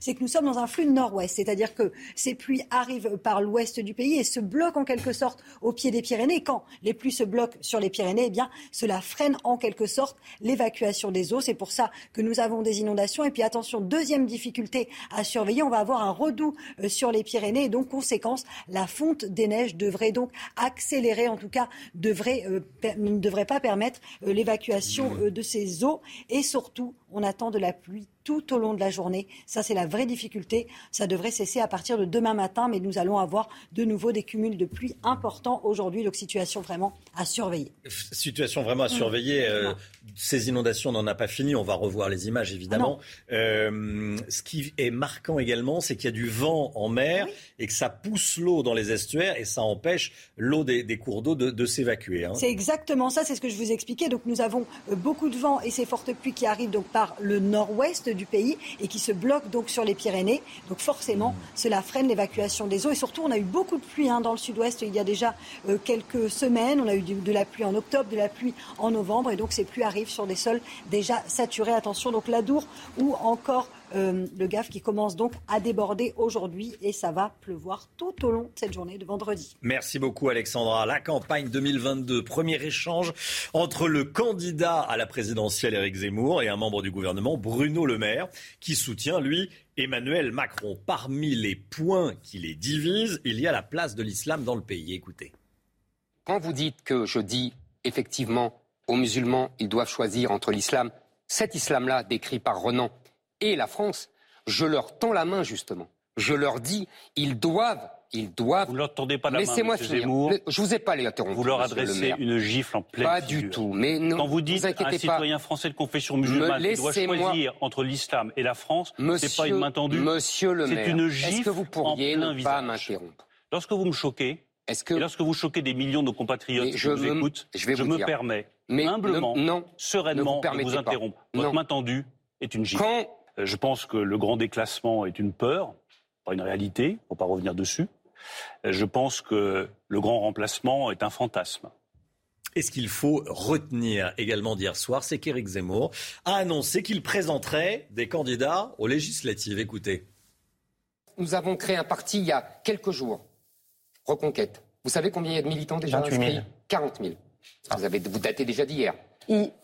c'est que nous sommes dans un flux nord-ouest, c'est-à-dire que ces pluies arrivent par l'ouest du pays et se bloquent en quelque sorte au pied des Pyrénées. quand les pluies se bloquent sur les Pyrénées, eh cela freine en quelque sorte l'évacuation des eaux. C'est pour ça que nous avons des inondations. Et puis attention, deuxième difficulté à surveiller, on va avoir un redout euh, sur les Pyrénées et donc conséquence, la fonte des neiges devrait donc accélérer, en tout cas euh, ne devrait pas permettre euh, l'évacuation de ces eaux et surtout on attend de la pluie tout au long de la journée. Ça, c'est la vraie difficulté. Ça devrait cesser à partir de demain matin, mais nous allons avoir de nouveau des cumuls de pluie importants aujourd'hui. Donc, situation vraiment à surveiller. Situation vraiment à mmh. surveiller. Euh, ces inondations, on n'en a pas fini. On va revoir les images, évidemment. Ah euh, ce qui est marquant également, c'est qu'il y a du vent en mer et que ça pousse l'eau dans les estuaires et ça empêche l'eau des, cours d'eau de, s'évacuer. Hein. C'est exactement ça. C'est ce que je vous expliquais. Donc, nous avons euh, beaucoup de vent et ces fortes pluies qui arrivent donc par le nord-ouest du pays et qui se bloquent donc sur les Pyrénées. Donc forcément, cela freine l'évacuation des eaux. Et surtout, on a eu beaucoup de pluie hein, dans le sud-ouest il y a déjà euh, quelques semaines. On a eu de la pluie en octobre, de la pluie en novembre. Et donc ces pluies arrivent sur des sols déjà saturés. Attention, donc l'Adour ou encore euh, le GAF qui commence donc à déborder aujourd'hui et ça va pleuvoir tout au long de cette journée de vendredi. Merci beaucoup Alexandra. La campagne 2022, premier échange entre le candidat à la présidentielle Éric Zemmour et un membre du gouvernement Bruno Le Maire qui soutient lui Emmanuel Macron. Parmi les points qui les divisent, il y a la place de l'islam dans le pays. Écoutez. Quand vous dites que je dis effectivement aux musulmans, ils doivent choisir entre l'islam, cet islam-là décrit par Renan, et la France, je leur tends la main justement. Je leur dis, ils doivent ils doivent. Vous leur tendez pas la Laissez-moi finir. Zemmour. Je vous ai pas les interrompu. Vous leur adressez une gifle en pleine Pas du tout. Mais non, Quand vous dites vous un citoyen français de confession musulmane qui doit choisir entre l'islam et la France, c'est pas une main tendue. Monsieur le maire, c'est une gifle que vous pourriez en plein ne pas m'interrompre Lorsque vous me choquez, que... et lorsque vous choquez des millions de compatriotes qui vous écoutent, je, vais je me permets mais humblement, non, sereinement de vous interrompre. Votre main tendue est une gifle. Je pense que le grand déclassement est une peur, pas une réalité, il ne faut pas revenir dessus. Je pense que le grand remplacement est un fantasme. Et ce qu'il faut retenir également d'hier soir, c'est qu'Éric Zemmour a annoncé qu'il présenterait des candidats aux législatives. Écoutez. Nous avons créé un parti il y a quelques jours, Reconquête. Vous savez combien il y a de militants déjà 28 000. 40 000. Vous, avez, vous datez déjà d'hier.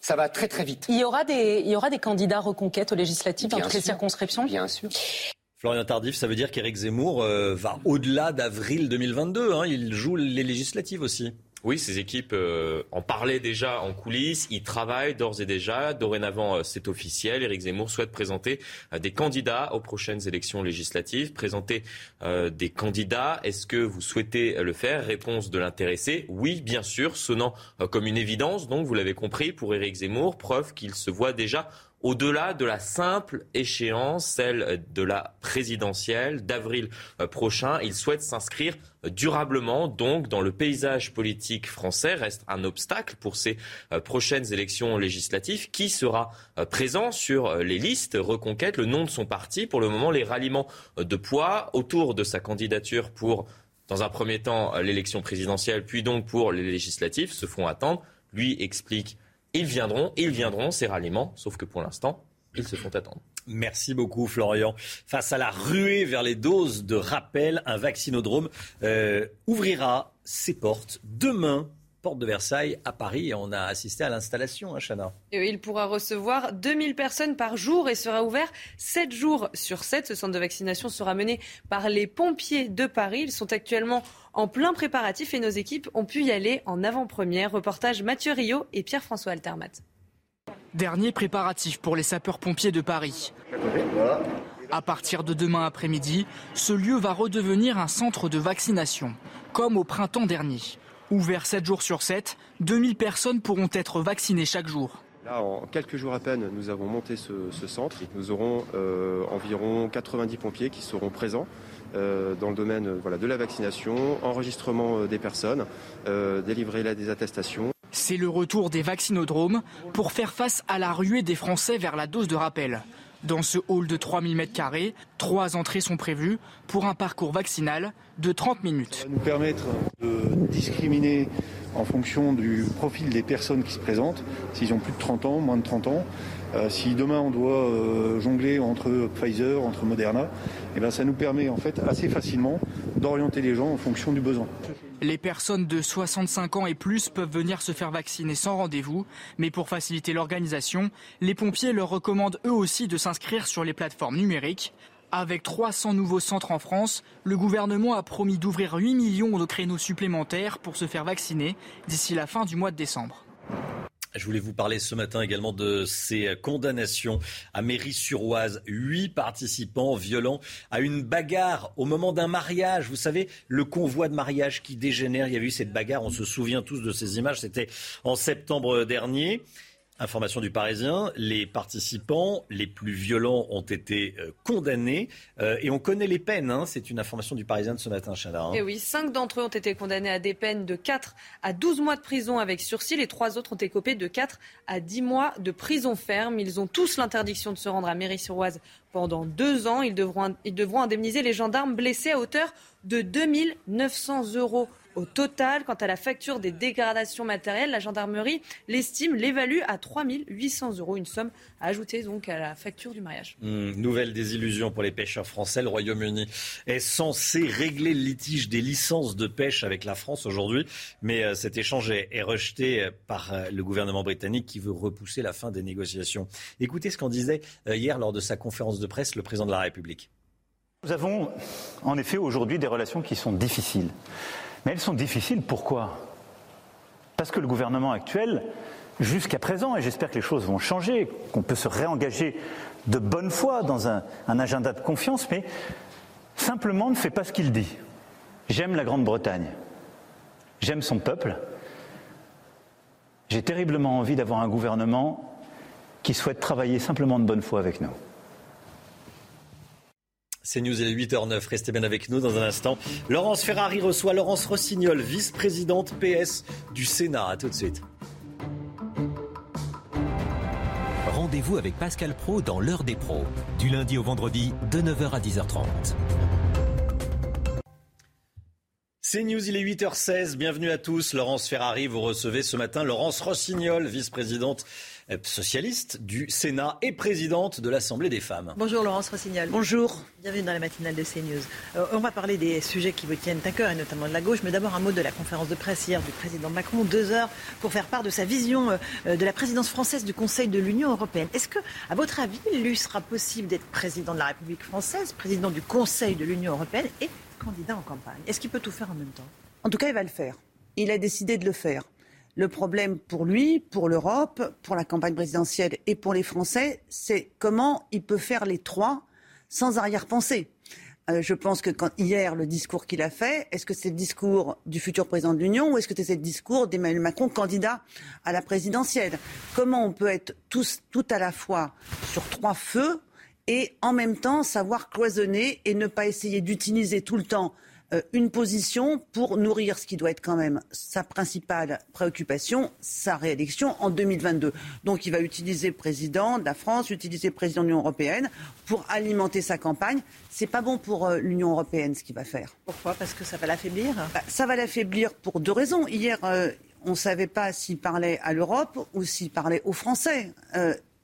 Ça va très très vite. Il y aura des, il y aura des candidats reconquête aux législatives dans toutes les circonscriptions? Bien sûr. Florian Tardif, ça veut dire qu'Éric Zemmour euh, va au-delà d'avril 2022. Hein. il joue les législatives aussi. Oui, ces équipes euh, en parlaient déjà en coulisses. Ils travaillent d'ores et déjà. Dorénavant, euh, c'est officiel. Éric Zemmour souhaite présenter euh, des candidats aux prochaines élections législatives. Présenter des candidats, est-ce que vous souhaitez le faire? Réponse de l'intéressé. Oui, bien sûr, sonnant comme une évidence. Donc, vous l'avez compris, pour Éric Zemmour, preuve qu'il se voit déjà au-delà de la simple échéance, celle de la présidentielle d'avril euh, prochain. Il souhaite s'inscrire durablement donc dans le paysage politique français reste un obstacle pour ces euh, prochaines élections législatives. Qui sera euh, présent sur les listes Reconquête, le nom de son parti Pour le moment, les ralliements de poids autour de sa candidature pour, dans un premier temps, l'élection présidentielle, puis donc pour les législatives se font attendre. Lui explique ils viendront, ils viendront, ces ralliements, sauf que pour l'instant, ils se font attendre. Merci beaucoup Florian. Face à la ruée vers les doses de rappel, un vaccinodrome euh, ouvrira ses portes demain porte de Versailles à Paris et on a assisté à l'installation, hein, Chana. il pourra recevoir 2000 personnes par jour et sera ouvert 7 jours sur 7. Ce centre de vaccination sera mené par les pompiers de Paris. Ils sont actuellement en plein préparatif et nos équipes ont pu y aller en avant-première. Reportage Mathieu Rio et Pierre-François Altermat. Dernier préparatif pour les sapeurs-pompiers de Paris. À partir de demain après-midi, ce lieu va redevenir un centre de vaccination, comme au printemps dernier. Ouvert 7 jours sur 7, 2000 personnes pourront être vaccinées chaque jour. Là, en quelques jours à peine, nous avons monté ce, centre. Nous aurons euh, environ 90 pompiers qui seront présents euh, dans le domaine voilà, de la vaccination, enregistrement euh, des personnes, délivrer là des attestations. C'est le retour des vaccinodromes pour faire face à la ruée des Français vers la dose de rappel. Dans ce hall de 3000 m2, trois entrées sont prévues pour un parcours vaccinal de 30 minutes. Ça va nous permettre de discriminer en fonction du profil des personnes qui se présentent, s'ils ont plus de 30 ans, moins de 30 ans. Euh, si demain on doit euh, jongler entre Pfizer, entre Moderna, eh ben, ça nous permet en fait assez facilement d'orienter les gens en fonction du besoin. Les personnes de 65 ans et plus peuvent venir se faire vacciner sans rendez-vous, mais pour faciliter l'organisation, les pompiers leur recommandent eux aussi de s'inscrire sur les plateformes numériques. Avec 300 nouveaux centres en France, le gouvernement a promis d'ouvrir 8 millions de créneaux supplémentaires pour se faire vacciner d'ici la fin du mois de décembre. Je voulais vous parler ce matin également de ces condamnations à Mairie-sur-Oise. Huit participants violents à une bagarre au moment d'un mariage. Vous savez, le convoi de mariage qui dégénère. Il y a eu cette bagarre, on se souvient tous de ces images. C'était en septembre dernier. Information du Parisien, les participants les plus violents ont été euh, condamnés euh, et on connaît les peines. Hein. C'est une information du Parisien de ce matin, Chana. Hein. Et oui, cinq d'entre eux ont été condamnés à des peines de 4 à 12 mois de prison avec sursis. Les trois autres ont écopé de 4 à 10 mois de prison ferme. Ils ont tous l'interdiction de se rendre à Mairie-sur-Oise pendant deux ans. Ils devront, ils devront indemniser les gendarmes blessés à hauteur de 2900 euros au total. Quant à la facture des dégradations matérielles, la gendarmerie l'estime, l'évalue à 3 800 euros, une somme à ajouter donc à la facture du mariage. Hmm, nouvelle désillusion pour les pêcheurs français. Le Royaume-Uni est censé régler le litige des licences de pêche avec la France aujourd'hui, mais euh, cet échange est, rejeté euh, par euh, le gouvernement britannique qui veut repousser la fin des négociations. Écoutez ce qu'en disait hier lors de sa conférence de presse le président de la République. Nous avons en effet aujourd'hui des relations qui sont difficiles. Mais elles sont difficiles, pourquoi? Parce que le gouvernement actuel, jusqu'à présent, et j'espère que les choses vont changer, qu'on peut se réengager de bonne foi dans un, agenda de confiance, mais simplement ne fait pas ce qu'il dit. J'aime la Grande-Bretagne, j'aime son peuple, j'ai terriblement envie d'avoir un gouvernement qui souhaite travailler simplement de bonne foi avec nous. C'est News, il est 8h09. Restez bien avec nous dans un instant. Laurence Ferrari reçoit Laurence Rossignol, vice-présidente PS du Sénat. A tout de suite. Rendez-vous avec Pascal Pro dans l'heure des pros, du lundi au vendredi de 9h à 10h30. C'est News, il est 8h16. Bienvenue à tous. Laurence Ferrari, vous recevez ce matin Laurence Rossignol, vice-présidente euh, socialiste du Sénat et présidente de l'Assemblée des femmes. Bonjour Laurence Rossignol. Bonjour. Bienvenue dans la matinale de CNews. Euh, on va parler des sujets qui vous tiennent à cœur, et notamment de la gauche. Mais d'abord, un mot de la conférence de presse hier du président Macron, deux heures pour faire part de sa vision euh, de la présidence française du Conseil de l'Union européenne. Est-ce que, à votre avis, il lui sera possible d'être président de la République française, président du Conseil de l'Union européenne et candidat en campagne Est-ce qu'il peut tout faire en même temps? En tout cas, il va le faire. Il a décidé de le faire. Le problème pour lui, pour l'Europe, pour la campagne présidentielle et pour les Français, c'est comment il peut faire les trois sans arrière-pensée. Euh, je pense que quand hier le discours qu'il a fait, est-ce que c'est le discours du futur président de l'Union ou est-ce que c'est le discours d'Emmanuel Macron, candidat à la présidentielle? Comment on peut être tous tout à la fois sur trois feux et en même temps savoir cloisonner et ne pas essayer d'utiliser tout le temps euh, une position pour nourrir ce qui doit être quand même sa principale préoccupation, sa réélection en 2022. Donc il va utiliser le président de la France, utiliser le président de l'Union européenne pour alimenter sa campagne. C'est pas bon pour euh, l'Union européenne ce qu'il va faire. Pourquoi? Parce que ça va l'affaiblir? Bah, Ça va l'affaiblir pour deux raisons. Hier, euh, on ne savait pas s'il parlait à l'Europe ou s'il parlait aux Français.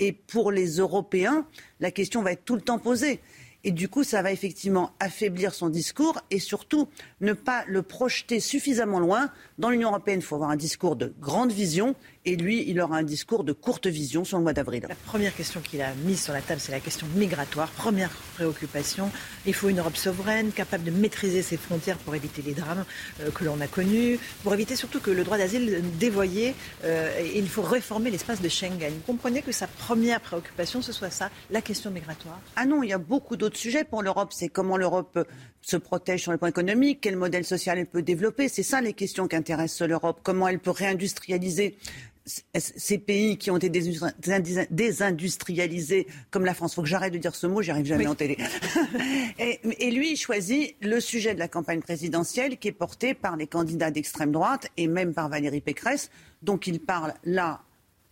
Et pour les Européens, la question va être tout le temps posée. Et du coup, ça va effectivement affaiblir son discours et surtout ne pas le projeter suffisamment loin. Dans l'Union européenne, il faut avoir un discours de grande vision Et lui, il aura un discours de courte vision sur le mois d'avril. La première question qu'il a mise sur la table, c'est la question migratoire. Première préoccupation. Il faut une Europe souveraine, capable de maîtriser ses frontières pour éviter les drames euh, que l'on a connus, pour éviter surtout que le droit d'asile dévoyé. Euh, il faut réformer l'espace de Schengen. Vous comprenez que sa première préoccupation, ce soit ça, la question migratoire? Ah non, il y a beaucoup d'autres sujets pour l'Europe. C'est comment l'Europe se protège sur le plan économique, quel modèle social elle peut développer. C'est ça les questions qui intéressent l'Europe. Comment elle peut réindustrialiser ces pays qui ont été désindustrialisés comme la France. Il faut que j'arrête de dire ce mot, j'y arrive jamais en télé. et, lui, il choisit le sujet de la campagne présidentielle qui est porté par les candidats d'extrême droite et même par Valérie Pécresse. Donc il parle là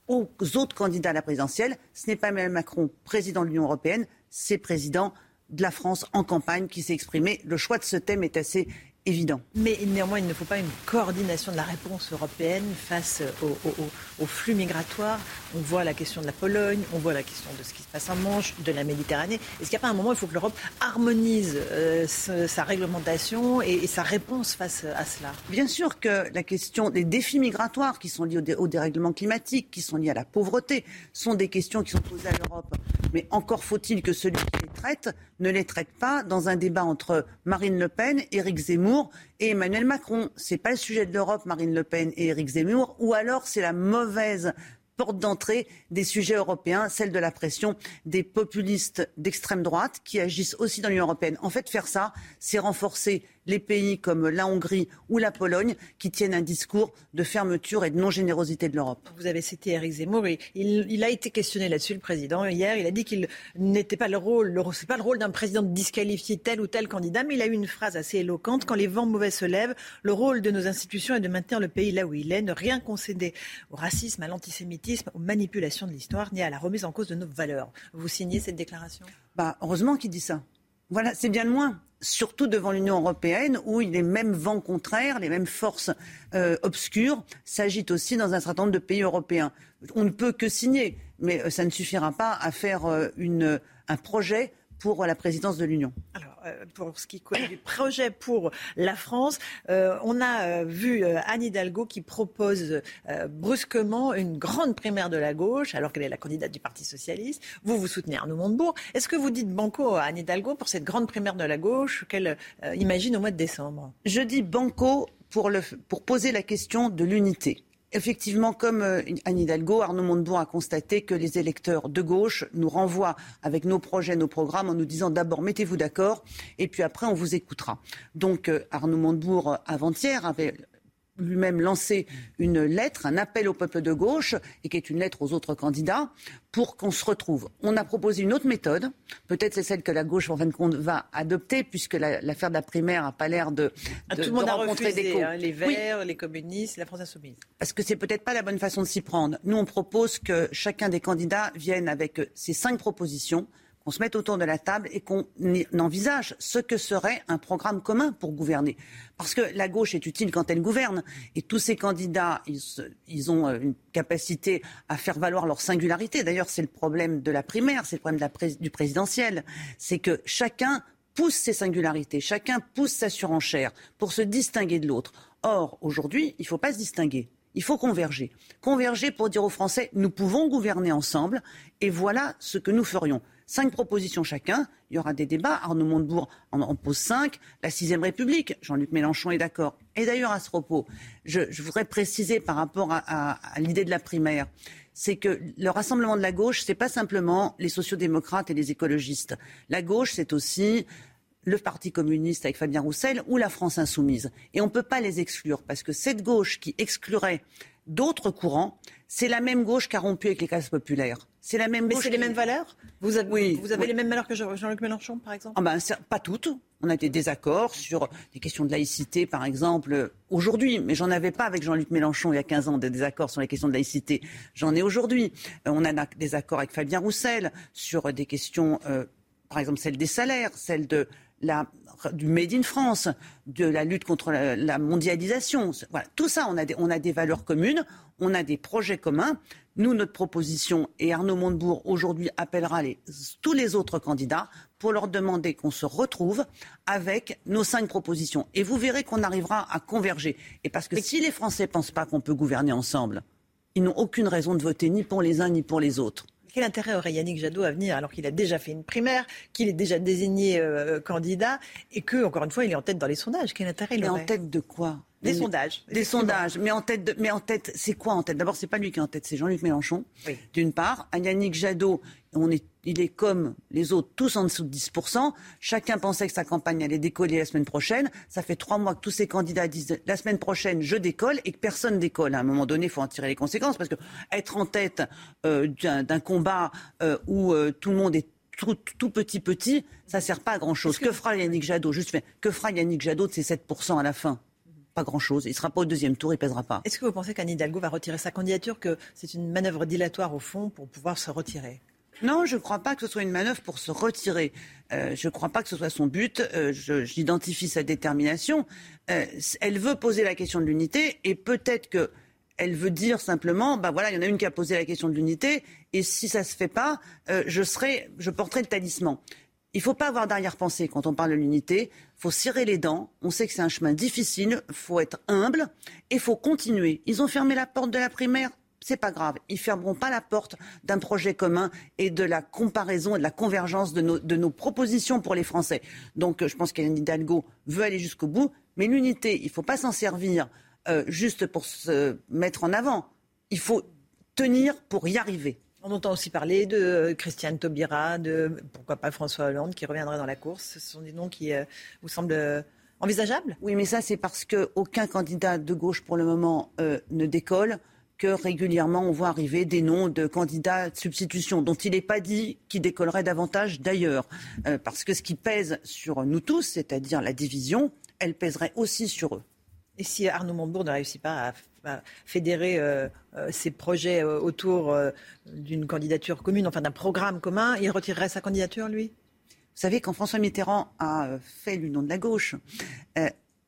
aux autres candidats à la présidentielle. Ce n'est pas Emmanuel Macron, président de l'Union européenne, c'est président de la France en campagne qui s'est exprimé. Le choix de ce thème est assez évident. Mais néanmoins, il ne faut pas une coordination de la réponse européenne face au, flux migratoire. On voit la question de la Pologne, on voit la question de ce qui se passe en Manche, de la Méditerranée. Est-ce qu'il n'y a pas un moment où il faut que l'Europe harmonise euh, sa réglementation et, sa réponse face à cela? Bien sûr que la question des défis migratoires qui sont liés au, dérèglement climatique, qui sont liés à la pauvreté, sont des questions qui sont posées à l'Europe. Mais encore faut-il que celui qui les traite ne les traite pas dans un débat entre Marine Le Pen, Éric Zemmour, et Emmanuel Macron. C'est pas le sujet de l'Europe, Marine Le Pen et Éric Zemmour, ou alors c'est la mauvaise porte d'entrée des sujets européens, celle de la pression des populistes d'extrême droite qui agissent aussi dans l'Union européenne. En fait, faire ça, c'est renforcer les pays comme la Hongrie ou la Pologne qui tiennent un discours de fermeture et de non-générosité de l'Europe. Vous avez cité Eric Zemmour et il, a été questionné là-dessus, le président, hier. Il a dit qu'il n'était pas le rôle, le, pas le rôle d'un président de disqualifier tel ou tel candidat, mais il a eu une phrase assez éloquente. Quand les vents mauvais se lèvent, le rôle de nos institutions est de maintenir le pays là où il est, ne rien concéder au racisme, à l'antisémitisme, aux manipulations de l'histoire, ni à la remise en cause de nos valeurs. Vous signez cette déclaration? Bah, Heureusement qu'il dit ça. Voilà, c'est bien le moins surtout devant l'Union européenne, où les mêmes vents contraires, les mêmes forces euh, obscures s'agitent aussi dans un certain nombre de pays européens. On ne peut que signer, mais euh, ça ne suffira pas à faire euh, un projet pour la présidence de l'Union. Euh, pour ce qui est du projet pour la France. Euh, on a euh, vu Anne Hidalgo qui propose brusquement une grande primaire de la gauche, alors qu'elle est la candidate du Parti socialiste. Vous, vous soutenez Arnaud Montebourg. Est-ce que vous dites banco à Anne Hidalgo pour cette grande primaire de la gauche qu'elle imagine au mois de décembre? Je dis banco pour, le, pour poser la question de l'unité. Effectivement, comme euh, Anne Hidalgo, Arnaud Montebourg a constaté que les électeurs de gauche nous renvoient avec nos projets, nos programmes, en nous disant d'abord mettez-vous d'accord et puis après on vous écoutera. Donc euh, Arnaud Montebourg, avant-hier, avait lui-même lancé une lettre, un appel au peuple de gauche, et qui est une lettre aux autres candidats, pour qu'on se retrouve. On a proposé une autre méthode, peut-être c'est celle que la gauche, en fin de compte, va adopter, puisque l'affaire de la primaire n'a pas l'air de, ah, de, Tout le monde a refusé, hein, les Verts, les communistes, la France insoumise. Parce que c'est peut-être pas la bonne façon de s'y prendre. Nous, on propose que chacun des candidats vienne avec ses cinq propositions, qu'on se mette autour de la table et qu'on envisage ce que serait un programme commun pour gouverner. Parce que la gauche est utile quand elle gouverne. Et tous ces candidats, ils, ont euh, une capacité à faire valoir leur singularité. D'ailleurs, c'est le problème de la primaire, c'est le problème du présidentiel. C'est que chacun pousse ses singularités, chacun pousse sa surenchère pour se distinguer de l'autre. Or, aujourd'hui, il ne faut pas se distinguer. Il faut converger. Converger pour dire aux Français, nous pouvons gouverner ensemble et voilà ce que nous ferions. Cinq propositions chacun. Il y aura des débats. Arnaud Montebourg en, pose cinq. La sixième République. Jean-Luc Mélenchon est d'accord. Et d'ailleurs, à ce propos, je, voudrais préciser par rapport à, l'idée de la primaire c'est que le rassemblement de la gauche, ce n'est pas simplement les sociodémocrates et les écologistes. La gauche, c'est aussi le Parti communiste avec Fabien Roussel ou la France insoumise. Et on ne peut pas les exclure, parce que cette gauche qui exclurait d'autres courants, c'est la même gauche qui a rompu avec les classes populaires. C'est la même c'est les mêmes valeurs Vous avez, oui, vous avez les mêmes valeurs que Jean-Luc Mélenchon, par exemple ah ben, Pas toutes. On a des désaccords sur des questions de laïcité, par exemple, aujourd'hui. Mais j'en avais pas avec Jean-Luc Mélenchon il y a 15 ans, des désaccords sur les questions de laïcité. J'en ai aujourd'hui. Euh, on a des accords avec Fabien Roussel sur des questions, euh, par exemple, celle des salaires, celle de la, du Made in France, de la lutte contre la, mondialisation. Voilà. Tout ça, on a, des, on a des valeurs communes, on a des projets communs. Nous, notre proposition, et Arnaud Montebourg aujourd'hui appellera les, tous les autres candidats pour leur demander qu'on se retrouve avec nos cinq propositions. Et vous verrez qu'on arrivera à converger. Et parce que si les Français ne pensent pas qu'on peut gouverner ensemble, ils n'ont aucune raison de voter ni pour les uns ni pour les autres. Quel intérêt aurait Yannick Jadot à venir alors qu'il a déjà fait une primaire, qu'il est déjà désigné euh, candidat et que, encore une fois, il est en tête dans les sondages? Quel intérêt il, aurait en tête de quoi? Des sondages. Des sondages. Mais en tête, mais en tête, c'est quoi en tête? D'abord, c'est pas lui qui est en tête, c'est Jean-Luc Mélenchon. D'une part, Yannick Jadot, on est, il est comme les autres, tous en dessous de 10%. Chacun pensait que sa campagne allait décoller la semaine prochaine. Ça fait trois mois que tous ces candidats disent la semaine prochaine, je décolle et que personne décolle. À un moment donné, il faut en tirer les conséquences parce que être en tête euh, d'un combat euh, où euh, tout le monde est tout, petit petit, ça sert pas à grand chose. Que... fera Yannick Jadot? Juste, que fera Yannick Jadot de ces 7% à la fin? Pas grand-chose. Il ne sera pas au deuxième tour, il ne pèsera pas. Est-ce que vous pensez qu'Anne Hidalgo va retirer sa candidature, que c'est une manœuvre dilatoire au fond pour pouvoir se retirer? Non, je ne crois pas que ce soit une manœuvre pour se retirer. Euh, je ne crois pas que ce soit son but. Euh, J'identifie sa détermination. Euh, elle veut poser la question de l'unité et peut-être que elle veut dire simplement, bah voilà, il y en a une qui a posé la question de l'unité, et si ça se fait pas, je je porterai le talisman. Il ne faut pas avoir d'arrière-pensée quand on parle de l'unité. Il faut serrer les dents. On sait que c'est un chemin difficile. Il faut être humble et il faut continuer. Ils ont fermé la porte de la primaire. C'est pas grave. Ils fermeront pas la porte d'un projet commun et de la comparaison et de la convergence de nos, propositions pour les Français. Donc, je pense qu'Hélène Hidalgo veut aller jusqu'au bout. Mais l'unité, il ne faut pas s'en servir euh, juste pour se mettre en avant. Il faut tenir pour y arriver. On entend aussi parler de euh, Christiane Taubira, de pourquoi pas François Hollande qui reviendrait dans la course. Ce sont des noms qui euh, vous semblent euh, envisageables? Oui, mais ça c'est parce qu'aucun candidat de gauche pour le moment ne décolle que régulièrement on voit arriver des noms de candidats de substitution dont il n'est pas dit qu'ils décolleraient davantage d'ailleurs. parce que ce qui pèse sur nous tous, c'est-à-dire la division, elle pèserait aussi sur eux. Et si Arnaud Montebourg ne réussit pas à fédérer euh, euh, ses projets euh, autour d'une candidature commune, enfin d'un programme commun, il retirerait sa candidature, lui? Vous savez, quand François Mitterrand a fait l'union de la gauche,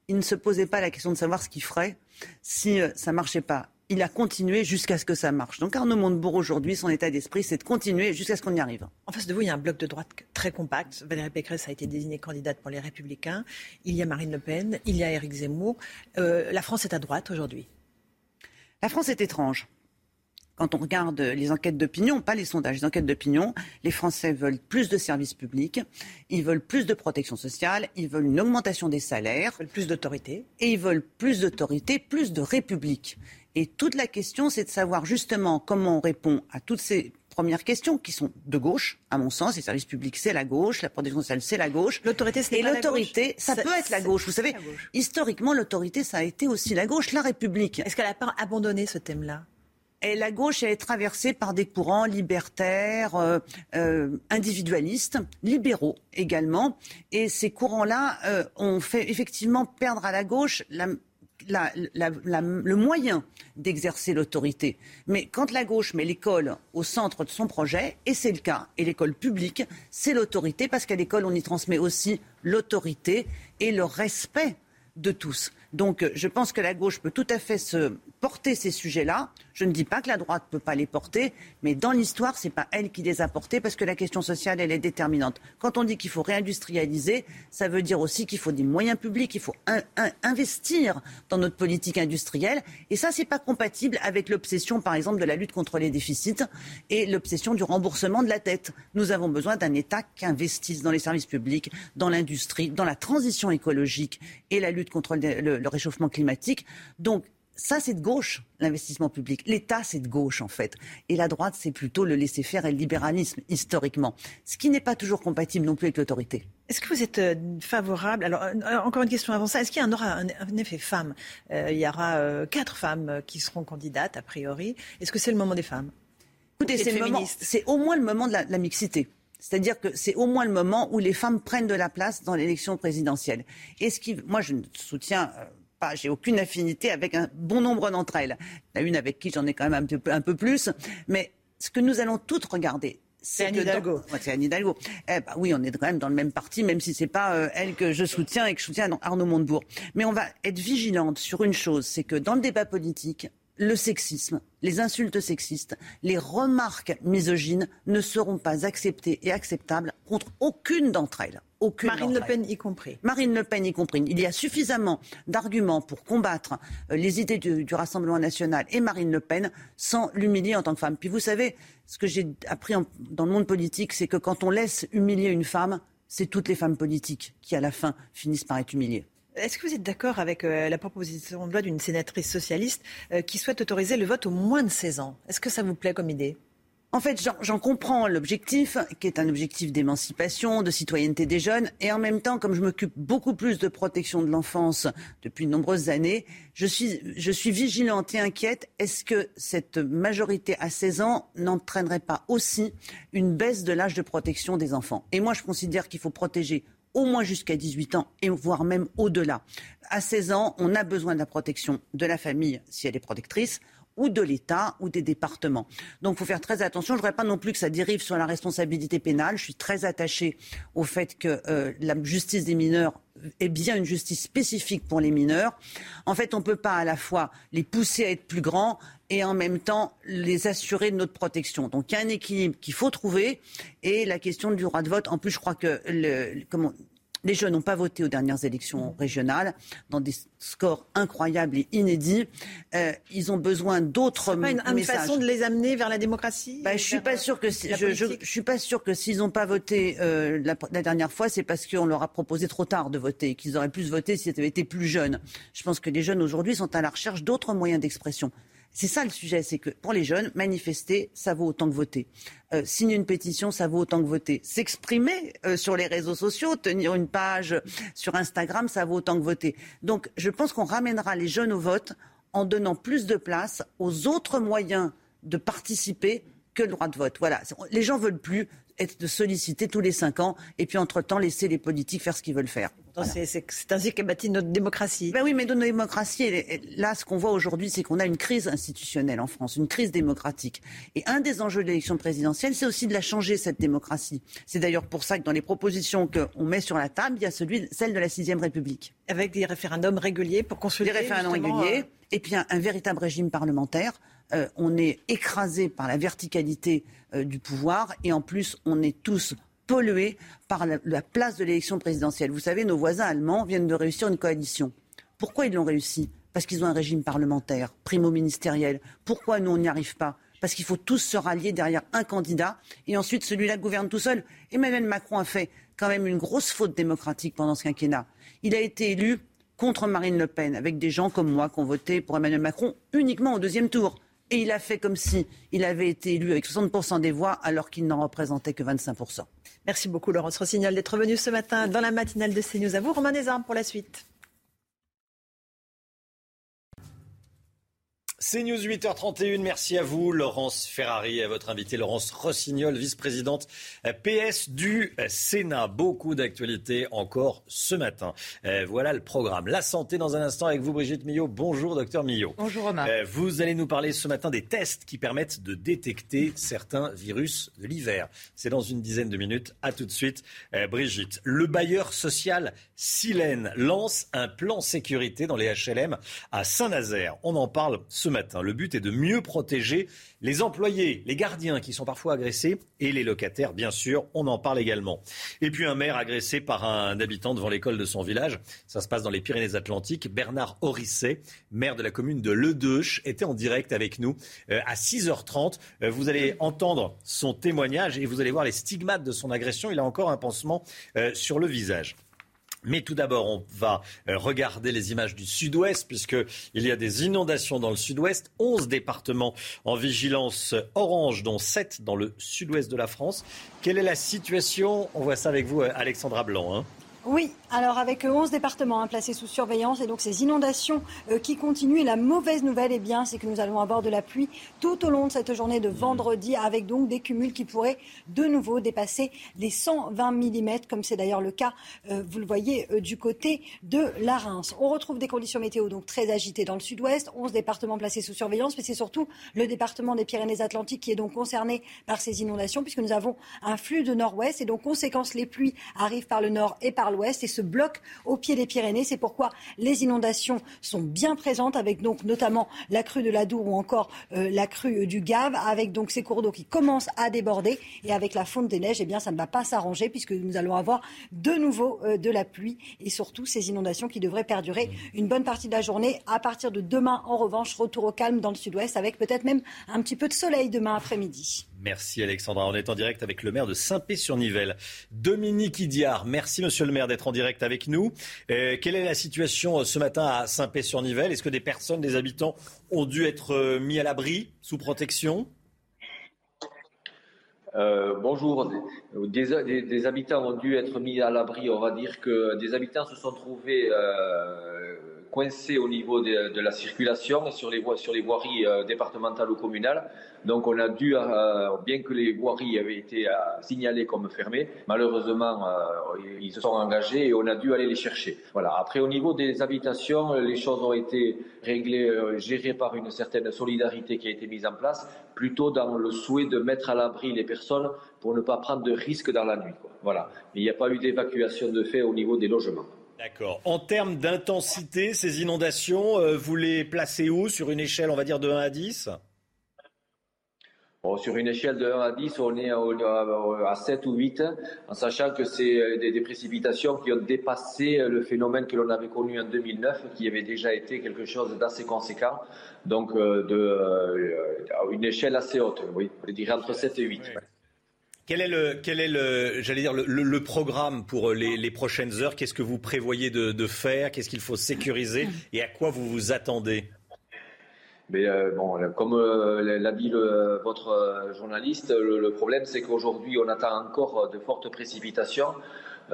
il ne se posait pas la question de savoir ce qu'il ferait si ça ne marchait pas il a continué jusqu'à ce que ça marche. Donc Arnaud Montebourg, aujourd'hui, son état d'esprit, c'est de continuer jusqu'à ce qu'on y arrive. En face de vous, il y a un bloc de droite très compact. Valérie Pécresse a été désignée candidate pour les Républicains. Il y a Marine Le Pen, il y a Éric Zemmour. la France est à droite aujourd'hui. La France est étrange. Quand on regarde les enquêtes d'opinion, pas les sondages, les enquêtes d'opinion, les Français veulent plus de services publics, ils veulent plus de protection sociale, ils veulent une augmentation des salaires. Ils veulent plus d'autorité. Et ils veulent plus d'autorité, plus de république. Et toute la question, c'est de savoir justement comment on répond à toutes ces premières questions qui sont de gauche, à mon sens. Les services publics, c'est la gauche. La protection sociale, c'est la gauche. L'autorité, c'est Et l'autorité, ça, peut être la gauche. Vous savez, historiquement, l'autorité, ça a été aussi la gauche, la République. Est-ce qu'elle n'a pas abandonné ce thème-là? Et la gauche, elle est traversée par des courants libertaires, euh, euh, individualistes, libéraux également. Et ces courants-là euh, ont fait effectivement perdre à la gauche la, le moyen d'exercer l'autorité. Mais quand la gauche met l'école au centre de son projet, et c'est le cas, et l'école publique, c'est l'autorité, parce qu'à l'école, on y transmet aussi l'autorité et le respect de tous. Donc je pense que la gauche peut tout à fait se porter ces sujets-là. Je ne dis pas que la droite ne peut pas les porter, mais dans l'histoire, ce n'est pas elle qui les a portés parce que la question sociale, elle est déterminante. Quand on dit qu'il faut réindustrialiser, ça veut dire aussi qu'il faut des moyens publics, il faut investir dans notre politique industrielle. Et ça, ce n'est pas compatible avec l'obsession, par exemple, de la lutte contre les déficits et l'obsession du remboursement de la dette. Nous avons besoin d'un État qui investisse dans les services publics, dans l'industrie, dans la transition écologique et la lutte contre le réchauffement climatique. Donc, ça, c'est de gauche, l'investissement public. L'État, c'est de gauche, en fait. Et la droite, c'est plutôt le laisser-faire et le libéralisme, historiquement. Ce qui n'est pas toujours compatible non plus avec l'autorité. Est-ce que vous êtes euh, favorable? Alors, euh, encore une question avant ça. Est-ce qu'il y aura un, effet femme? Euh, Il y aura quatre femmes qui seront candidates, a priori. Est-ce que c'est le moment des femmes? Écoutez, c'est au moins le moment de la, la mixité. C'est-à-dire que c'est au moins le moment où les femmes prennent de la place dans l'élection présidentielle. Et ce qui, moi, je soutiens j'ai aucune affinité avec un bon nombre d'entre elles. La une avec qui j'en ai quand même un peu, un peu plus. Mais ce que nous allons toutes regarder, c'est Anne Hidalgo. c'est Anne Hidalgo. Eh ben, oui, on est quand même dans le même parti, même si c'est pas euh, elle que je soutiens et que je soutiens Arnaud Montebourg. Mais on va être vigilante sur une chose, c'est que dans le débat politique, le sexisme, les insultes sexistes, les remarques misogynes ne seront pas acceptées et acceptables contre aucune d'entre elles aucune. Marine Le Pen y compris. Marine Le Pen y compris. Il y a suffisamment d'arguments pour combattre euh, les idées du, Rassemblement national et Marine Le Pen sans l'humilier en tant que femme. Puis vous savez, ce que j'ai appris dans le monde politique, c'est que quand on laisse humilier une femme, c'est toutes les femmes politiques qui, à la fin, finissent par être humiliées. Est-ce que vous êtes d'accord avec euh, la proposition de loi d'une sénatrice socialiste euh, qui souhaite autoriser le vote au moins de 16 ans? Est-ce que ça vous plaît comme idée? En fait, j'en comprends l'objectif, qui est un objectif d'émancipation, de citoyenneté des jeunes, et en même temps, comme je m'occupe beaucoup plus de protection de l'enfance depuis de nombreuses années, je suis, vigilante et inquiète. Est-ce que cette majorité à 16 ans n'entraînerait pas aussi une baisse de l'âge de protection des enfants? Et moi, je considère qu'il faut protéger au moins jusqu'à 18 ans et voire même au-delà. À 16 ans, on a besoin de la protection de la famille si elle est protectrice ou de l'État ou des départements. Donc il faut faire très attention. Je ne voudrais pas non plus que ça dérive sur la responsabilité pénale. Je suis très attachée au fait que euh, la justice des mineurs est bien une justice spécifique pour les mineurs. En fait, on ne peut pas à la fois les pousser à être plus grands et en même temps les assurer de notre protection. Donc il y a un équilibre qu'il faut trouver et la question du droit de vote. En plus, je crois que le, les jeunes n'ont pas voté aux dernières élections régionales, dans des scores incroyables et inédits. Euh, ils ont besoin d'autres messages. Une, une façon de les amener vers la démocratie bah, Je suis pas sûr que je, je, suis pas sûr que s'ils n'ont pas voté euh, la, la, dernière fois, c'est parce qu'on leur a proposé trop tard de voter, qu'ils auraient plus voté s'ils avaient été plus jeunes. Je pense que les jeunes aujourd'hui sont à la recherche d'autres moyens d'expression. C'est ça le sujet, c'est que pour les jeunes, manifester, ça vaut autant que voter. Euh, signer une pétition, ça vaut autant que voter. S'exprimer euh, sur les réseaux sociaux, tenir une page sur Instagram, ça vaut autant que voter. Donc je pense qu'on ramènera les jeunes au vote en donnant plus de place aux autres moyens de participer que le droit de vote. Voilà. Les gens veulent plus être de solliciter tous les cinq ans et puis entre-temps laisser les politiques faire ce qu'ils veulent faire. C'est ainsi qu'est bâtie notre démocratie. Ben oui, mais notre démocratie, là, ce qu'on voit aujourd'hui, c'est qu'on a une crise institutionnelle en France, une crise démocratique. Et un des enjeux de l'élection présidentielle, c'est aussi de la changer, cette démocratie. C'est d'ailleurs pour ça que dans les propositions qu'on met sur la table, il y a celui, celle de la sixième République. Avec des référendums réguliers pour consolider. Des référendums réguliers, euh, et puis un, véritable régime parlementaire. Euh, on est écrasé par la verticalité euh, du pouvoir et en plus, on est tous pollués par la, place de l'élection présidentielle. Vous savez, nos voisins allemands viennent de réussir une coalition. Pourquoi ils l'ont réussi? Parce qu'ils ont un régime parlementaire, primo-ministériel. Pourquoi nous, on n'y arrive pas? Parce qu'il faut tous se rallier derrière un candidat et ensuite celui-là gouverne tout seul. Emmanuel Macron a fait quand même une grosse faute démocratique pendant ce quinquennat. Il a été élu contre Marine Le Pen avec des gens comme moi qui ont voté pour Emmanuel Macron uniquement au deuxième tour. Et il a fait comme si il avait été élu avec 60% des voix alors qu'il n'en représentait que 25%. Merci beaucoup Laurence Rossignol d'être venu ce matin dans la matinale de CNews. À vous Romain Desarmes pour la suite. C'est News 8h31. Merci à vous, Laurence Ferrari, à votre invité, Laurence Rossignol, vice-présidente PS du Sénat. Beaucoup d'actualités encore ce matin. Euh, voilà le programme. La santé dans un instant avec vous, Brigitte Millot. Bonjour, docteur Millot. Bonjour, Romain. Euh, vous allez nous parler ce matin des tests qui permettent de détecter certains virus de l'hiver. C'est dans une dizaine de minutes. À tout de suite, euh, Brigitte. Le bailleur social Silène lance un plan sécurité dans les HLM à Saint-Nazaire. On en parle ce matin. Le but est de mieux protéger les employés, les gardiens qui sont parfois agressés et les locataires, bien sûr. On en parle également. Et puis un maire agressé par un habitant devant l'école de son village. Ça se passe dans les Pyrénées-Atlantiques. Bernard Orisset, maire de la commune de Ledeuche, était en direct avec nous euh, à 6h30. Euh, vous allez entendre son témoignage et vous allez voir les stigmates de son agression. Il a encore un pansement euh, sur le visage. Mais tout d'abord, on va euh, regarder les images du sud-ouest, puisqu'il y a des inondations dans le sud-ouest. 11 départements en vigilance orange, dont 7 dans le sud-ouest de la France. Quelle est la situation? On voit ça avec vous, euh, Alexandra Blanc. Hein. Oui, alors avec 11 départements hein, placés sous surveillance et donc ces inondations euh, qui continuent. Et la mauvaise nouvelle, eh bien, c'est que nous allons avoir de la pluie tout au long de cette journée de vendredi avec donc des cumuls qui pourraient de nouveau dépasser les 120 mm, comme c'est d'ailleurs le cas, euh, vous le voyez, euh, du côté de la Reims. On retrouve des conditions météo donc très agitées dans le sud-ouest, 11 départements placés sous surveillance, mais c'est surtout le département des Pyrénées-Atlantiques qui est donc concerné par ces inondations puisque nous avons un flux de nord-ouest et donc conséquence les pluies arrivent par le nord et par l'ouest et bloquent au pied des Pyrénées. C'est pourquoi les inondations sont bien présentes, avec donc notamment la crue de l'Adour ou encore euh, la crue du Gave, avec donc ces cours d'eau qui commencent à déborder. Et avec la fonte des neiges, eh ça ne va pas s'arranger puisque nous allons avoir de nouveau euh, de la pluie et surtout ces inondations qui devraient perdurer une bonne partie de la journée. À partir de demain, en revanche, retour au calme dans le sud-ouest avec peut-être même un petit peu de soleil demain après-midi. Merci Alexandra. On est en direct avec le maire de Saint-Pé-sur-Nivelle, Dominique Idiard. Merci monsieur le maire d'être en direct avec nous. Euh, quelle est la situation euh, ce matin à Saint-Pé-sur-Nivelle? Est-ce que des personnes, des habitants ont dû être euh, mis à l'abri, sous protection? Bonjour. Des, habitants ont dû être mis à l'abri. On va dire que des habitants se sont trouvés coincés au niveau de, la circulation sur les, sur les voiries départementales ou communales. Donc on a dû, euh, bien que les voiries avaient été euh, signalées comme fermées, malheureusement euh, ils se sont engagés et on a dû aller les chercher. Voilà. Après au niveau des habitations, les choses ont été réglées, gérées par une certaine solidarité qui a été mise en place, plutôt dans le souhait de mettre à l'abri les personnes pour ne pas prendre de risques dans la nuit. Voilà. Il n'y a pas eu d'évacuation de fait au niveau des logements. D'accord. En termes d'intensité, ces inondations, vous les placez où? Sur une échelle, on va dire, de 1 à 10 sur une échelle de 1 à 10, on est à 7 ou 8, en sachant que c'est euh, des, précipitations qui ont dépassé euh, le phénomène que l'on avait connu en 2009, qui avait déjà été quelque chose d'assez conséquent, donc euh, de, une échelle assez haute, oui, je dirais entre 7 et 8. Quel est le, quel est le, j'allais dire le, programme pour les, prochaines heures? Qu'est-ce que vous prévoyez de faire? Qu'est-ce qu'il faut sécuriser? Et à quoi vous vous attendez? Mais euh, bon, comme euh, l'a dit votre euh, journaliste, le, problème c'est qu'aujourd'hui on attend encore de fortes précipitations.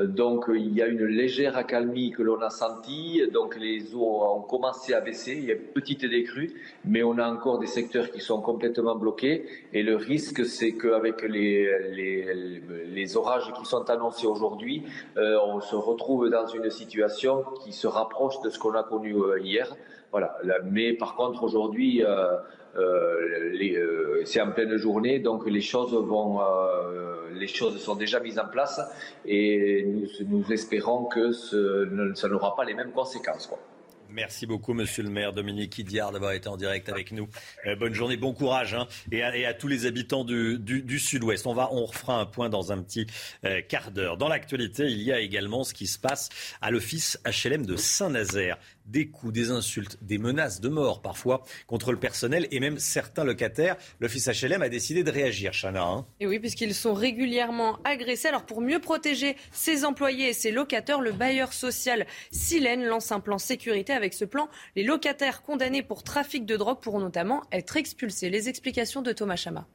Donc il y a une légère accalmie que l'on a sentie, donc les eaux ont commencé à baisser, il y a une petite décrue, mais on a encore des secteurs qui sont complètement bloqués et le risque c'est qu'avec les, les, les, orages qui sont annoncés aujourd'hui, on se retrouve dans une situation qui se rapproche de ce qu'on a connu hier. Voilà. Mais par contre, aujourd'hui, euh, euh, euh, c'est en pleine journée, donc les choses vont, les choses sont déjà mises en place et nous, espérons que ça n'aura pas les mêmes conséquences. Merci beaucoup, monsieur le maire Dominique Idiard, d'avoir été en direct avec nous. Euh, bonne journée, bon courage hein, et, à, tous les habitants du, sud-ouest. On, refera un point dans un petit euh, quart d'heure. Dans l'actualité, il y a également ce qui se passe à l'office HLM de Saint-Nazaire. Des coups, des insultes, des menaces de mort parfois contre le personnel et même certains locataires. L'office HLM a décidé de réagir, Chana. Hein. Et oui, puisqu'ils sont régulièrement agressés. Alors pour mieux protéger ses employés et ses locataires, le bailleur social Silène lance un plan sécurité avec ce plan, les locataires condamnés pour trafic de drogue pourront notamment être expulsés. Les explications de Thomas Chama.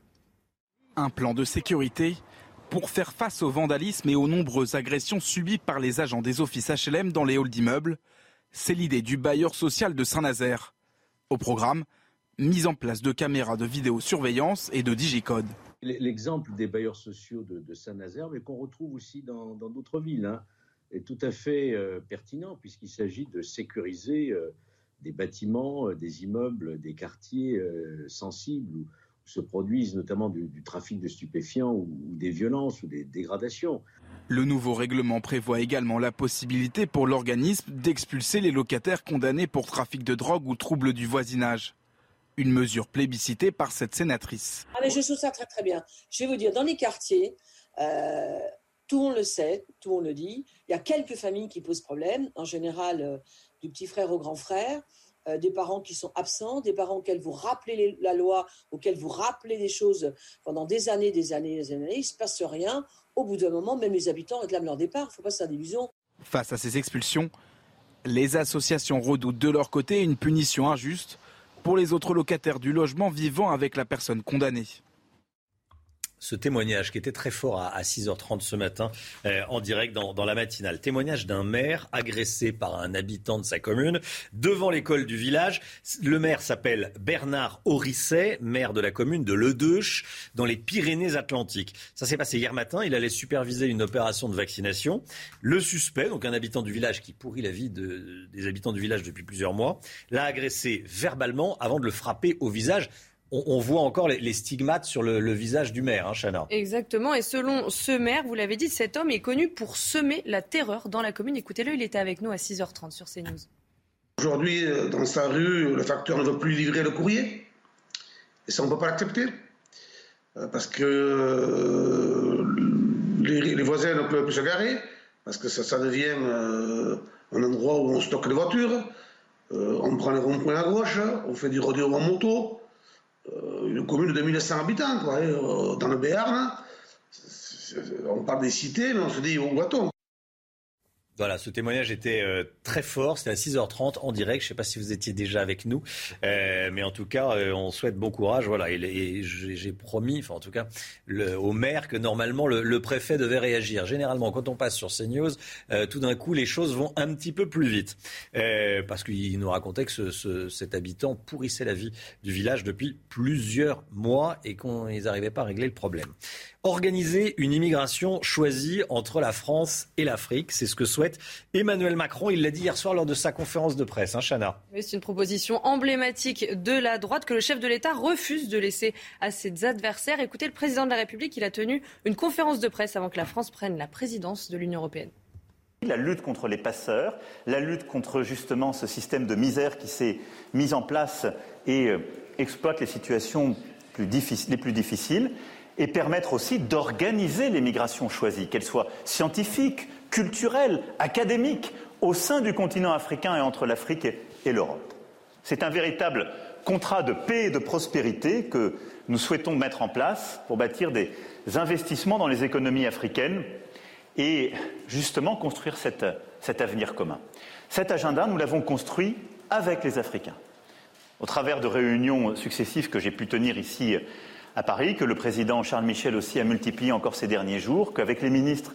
Un plan de sécurité pour faire face au vandalisme et aux nombreuses agressions subies par les agents des offices HLM dans les halls d'immeubles. C'est l'idée du bailleur social de Saint-Nazaire. Au programme, mise en place de caméras de vidéosurveillance et de digicode. L'exemple des bailleurs sociaux de, Saint-Nazaire, mais qu'on retrouve aussi dans d'autres villes. Hein est tout à fait euh, pertinent puisqu'il s'agit de sécuriser euh, des bâtiments, euh, des immeubles, des quartiers sensibles où, se produisent notamment du, trafic de stupéfiants ou, des violences ou des dégradations. Le nouveau règlement prévoit également la possibilité pour l'organisme d'expulser les locataires condamnés pour trafic de drogue ou troubles du voisinage. Une mesure plébiscitée par cette sénatrice. Ah je trouve ça très très bien. Je vais vous dire, dans les quartiers, tout le monde le sait, tout monde le dit. Il y a quelques familles qui posent problème, en général euh, du petit frère au grand frère, euh, des parents qui sont absents, des parents auxquels vous rappelez la loi, auxquels vous rappelez des choses pendant des années, des années, des années, il ne se passe rien. Au bout d'un moment, même les habitants réclament leur départ. Il ne faut pas se faire. Face à ces expulsions, les associations redoutent de leur côté une punition injuste pour les autres locataires du logement vivant avec la personne condamnée ce témoignage qui était très fort à, 6h30 ce matin euh, en direct dans, la matinale. Témoignage d'un maire agressé par un habitant de sa commune devant l'école du village. Le maire s'appelle Bernard Orisset, maire de la commune de Ledeuche dans les Pyrénées-Atlantiques. Ça s'est passé hier matin. Il allait superviser une opération de vaccination. Le suspect, donc un habitant du village qui pourrit la vie des habitants du village depuis plusieurs mois, l'a agressé verbalement avant de le frapper au visage on, voit encore les, stigmates sur le, visage du maire, hein, Chana. Exactement. Et selon ce maire, vous l'avez dit, cet homme est connu pour semer la terreur dans la commune. Écoutez-le, il était avec nous à 6h30 sur CNews. Aujourd'hui, euh, dans sa rue, le facteur ne veut plus livrer le courrier. Et ça, on ne peut pas l'accepter. Euh, parce que euh, les, voisins ne peuvent plus se garer, parce que ça, devient un endroit où on stocke les voitures. on prend les ronds-points à gauche, on fait du rodéo en moto. Une commune de 2100 habitants, quoi, hein, dans le Béarn. On parle des cités, mais on se dit où va-t-on voilà, ce témoignage était euh, très fort. C'était à 6h30 en direct. Je ne sais pas si vous étiez déjà avec nous, euh, mais en tout cas, euh, on souhaite bon courage. Voilà, et, j'ai promis, enfin en tout cas, le, au maire que normalement le, préfet devait réagir. Généralement, quand on passe sur CNews, tout d'un coup, les choses vont un petit peu plus vite, parce qu'il nous racontait que ce, cet habitant pourrissait la vie du village depuis plusieurs mois et qu'ils n'arrivaient pas à régler le problème. Organiser une immigration choisie entre la France et l'Afrique, c'est ce que souhaite Emmanuel Macron. Il l'a dit hier soir lors de sa conférence de presse, hein, Chana. c'est une proposition emblématique de la droite que le chef de l'État refuse de laisser à ses adversaires. Écoutez, le président de la République, il a tenu une conférence de presse avant que la France prenne la présidence de l'Union européenne. La lutte contre les passeurs, la lutte contre justement ce système de misère qui s'est mis en place et euh, exploite les situations les plus difficiles, et permettre aussi d'organiser les migrations choisies, qu'elles soient scientifiques, culturelles, académiques, au sein du continent africain et entre l'Afrique et l'Europe. C'est un véritable contrat de paix et de prospérité que nous souhaitons mettre en place pour bâtir des investissements dans les économies africaines et justement construire cet, avenir commun. Cet agenda, nous l'avons construit avec les Africains. Au travers de réunions successives que j'ai pu tenir ici à Paris, que le président Charles Michel aussi a multiplié encore ces derniers jours, qu'avec les ministres,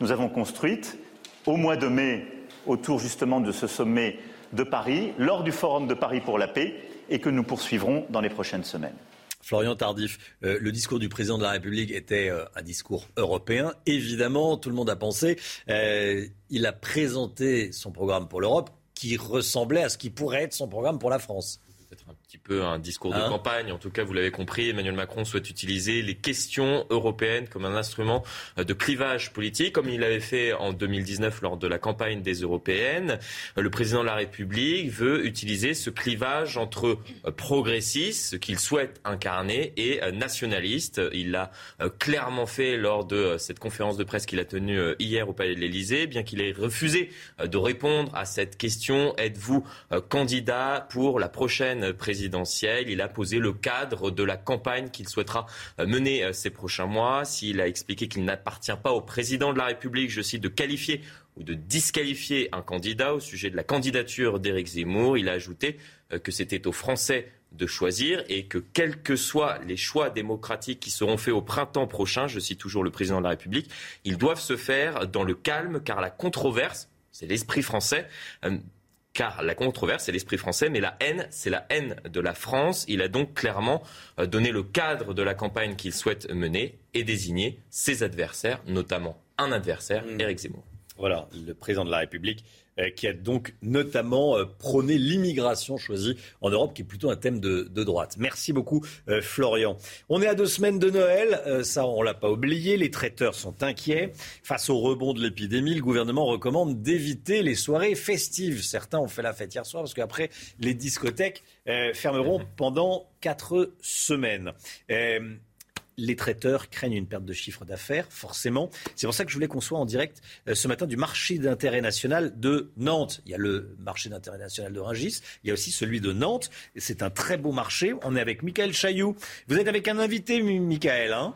nous avons construite au mois de mai autour justement de ce sommet de Paris, lors du Forum de Paris pour la paix, et que nous poursuivrons dans les prochaines semaines. Florian Tardif, euh, le discours du président de la République était euh, un discours européen. Évidemment, tout le monde a pensé. Euh, il a présenté son programme pour l'Europe qui ressemblait à ce qui pourrait être son programme pour la France petit peu un discours de hein campagne. En tout cas, vous l'avez compris, Emmanuel Macron souhaite utiliser les questions européennes comme un instrument euh, de clivage politique, comme il l'avait fait en 2019 lors de la campagne des européennes. Euh, le président de la République veut utiliser ce clivage entre euh, progressistes, ce qu'il souhaite incarner, et nationalistes. Il l'a clairement fait lors de cette conférence de presse qu'il a tenue hier au Palais de l'Élysée, bien qu'il ait refusé de répondre à cette question. Êtes-vous candidat pour la prochaine présidence il a posé le cadre de la campagne qu'il souhaitera euh, mener euh, ces prochains mois. S'il a expliqué qu'il n'appartient pas au président de la République, je cite, de qualifier ou de disqualifier un candidat au sujet de la candidature d'Éric Zemmour, il a ajouté euh, que c'était aux Français de choisir et que quels que soient les choix démocratiques qui seront faits au printemps prochain, je cite toujours le président de la République, ils doivent se faire dans le calme car la controverse, c'est l'esprit français, car la controverse, c'est l'esprit français, mais la haine, c'est la haine de la France. Il a donc clairement euh, donné le cadre de la campagne qu'il souhaite mener et désigner ses adversaires, notamment un adversaire, mmh. Éric Zemmour. Voilà, le président de la République qui a donc notamment euh, prôné l'immigration choisie en Europe, qui est plutôt un thème de, droite. Merci beaucoup, euh, Florian. On est à deux semaines de Noël, ça on l'a pas oublié. Les traiteurs sont inquiets face au rebond de l'épidémie. Le gouvernement recommande d'éviter les soirées festives. Certains ont fait la fête hier soir parce qu'après les discothèques fermeront pendant quatre semaines les traiteurs craignent une perte de chiffre d'affaires, forcément. C'est pour ça que je voulais qu'on soit en direct euh, ce matin du marché d'intérêt national de Nantes. Il y a le marché d'intérêt national de Rungis, il y a aussi celui de Nantes. C'est un très beau marché. On est avec Michael Chailloux. Vous êtes avec un invité, Michael, hein?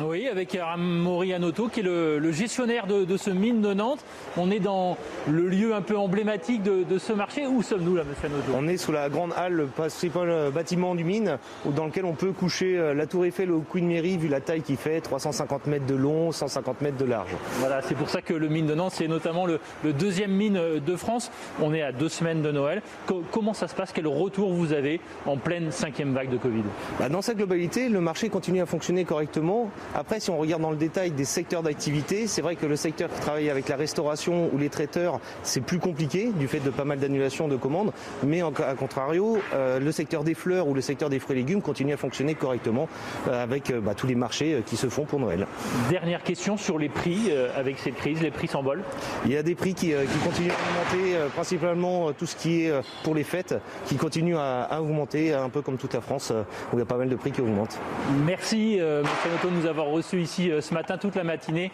Oui, avec Maury Anoto, qui est le, gestionnaire de, ce mine de Nantes. On est dans le lieu un peu emblématique de, ce marché. Où sommes-nous là, monsieur Anoto? On est sous la grande halle, le principal euh, bâtiment du mine, dans lequel on peut coucher euh, la tour Eiffel au Queen Mary, vu la taille qu'il fait, 350 mètres de long, 150 mètres de large. Voilà, c'est pour ça que le mine de Nantes, c'est notamment le, deuxième mine euh, de France. On est à deux semaines de Noël. comment ça se passe? Quel retour vous avez en pleine cinquième vague de Covid? Bah, Dans sa globalité, le marché continue à fonctionner correctement. Après, si on regarde dans le détail des secteurs d'activité, c'est vrai que le secteur qui travaille avec la restauration ou les traiteurs, c'est plus compliqué du fait de pas mal d'annulations de commandes. Mais à contrario, euh, le secteur des fleurs ou le secteur des fruits et légumes continue à fonctionner correctement euh, avec euh, bah, tous les marchés qui se font pour Noël. Dernière question sur les prix avec cette crise, les prix s'envolent Il y a des prix qui, continuent à augmenter, principalement tout ce qui est pour les fêtes, qui continue à, augmenter, un peu comme toute la France, où il y a pas mal de prix qui augmentent. Merci, M. Noto, nous avoir reçus ici ce matin, toute la matinée,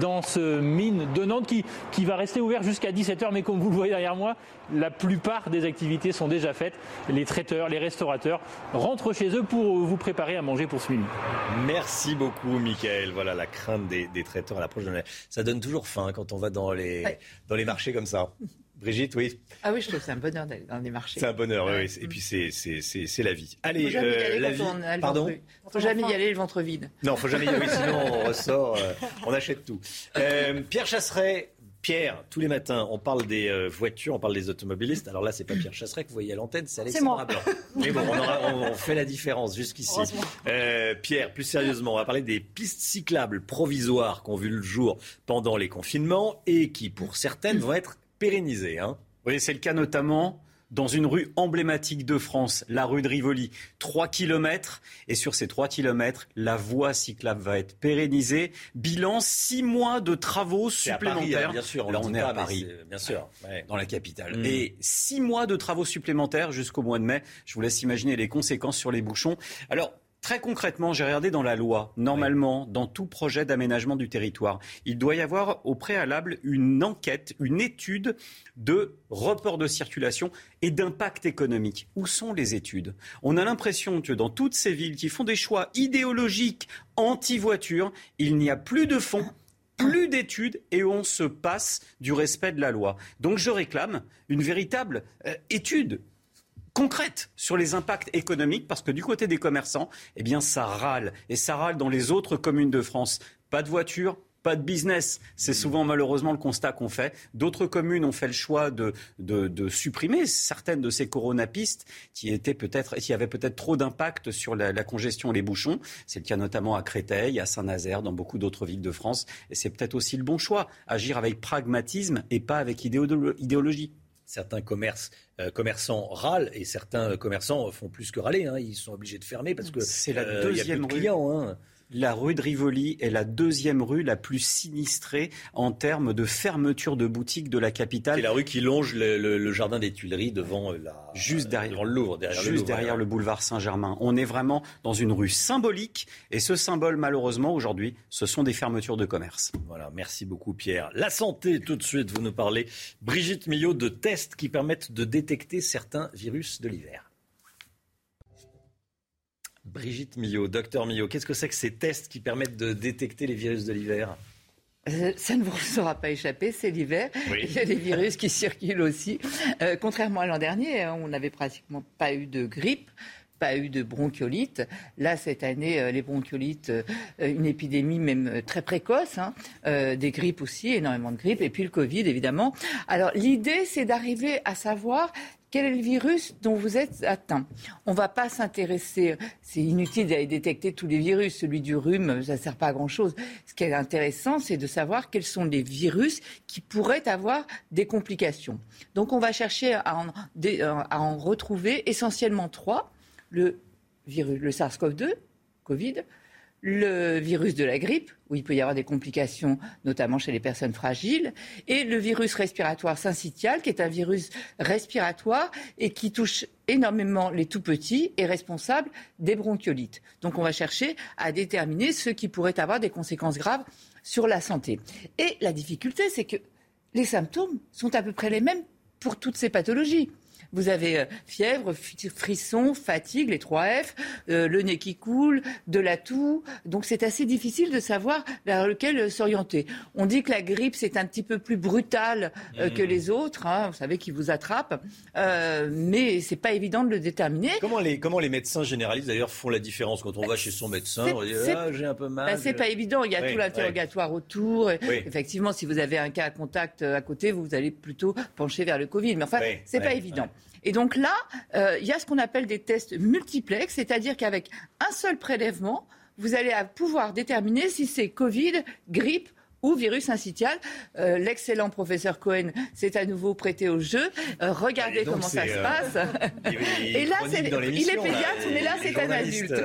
dans ce mine de Nantes qui, qui va rester ouvert jusqu'à 17h, mais comme vous le voyez derrière moi, la plupart des activités sont déjà faites. Les traiteurs, les restaurateurs rentrent chez eux pour vous préparer à manger pour ce midi. Merci beaucoup, Michael. Voilà la crainte des, traiteurs à l'approche de Noël. Ça donne toujours faim quand on va dans les, dans les marchés comme ça. Brigitte, oui. Ah oui, je trouve que c'est un bonheur d'aller dans les marchés. C'est un bonheur, oui. Et puis c'est la vie. Allez, euh, la vie. Pardon. Il faut jamais y aller le ventre vide. Non, faut jamais y aller. sinon on ressort, euh, on achète tout. Euh, Pierre Chasseret, Pierre, tous les matins, on parle des euh, voitures, on parle des automobilistes. Alors là, c'est pas Pierre Chasseret que vous voyez à l'antenne, c'est Alexandra Blanc. Mais bon, on, fait la différence jusqu'ici. Euh, Pierre, plus sérieusement, on va parler des pistes cyclables provisoires qui ont vu le jour pendant les confinements et qui, pour certaines, vont être pérennisées. Hein. Oui, c'est le cas notamment dans une rue emblématique de France, la rue de Rivoli. 3 km. Et sur ces 3 km, la voie cyclable va être pérennisée. Bilan, 6 mois de travaux hein, supplémentaires. bien sûr, on Là, on est à Paris. Bien sûr. Dans la capitale. Mm. Et 6 mois de travaux supplémentaires jusqu'au mois de mai. Je vous laisse imaginer les conséquences sur les bouchons. Alors, Très concrètement, j'ai regardé dans la loi, normalement, dans tout projet d'aménagement du territoire, il doit y avoir au préalable une enquête, une étude de report de circulation et d'impact économique. Où sont les études? On a l'impression que dans toutes ces villes qui font des choix idéologiques anti-voiture, il n'y a plus de fonds plus d'études et on se passe du respect de la loi. Donc je réclame une véritable euh, étude concrète sur les impacts économiques parce que du côté des commerçants, eh bien ça râle et ça râle dans les autres communes de France. Pas de voitures, pas de business. C'est souvent malheureusement le constat qu'on fait. D'autres communes ont fait le choix de, de, supprimer certaines de ces coronapistes qui étaient peut-être, qui avaient peut-être trop d'impact sur la, la, congestion et les bouchons. C'est le cas notamment à Créteil, à Saint-Nazaire, dans beaucoup d'autres villes de France. Et c'est peut-être aussi le bon choix. Agir avec pragmatisme et pas avec idéologie certains commerces, euh, commerçants râlent et certains commerçants font plus que râler. Hein. Ils sont obligés de fermer parce que c'est la euh, deuxième y a Hein. La rue de Rivoli est la deuxième rue la plus sinistrée en termes de fermeture de boutiques de la capitale. C'est la rue qui longe le, jardin des Tuileries devant la juste derrière le Louvre, derrière juste le derrière le boulevard Saint-Germain. On est vraiment dans une rue symbolique et ce symbole malheureusement aujourd'hui, ce sont des fermetures de commerce. Voilà, merci beaucoup Pierre. La santé tout de suite, vous nous parlez Brigitte Millot de tests qui permettent de détecter certains virus de l'hiver. Brigitte Millot, docteur Millot, qu'est-ce que c'est que ces tests qui permettent de détecter les virus de l'hiver euh, ça ne vous sera pas échappé, c'est l'hiver. Il y a des virus qui circulent aussi. Euh, contrairement à l'an dernier, hein, on n'avait pratiquement pas eu de grippe pas eu de bronchiolite. Là, cette année, euh, les bronchiolites, une épidémie même très précoce, hein. des grippes aussi, énormément de grippes, et puis le Covid, évidemment. Alors, l'idée, c'est d'arriver à savoir quel est le virus dont vous êtes atteint? On ne va pas s'intéresser, c'est inutile d'aller détecter tous les virus, celui du rhume, ça ne sert pas à grand-chose. Ce qui est intéressant, c'est de savoir quels sont les virus qui pourraient avoir des complications. Donc on va chercher à en, en retrouver essentiellement trois. Le, le SARS-CoV-2, Covid, le virus de la grippe, où il peut y avoir des complications, notamment chez les personnes fragiles, et le virus respiratoire syncytial, qui est un virus respiratoire et qui touche énormément les tout petits et responsable des bronchiolites. Donc on va chercher à déterminer ceux qui pourraient avoir des conséquences graves sur la santé. Et la difficulté, c'est que les symptômes sont à peu près les mêmes pour toutes ces pathologies. Vous avez euh, fièvre, frisson, fatigue, les trois F, euh, le nez qui coule, de la toux. Donc c'est assez difficile de savoir vers lequel euh, s'orienter. On dit que la grippe, c'est un petit peu plus brutal que mmh. les autres, hein, vous savez, qui vous attrape. mais c'est pas évident de le déterminer. Comment les, comment les médecins généralistes, d'ailleurs, font la différence quand on va chez son médecin On dit ah, j'ai un peu mal. Ben, c'est pas évident. Il y a tout l'interrogatoire autour. Effectivement, si vous avez un cas à contact à côté, vous allez plutôt pencher vers le Covid. Mais enfin, c'est pas évident. Et donc là, euh, il y a ce qu'on appelle des tests multiplex, c'est-à-dire qu'avec un seul prélèvement, vous allez pouvoir déterminer si c'est Covid, grippe ou virus incitial. Euh, l'excellent professeur Cohen s'est à nouveau prêté au jeu. Euh, regardez comment ça se passe. et là, il est pédiatre, mais là, c'est un adulte.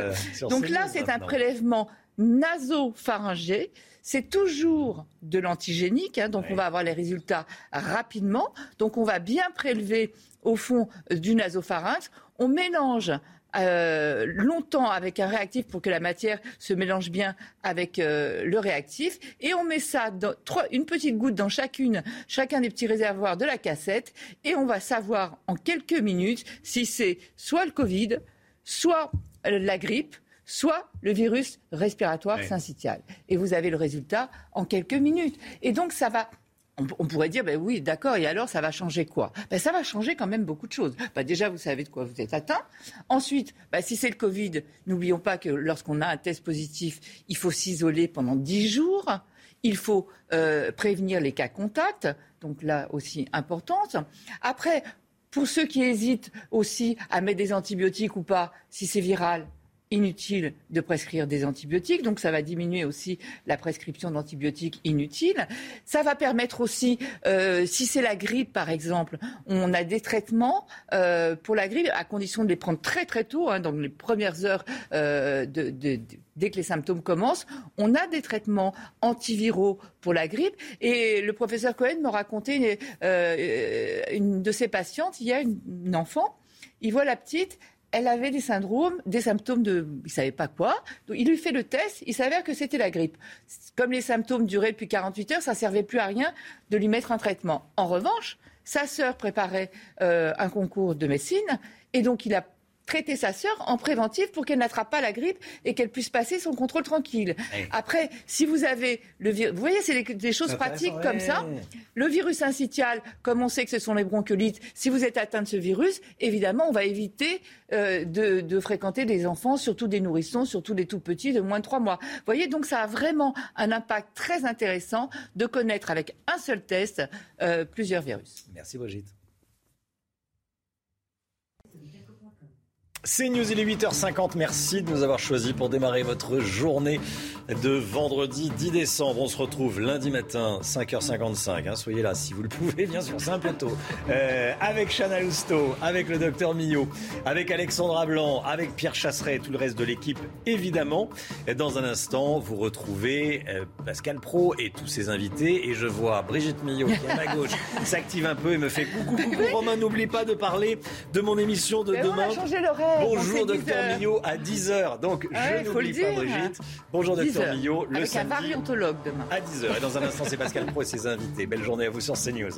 Donc là, c'est un prélèvement nasopharyngé. C'est toujours de l'antigénique, hein, donc on va avoir les résultats rapidement. Donc on va bien prélever au fond du nasopharynx. On mélange euh, longtemps avec un réactif pour que la matière se mélange bien avec euh, le réactif. Et on met ça, dans, une petite goutte dans chacune, chacun des petits réservoirs de la cassette. Et on va savoir en quelques minutes si c'est soit le Covid, soit la grippe, soit le virus respiratoire syncytial. Et vous avez le résultat en quelques minutes. Et donc ça va on, pourrait dire, ben oui, d'accord, et alors ça va changer quoi? Ben, Ça va changer quand même beaucoup de choses. Ben, déjà, vous savez de quoi vous êtes atteint. Ensuite, ben, si c'est le Covid, n'oublions pas que lorsqu'on a un test positif, il faut s'isoler pendant 10 jours. Il faut euh, prévenir les cas contacts, donc là aussi importante. Après, pour ceux qui hésitent aussi à mettre des antibiotiques ou pas, si c'est viral, inutile de prescrire des antibiotiques, donc ça va diminuer aussi la prescription d'antibiotiques inutiles. Ça va permettre aussi, euh, si c'est la grippe par exemple, on a des traitements euh, pour la grippe à condition de les prendre très très tôt, hein, dans les premières heures euh, dès que les symptômes commencent. On a des traitements antiviraux pour la grippe. Et le professeur Cohen m'a raconté une, de ses patientes, il y a une enfant, il voit la petite, elle avait des syndromes, des symptômes de, il savait pas quoi. Il lui fait le test, il s'avère que c'était la grippe. Comme les symptômes duraient depuis 48 heures, ça servait plus à rien de lui mettre un traitement. En revanche, sa sœur préparait euh, un concours de médecine et donc il a traiter sa sœur en préventif pour qu'elle n'attrape pas la grippe et qu'elle puisse passer son contrôle tranquille. Après, si vous avez le virus, vous voyez, c'est des, choses pratiques comme ça. Le virus incitial, comme on sait que ce sont les bronchiolites, si vous êtes atteint de ce virus, évidemment, on va éviter euh, de, fréquenter des enfants, surtout des nourrissons, surtout des tout petits de moins de trois mois. Vous voyez, donc ça a vraiment un impact très intéressant de connaître avec un seul test euh, plusieurs virus. Merci Brigitte. C'est News, il est 8h50. Merci de nous avoir choisis pour démarrer votre journée de vendredi 10 décembre. On se retrouve lundi matin, 5h55. Hein. soyez là si vous le pouvez, bien sûr, c'est un peu tôt. Euh, avec Chana Lousteau, avec le docteur Millot, avec Alexandra Blanc, avec Pierre Chasseret et tout le reste de l'équipe, évidemment. Dans un instant, vous retrouvez euh, Pascal Pro et tous ses invités. Et je vois Brigitte Millot, qui est à ma gauche, s'active un peu et me fait coucou, coucou. Romain, n'oublie pas de parler de mon émission de demain. On a changé. Bonjour docteur Millot à 10h. Donc je n'oublie pas Brigitte. Bonjour docteur Millot. Le Avec un variantologue demain. À 10h. Et dans un instant, c'est Pascal Pro et ses invités. Belle journée à vous sur CNews.